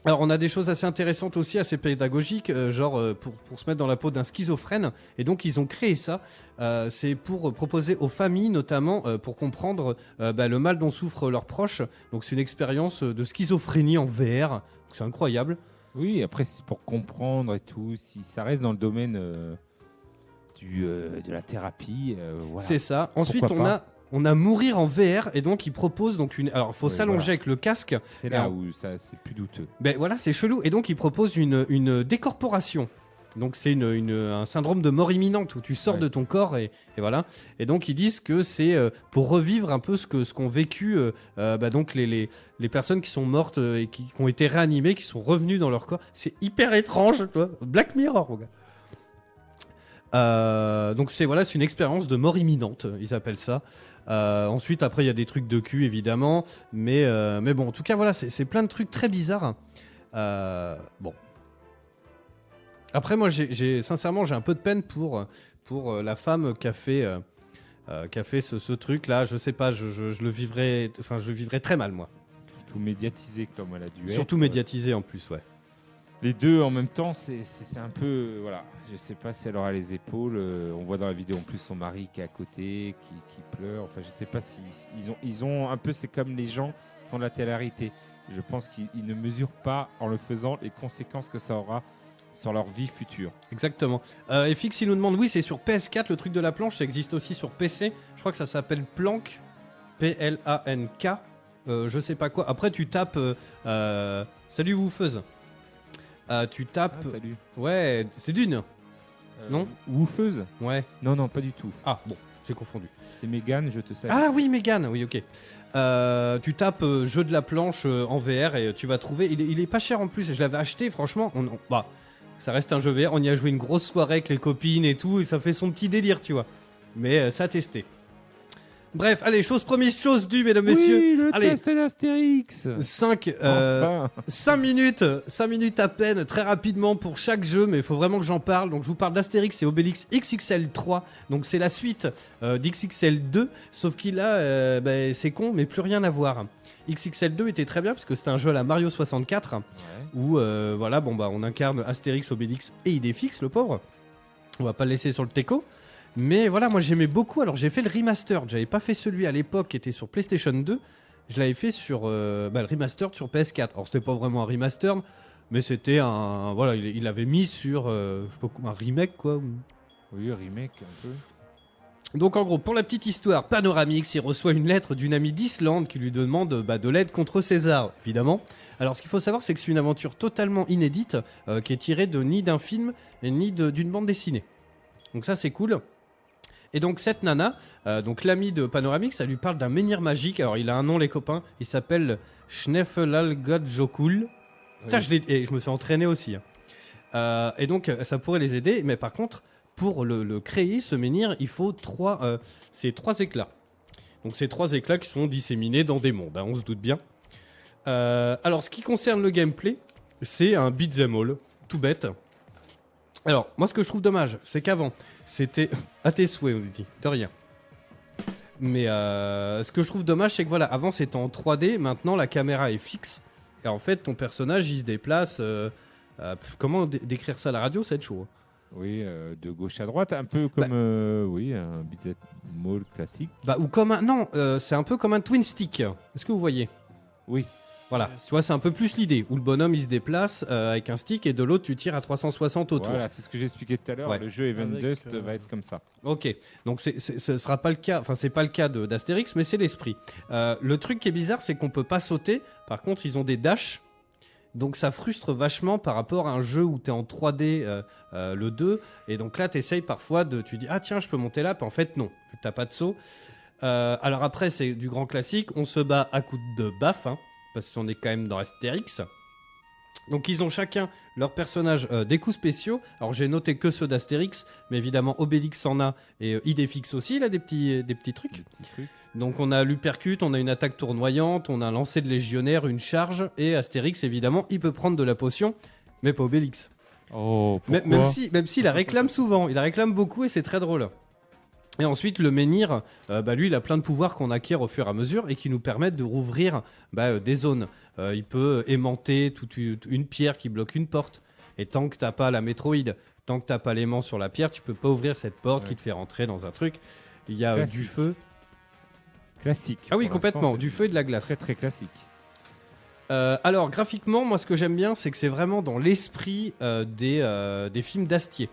Alors, on a des choses assez intéressantes aussi, assez pédagogiques, euh, genre euh, pour, pour se mettre dans la peau d'un schizophrène. Et donc, ils ont créé ça. Euh, c'est pour proposer aux familles, notamment, pour comprendre bah, le mal dont souffrent leurs proches. Donc, c'est une expérience de schizophrénie en VR. C'est incroyable. Oui, après, c'est pour comprendre et tout. Si ça reste dans le domaine du, de la thérapie, voilà. C'est ça. Ensuite, Pourquoi on pas a. On a mourir en VR et donc ils proposent donc une. Alors, faut s'allonger voilà. avec le casque. C'est là Alors- où ça, c'est plus douteux. Ben voilà, c'est chelou. Et donc, ils proposent une, une décorporation. Donc, c'est une, une- un syndrome de mort imminente où tu sors Ouais. de ton corps et, et voilà. Et donc, ils disent que c'est euh, pour revivre un peu ce que ce qu'ont vécu euh, euh, bah, donc les, les, les personnes qui sont mortes et qui, qui ont été réanimées, qui sont revenues dans leur corps. C'est hyper étrange, toi. Black Mirror, mon gars. Euh, donc c'est voilà, c'est une expérience de mort imminente, ils appellent ça. Euh, ensuite, après, il y a des trucs de cul, évidemment, mais euh, mais bon, en tout cas, voilà, c'est plein de trucs très bizarres. Euh, bon. Après, moi, j'ai- sincèrement, j'ai un peu de peine pour pour la femme qui a fait qui a fait ce, ce truc-là. Je sais pas, je, je, je le vivrais, enfin, je le vivrais très mal, moi. Tout médiatisé comme elle a dû être. Surtout médiatisé en plus, ouais. Les deux en même temps, c'est un peu. euh, voilà, je sais pas si elle aura les épaules. euh, on voit dans la vidéo en plus son mari qui est à côté, qui, qui pleure. Enfin, je sais pas si ils ont, ils ont un peu. C'est comme les gens qui font de la télé-réalité. Je pense qu'ils ils ne mesurent pas en le faisant les conséquences que ça aura sur leur vie future. Exactement. Euh, Fix, il nous demande, oui, c'est sur PS4, le truc de la planche, ça existe aussi sur PC. Je crois que ça s'appelle Planck, P-L-A-N-K. Euh, je sais pas quoi. Après, tu tapes. euh, euh, salut Woofeuse. Euh, tu tapes. Ah, salut. ouais, c'est d'une. Non Woofeuse Ouais. Non, non, pas du tout. Ah, bon, j'ai confondu. C'est Megan, je te salue. Ah oui, Megan, oui, ok. Euh, tu tapes euh, jeu de la planche euh, en VR et tu vas trouver. Il est, il est pas cher en plus. Je l'avais acheté, franchement. On, on- bah, ça reste un jeu VR. On y a joué une grosse soirée avec les copines et tout, et ça fait son petit délire, tu vois. Mais euh, ça a testé. Bref, allez, chose première, chose due, mesdames, messieurs. oui, le Allez. test d'Astérix 5 Enfin 5 minutes, 5 minutes à peine, très rapidement pour chaque jeu, mais il faut vraiment que j'en parle. Donc je vous parle d'Astérix et Obélix XXL 3. Donc c'est la suite euh, d'XXL 2, sauf qu'il a, euh, bah, c'est con, mais plus rien à voir. XXL 2 était très bien parce que c'était un jeu à la Mario 64 Ouais. où euh, voilà, bon bah on incarne Astérix, Obélix et Idéfix, le pauvre. On va pas le laisser sur le teco. Mais voilà, moi j'aimais beaucoup. Alors j'ai fait le remaster. J'avais pas fait celui à l'époque qui était sur PlayStation 2. Je l'avais fait sur euh, bah, le remaster sur PS4. Alors c'était pas vraiment un remaster, mais c'était un voilà, il, il avait mis sur euh, je sais pas quoi, un remake quoi. Oui, remake un peu. Donc en gros, pour la petite histoire, Panoramix, il reçoit une lettre d'une amie d'Islande qui lui demande bah, de l'aide contre César, évidemment. Alors ce qu'il faut savoir, c'est que c'est une aventure totalement inédite euh, qui est tirée de ni d'un film ni d'une bande dessinée. Donc ça c'est cool. Et donc cette nana, euh, donc l'ami de Panoramix, ça lui parle d'un menhir magique. Alors il a un nom les copains, il s'appelle Schneffelalgodjokul. Putain, je, l'ai- et je me suis entraîné aussi. hein. Euh, et donc, euh, ça pourrait les aider, mais par contre, pour le, le créer, ce menhir, il faut trois, euh, c'est trois éclats. Donc, ces trois éclats qui sont disséminés dans des mondes, hein, on se doute bien. Euh, alors, ce qui concerne le gameplay, c'est un beat'em all, tout bête. Alors, moi, ce que je trouve dommage, c'est qu'avant, c'était à tes souhaits, on lui dit, de rien. Mais euh, ce que je trouve dommage, c'est que voilà, avant c'était en 3D, maintenant la caméra est fixe. Et en fait, ton personnage, il se déplace. euh, euh, pff, comment dé- décrire ça à la radio C'est chaud. Oui, euh, de gauche à droite, un peu comme Bah. euh, oui, un beat'em all classique. Bah, ou comme un. Non, euh, c'est un peu comme un twin stick. Est-ce que vous voyez? Oui. Voilà, tu vois, c'est un peu plus l'idée. Où le bonhomme il se déplace euh, avec un stick et de l'autre tu tires à 360 autour. Voilà, c'est ce que j'expliquais tout à l'heure. Ouais. Le jeu Event Avec, Dust euh, va être comme ça. Ok, donc c'est- c'est- ce sera pas le cas, enfin c'est pas le cas de- d'Astérix, mais c'est l'esprit. Euh, le truc qui est bizarre, c'est qu'on peut pas sauter. Par contre, ils ont des dashs, donc ça frustre vachement par rapport à un jeu où t'es en 3D, euh, euh, le 2, et donc là t'essayes parfois de, tu dis ah tiens je peux monter là, puis en fait non, vu que t'as pas de saut. Euh, alors après c'est du grand classique, on se bat à coups de baffe, hein, parce qu'on est quand même dans Astérix. Donc ils ont chacun leur personnage euh, des coups spéciaux. Alors j'ai noté que ceux d'Astérix, mais évidemment Obélix en a et euh, Idéfix aussi, il a des petits, des petits trucs. Des petits trucs. Donc on a l'Upercute, on a une attaque tournoyante, on a un lancer de légionnaire, une charge, et Astérix évidemment il peut prendre de la potion, mais pas Obélix. Oh, Même, pourquoi même si, même s'il la réclame souvent, il la réclame beaucoup et c'est très drôle. Et ensuite, le menhir, euh, bah, lui, il a plein de pouvoirs qu'on acquiert au fur et à mesure et qui nous permettent de rouvrir bah, euh, des zones. Euh, il peut aimanter toute une, une pierre qui bloque une porte. Et tant que t'as pas la métroïde, tant que t'as pas l'aimant sur la pierre, tu peux pas ouvrir cette porte qui te fait rentrer dans un truc. Il y a euh, Classique. du feu. Classique. Ah oui, Pour complètement, du feu et de la glace. Très très classique. Euh, alors, graphiquement, moi, ce que j'aime bien, c'est que c'est vraiment dans l'esprit euh, des, euh, des films d'Astier.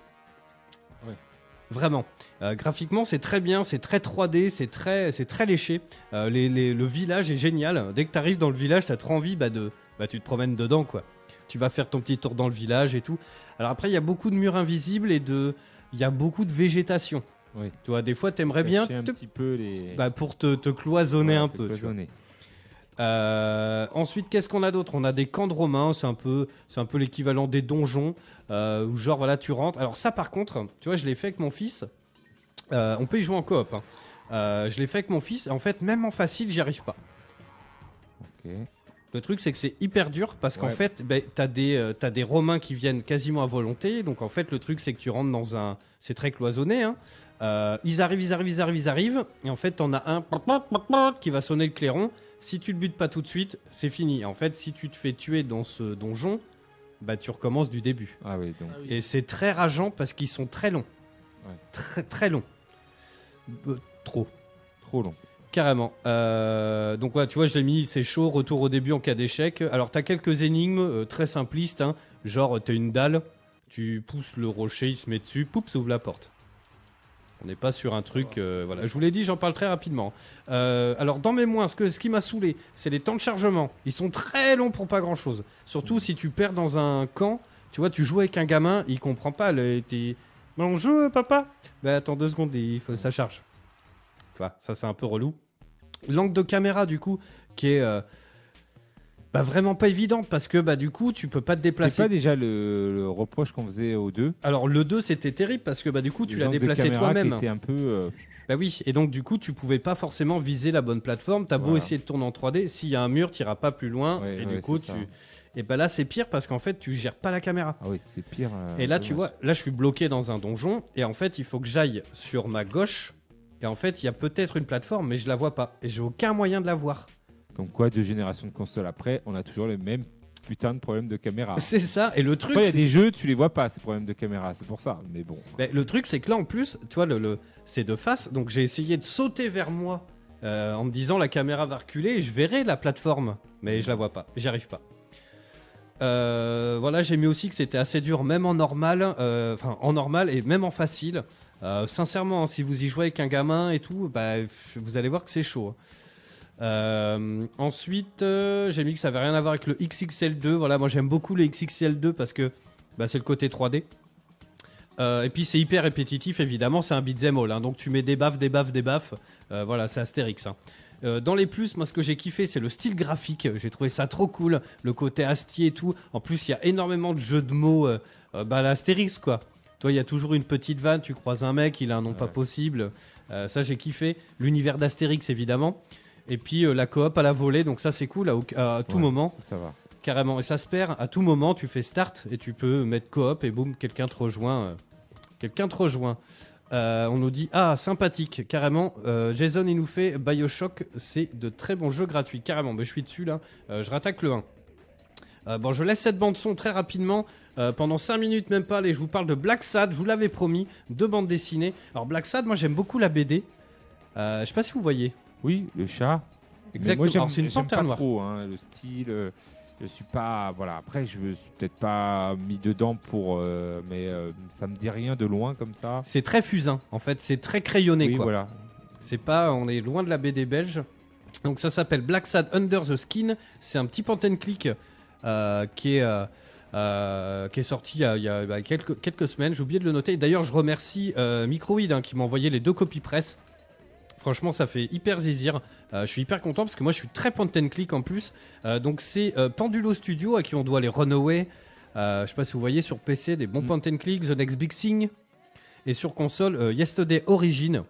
Vraiment. Euh, graphiquement, c'est très bien, c'est très 3D, c'est très, c'est très léché. Euh, les- les- le village est génial. Dès que tu arrives dans le village, tu as trop envie bah, de. Bah, tu te promènes dedans, quoi. Tu vas faire ton petit tour dans le village et tout. Alors, après, il y a beaucoup de murs invisibles et de. Il y a beaucoup de végétation. Oui. Tu vois, des fois, t'aimerais bien un te- petit peu les. bah, pour te, te cloisonner Ouais, un peu. tu vois. Euh, ensuite, qu'est-ce qu'on a d'autre? On a des camps de romains, c'est un peu, c'est un peu l'équivalent des donjons, euh, où genre voilà, tu rentres. Alors ça, par contre, tu vois, je l'ai fait avec mon fils. Euh, on peut y jouer en coop. hein. Euh, je l'ai fait avec mon fils. Et en fait, même en facile, j'y arrive pas. Ok. Le truc, c'est que c'est hyper dur parce qu'en Ouais. fait, ben, t'as des, euh, t'as des Romains qui viennent quasiment à volonté. Donc en fait, le truc, c'est que tu rentres dans un, c'est très cloisonné. hein. Euh, ils arrivent, ils arrivent, ils arrivent, ils arrivent. Et en fait, t'en as un qui va sonner le clairon. Si tu le butes pas tout de suite, c'est fini. En fait, si tu te fais tuer dans ce donjon, bah tu recommences du début. Ah oui, donc. Ah oui. Et c'est très rageant parce qu'ils sont très longs. Ouais. Très très longs. Euh, trop. Trop long. Carrément. Euh, donc ouais, tu vois, je l'ai mis, c'est chaud, retour au début en cas d'échec. Alors t'as quelques énigmes euh, très simplistes, hein, genre t'as une dalle, tu pousses le rocher, il se met dessus, poup, s'ouvre la porte. On n'est pas sur un truc, euh, voilà. Je vous l'ai dit, j'en parle très rapidement. Euh, alors dans mes moins, ce, que, ce qui m'a saoulé, c'est les temps de chargement. Ils sont très longs pour pas grand chose. Surtout si tu perds dans un camp, tu vois, tu joues avec un gamin, il comprend pas. Le, t'es- Bonjour papa. Bah attends deux secondes, il faut ça charge. Tu vois, ça c'est un peu relou. L'angle de caméra du coup qui est euh, bah, vraiment pas évidente parce que bah du coup tu peux pas te C'était déplacer. pas déjà le, le reproche qu'on faisait aux deux Alors le 2 c'était terrible parce que bah du coup tu l'as déplacé toi-même. un peu. euh, Bah oui, et donc du coup tu pouvais pas forcément viser la bonne plateforme. T'as beau essayer de tourner en 3D, s'il y a un mur, t'iras pas plus loin. Ouais, et ouais, du coup c'est tu. ça. Et bah là c'est pire parce qu'en fait tu gères pas la caméra. Ah oui, c'est pire. euh, Et là, tu vois, là, je suis bloqué dans un donjon. Et en fait, il faut que j'aille sur ma gauche. Et en fait, il y a peut-être une plateforme, mais je la vois pas. Et j'ai aucun moyen de la voir. Comme quoi, deux générations de consoles après, on a toujours le même putain de problème de caméra. C'est ça. Et le truc, il y a c'est- des jeux, tu les vois pas, ces problèmes de caméra, c'est pour ça. Mais bon. mais le truc, c'est que là, en plus, tu vois, le, le- c'est de face. Donc, j'ai essayé de sauter vers moi euh, en me disant la caméra va reculer et je verrai la plateforme. Mais je la vois pas. J'y arrive pas. Euh, voilà, j'ai mis aussi que c'était assez dur, même en normal, euh, enfin en normal et même en facile. Sincèrement, hein, si vous y jouez avec un gamin et tout, bah, vous allez voir que c'est chaud. hein. Euh, ensuite, euh, j'ai mis que ça avait rien à voir avec le XXL2. Voilà, moi j'aime beaucoup les XXL2 parce que bah, c'est le côté 3D. Euh, et puis c'est hyper répétitif, évidemment, c'est un beat'em all. hein. donc tu mets des baffes, des baffes, des baffes. Voilà, c'est Astérix. hein. Euh, dans les plus, moi ce que j'ai kiffé, c'est le style graphique. J'ai trouvé ça trop cool, le côté astier et tout. En plus, il y a énormément de jeux de mots. Euh, euh, bah, l'Astérix, quoi. Toi, il y a toujours une petite vanne, tu croises un mec, il a un nom pas possible. Ça, j'ai kiffé. L'univers d'Astérix, évidemment. Et puis euh, la coop à la volée, donc ça, c'est cool à, tout Ouais, moment. Ça, ça va. Carrément. Et ça se perd à tout moment. Tu fais start et tu peux mettre coop et boum, quelqu'un te rejoint. euh, quelqu'un te rejoint. Euh, on nous dit ah sympathique carrément. Jason il nous fait Bioshock, c'est de très bons jeux gratuits carrément. Mais je suis dessus là. Je rattaque le 1. Euh, bon, je laisse cette bande son très rapidement. Euh, pendant 5 minutes, même pas, allez, je vous parle de Black Sad. Je vous l'avais promis, deux bandes dessinées. Alors, Black Sad, moi j'aime beaucoup la BD. Euh, je sais pas si vous voyez. Oui, le chat. Mais Exactement. Moi, j'aime Alors, c'est une j'aime pas noire. trop hein, le style. euh, Je suis pas. Voilà. Après, je me suis peut-être pas mis dedans pour. euh, mais euh, ça me dit rien de loin comme ça. C'est très fusain, en fait, c'est très crayonné oui, quoi. voilà. C'est pas, on est loin de la BD belge. Donc ça s'appelle Black Sad Under the Skin. C'est un petit and click euh, qui est euh, euh, qui est sorti il y a, il y a, bah, quelques quelques semaines. J'ai oublié de le noter. D'ailleurs, je remercie euh, Microïd hein, qui m'a envoyé les deux copies presse. Franchement, ça fait hyper zizir. Euh, je suis hyper content parce que moi, je suis très point and click en plus. Euh, donc, c'est euh, Pendulo Studio à qui on doit les Runaway. Je sais pas si vous voyez sur PC des bons Mm. point and click, The Next Big Thing. Et sur console, Yesterday Origin.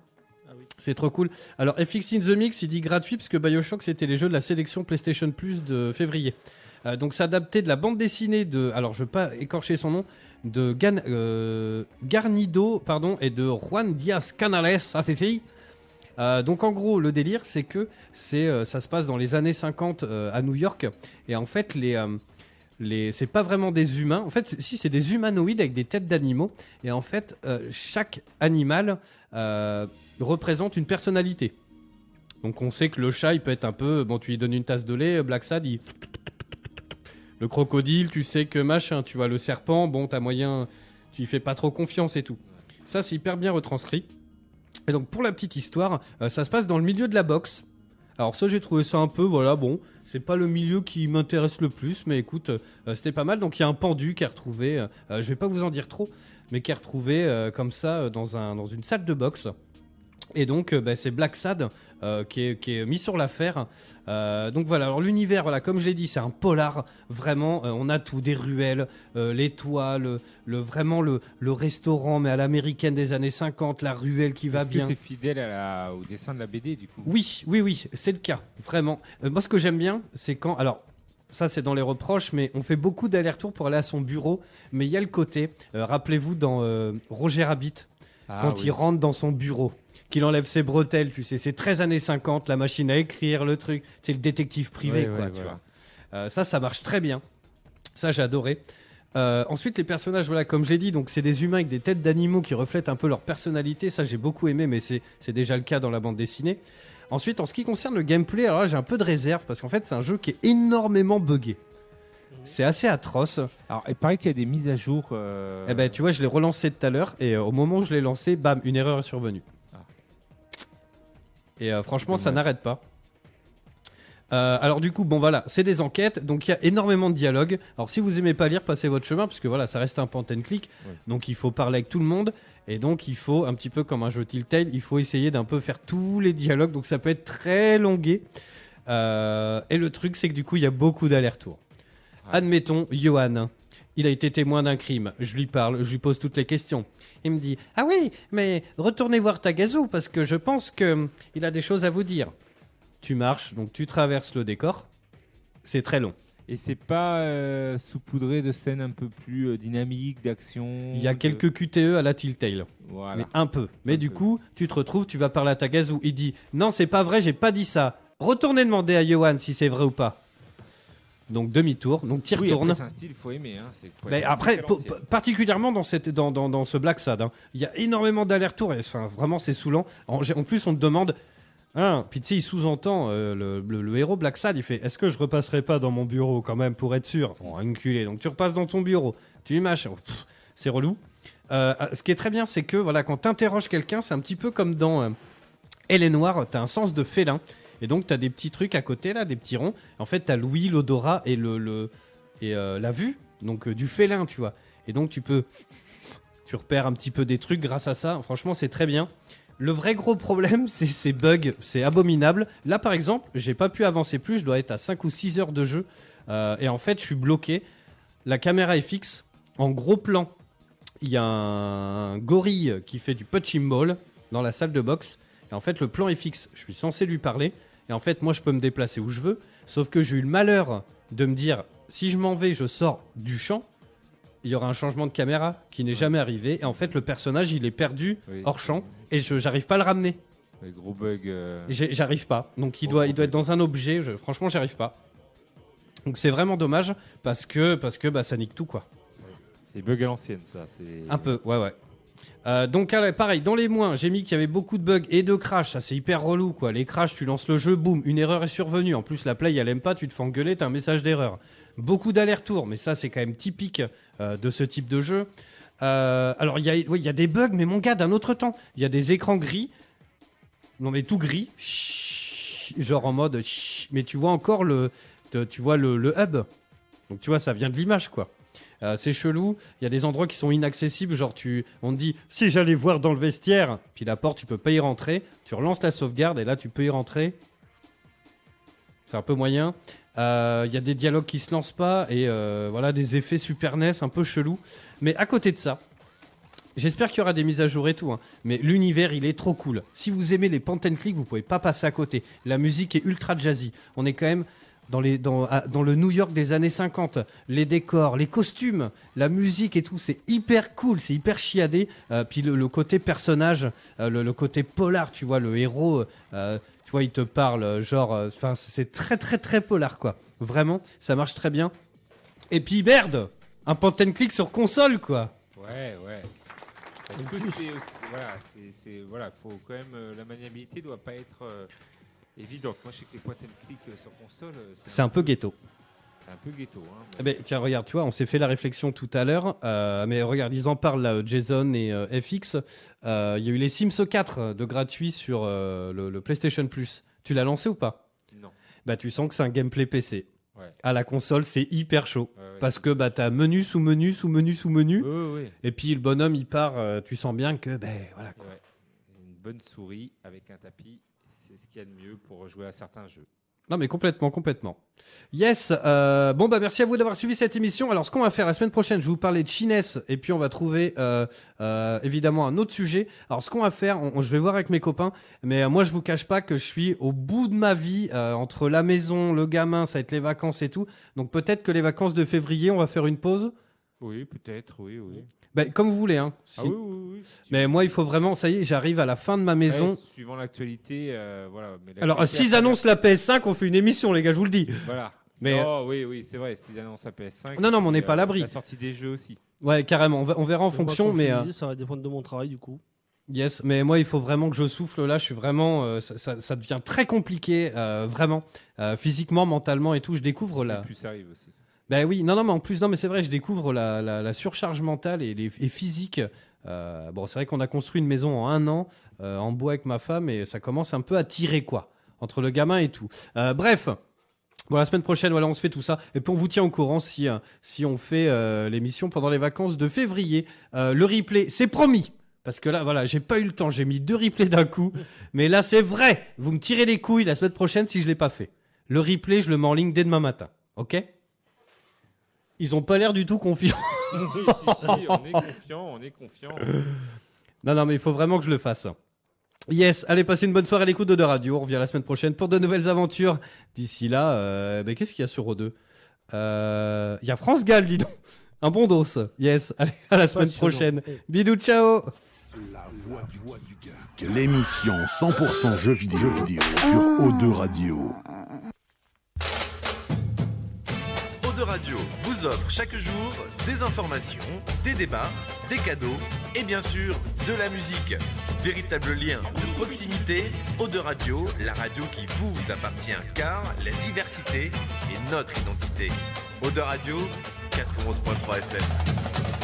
Ah oui. C'est trop cool. Alors, FX in the Mix, il dit gratuit parce que Bioshock, c'était les jeux de la sélection PlayStation Plus de février. Donc, c'est adapté de la bande dessinée de. Alors, je veux pas écorcher son nom. De Gan- euh, Garnido pardon, et de Juan Diaz Canales, ça c'est fait. Euh, donc en gros, le délire, c'est que c'est, euh, ça se passe dans les années 50 euh, à New York, et en fait, les, les, c'est pas vraiment des humains. En fait, si c'est des humanoïdes avec des têtes d'animaux, et en fait, chaque animal représente une personnalité. Donc on sait que le chat, il peut être un peu, bon, tu lui donnes une tasse de lait, Black Sad, il le crocodile, tu sais que machin, tu vois, le serpent, bon, t'as moyen, tu y fais pas trop confiance et tout. Ça, c'est hyper bien retranscrit. Et donc, pour la petite histoire, euh, ça se passe dans le milieu de la boxe. Alors, ça, j'ai trouvé ça un peu, voilà, bon, c'est pas le milieu qui m'intéresse le plus, mais écoute, euh, c'était pas mal. Donc, il y a un pendu qui est retrouvé, euh, je vais pas vous en dire trop, mais qui est retrouvé comme ça dans une salle de boxe. Et donc, euh, bah, c'est Black Sad euh, qui, est, qui est mis sur l'affaire. Euh, donc voilà, alors l'univers, voilà, comme je l'ai dit, c'est un polar. Vraiment, euh, on a tout, des ruelles, les toits, le, le- vraiment le, le restaurant, mais à l'américaine des années 50, la ruelle qui va que bien. c'est fidèle à la- au dessin de la BD du coup? Oui, oui, oui, c'est le cas, vraiment. Moi, ce que j'aime bien, c'est quand. Alors, ça, c'est dans les reproches, mais on fait beaucoup d'allers-retours pour aller à son bureau. Mais il y a le côté, rappelez-vous, dans Roger Rabbit, Ah, quand oui. il rentre dans son bureau, qu'il enlève ses bretelles, tu sais, c'est 13 années 50, la machine à écrire, le truc, c'est le détective privé, Ouais, quoi, ouais, tu voilà. vois. Euh, ça, ça marche très bien. Ça, j'ai adoré. Euh, ensuite, les personnages, voilà, comme je l'ai dit, donc c'est des humains avec des têtes d'animaux qui reflètent un peu leur personnalité. Ça, j'ai beaucoup aimé, mais c'est c'est déjà le cas dans la bande dessinée. Ensuite, en ce qui concerne le gameplay, alors là, j'ai un peu de réserve parce qu'en fait, c'est un jeu qui est énormément buggé. C'est assez atroce. Alors, il paraît qu'il y a des mises à jour. euh, Eh ben, tu vois, je l'ai relancé tout à l'heure et au moment où je l'ai lancé, bam, une erreur est survenue. Et euh, franchement, ça n'arrête pas. Euh, alors du coup, bon voilà, c'est des enquêtes, donc il y a énormément de dialogues. Alors si vous aimez pas lire, passez votre chemin, parce que voilà, ça reste un point and click, donc il faut parler avec tout le monde, et donc il faut, un petit peu comme un jeu Telltale, il faut essayer d'un peu faire tous les dialogues, donc ça peut être très longué. Euh, et le truc, c'est que du coup, il y a beaucoup d'allers-retours. Ouais. Admettons, Johan, il a été témoin d'un crime. Je lui parle, je lui pose toutes les questions. Il me dit Ah oui, mais retournez voir Tagazu parce que je pense que hum, a des choses à vous dire. Tu marches, donc tu traverses le décor. C'est très long. Et c'est pas euh, saupoudré de scènes un peu plus euh, dynamiques, d'action. Il y a de- quelques QTE à la Telltale, Voilà. mais un peu. Mais Un du peu. coup, tu te retrouves, tu vas parler à Tagazu. Il dit Non, c'est pas vrai, j'ai pas dit ça. Retournez demander à Johan si c'est vrai ou pas. Donc demi-tour, donc y Oui, retournes. après, c'est un style, il faut aimer. Hein. Mais après, particulièrement dans, cette, dans, dans, dans ce Black Sad, hein, il y a énormément d'allers-retours. et, Enfin, vraiment, c'est saoulant. En, en plus, on te demande. Hein, puis tu sais, il sous-entend euh, le, le- le héros Black Sad. Il fait Est-ce que je repasserai pas dans mon bureau quand même pour être sûr? Bon, enculé. Donc tu repasses dans ton bureau. Tu y mâches. C'est relou. Euh, ce qui est très bien, c'est que voilà, quand tu interroges quelqu'un, c'est un petit peu comme dans euh, Elle est noire. Tu as un sens de félin. Et donc, tu as des petits trucs à côté, là, des petits ronds. En fait, tu as l'ouïe, l'odorat et, le, et euh, la vue. Donc, euh, du félin, tu vois. Et donc, tu peux. Tu repères un petit peu des trucs grâce à ça. Franchement, c'est très bien. Le vrai gros problème, c'est ces bugs. C'est abominable. Là, par exemple, j'ai pas pu avancer plus. Je dois être à 5 ou 6 heures de jeu. Euh, et en fait, je suis bloqué. La caméra est fixe. En gros plan, il y a un gorille qui fait du punching ball dans la salle de boxe. Et en fait, le plan est fixe. Je suis censé lui parler. Et en fait, moi, je peux me déplacer où je veux. Sauf que j'ai eu le malheur de me dire, si je m'en vais, je sors du champ. Il y aura un changement de caméra qui n'est jamais arrivé. Et en fait, le personnage, il est perdu Oui. hors champ. Et je j'arrive pas à le ramener. Les gros bugs. euh, J'arrive pas. Donc il doit, il doit être dans un objet. Je- franchement, j'arrive pas. Donc c'est vraiment dommage parce que, parce que bah, ça nique tout quoi. C'est bug à l'ancienne, ça. Un peu, ouais, ouais. Euh, donc pareil, dans les moins, j'ai mis qu'il y avait beaucoup de bugs et de crash. Ça c'est hyper relou quoi. Les crashs, tu lances le jeu, boum, une erreur est survenue. En plus la play elle aime pas, tu te fais engueuler, t'as un message d'erreur. Beaucoup d'allers-retours, mais ça c'est quand même typique euh, de ce type de jeu. Euh, alors il y a, des bugs, mais mon gars, d'un autre temps, il y a des écrans gris. Non mais tout gris, genre en mode, mais tu vois encore le, le hub. Donc tu vois, ça vient de l'image quoi. Euh, c'est chelou. Il y a des endroits qui sont inaccessibles. Genre, tu, on te dit, si j'allais voir dans le vestiaire, puis la porte, tu peux pas y rentrer. Tu relances la sauvegarde et là, tu peux y rentrer. C'est un peu moyen. Euh, Il y a des dialogues qui se lancent pas et euh, voilà des effets Super NES un peu chelous. Mais à côté de ça, j'espère qu'il y aura des mises à jour et tout. hein, mais l'univers, il est trop cool. Si vous aimez les point and click, vous pouvez pas passer à côté. La musique est ultra jazzy. On est quand même dans, les, dans, à- dans le New York des années 50. Les décors, les costumes, la musique et tout, c'est hyper cool, c'est hyper chiadé. Euh, puis le, le côté personnage, euh, le, le côté polar, tu vois, le héros, euh, tu vois, il te parle, genre, euh, enfin, c'est très très très polar, quoi. Vraiment, ça marche très bien. Et puis merde, un point and click sur console, quoi. Ouais, ouais. Parce que c'est aussi, voilà, c'est, voilà, faut quand même, euh, la maniabilité doit pas être euh. Moi, je sais que les point and click euh, sur console, euh, C'est un peu ghetto. c'est un peu ghetto. Hein, Eh ben, tiens, regarde, tu vois, on s'est fait la réflexion tout à l'heure, euh, mais regarde, ils en parlent là, Jason et euh, FX. Euh, Il y a eu les Sims 4 de gratuit sur euh, le, le PlayStation Plus. Tu l'as lancé ou pas? Non. Bah, tu sens que c'est un gameplay PC. Ouais. À la console, c'est hyper chaud. Ouais, ouais, Parce que bah, t'as menu sous menu sous menu sous menu. Et puis le bonhomme, il part, euh, tu sens bien que, ben voilà quoi. Une bonne souris avec un tapis, c'est ce qu'il y a de mieux pour jouer à certains jeux. Non mais complètement, complètement. Yes, euh, bon bah merci à vous d'avoir suivi cette émission. Alors ce qu'on va faire la semaine prochaine, je vais vous parler de Chinese et puis on va trouver euh, euh, évidemment un autre sujet. Alors ce qu'on va faire, on- on- je vais voir avec mes copains, mais moi je vous cache pas que je suis au bout de ma vie entre la maison, le gamin, ça va être les vacances et tout. Donc peut-être que les vacances de février, on va faire une pause? Oui, peut-être, oui, oui. Ben, comme vous voulez, hein. Si- Ah oui, oui, oui. si Mais moi il faut vraiment, ça y est, j'arrive à la fin de ma Ouais, maison. suivant l'actualité, euh, voilà. mais Alors s'ils annoncent la PS5, on fait une émission les gars, je vous le dis. Voilà. Mais- Oh, oui, oui, c'est vrai. S'ils annoncent la PS5. Non, non, mais on n'est pas à euh, l'abri. La sortie des jeux aussi. Ouais, carrément, on, va- on verra en Je fonction, mais... euh, ça va dépendre de mon travail du coup. Yes, mais moi il faut vraiment que je souffle là. Je suis vraiment, euh, ça, ça- ça devient très compliqué, euh, vraiment, Euh, physiquement, mentalement et tout. Je découvre le plus arrive aussi. Ben oui, non, non, mais en plus, non, mais c'est vrai, je découvre la, la, la surcharge mentale et, les, et physique. Euh, bon, c'est vrai qu'on a construit une maison en un an euh, en bois avec ma femme et ça commence un peu à tirer quoi entre le gamin et tout. Euh, bref. Bon, la semaine prochaine, voilà, on se fait tout ça. Et puis, on vous tient au courant si, euh, si on fait euh, l'émission pendant les vacances de février. Euh, le replay, c'est promis. Parce que là, voilà, j'ai pas eu le temps. J'ai mis deux replays d'un coup. Mais là, c'est vrai. Vous me tirez les couilles la semaine prochaine si je l'ai pas fait. Le replay, je le mets en ligne dès demain matin. OK? Ils ont pas l'air du tout confiants. si, si, si, on est confiant, on est confiant. Non, non, mais il faut vraiment que je le fasse. Yes, allez, passez une bonne soirée à l'écoute de Radio. On revient la semaine prochaine pour de nouvelles aventures. D'ici là, euh, ben, qu'est-ce qu'il y a sur O2 Euh, Il y a France Gall, dis donc. Un bon dos. Yes, allez, à la semaine prochaine. Bisous, ciao La voix du, voix du geek. L'émission 100% jeux vidéo, jeux vidéo sur O2 Radio. Radio vous offre chaque jour des informations, des débats, des cadeaux et bien sûr de la musique. Véritable lien de proximité, Eau Radio, la radio qui vous appartient car la diversité est notre identité. Eau de Radio, 91.3 FM.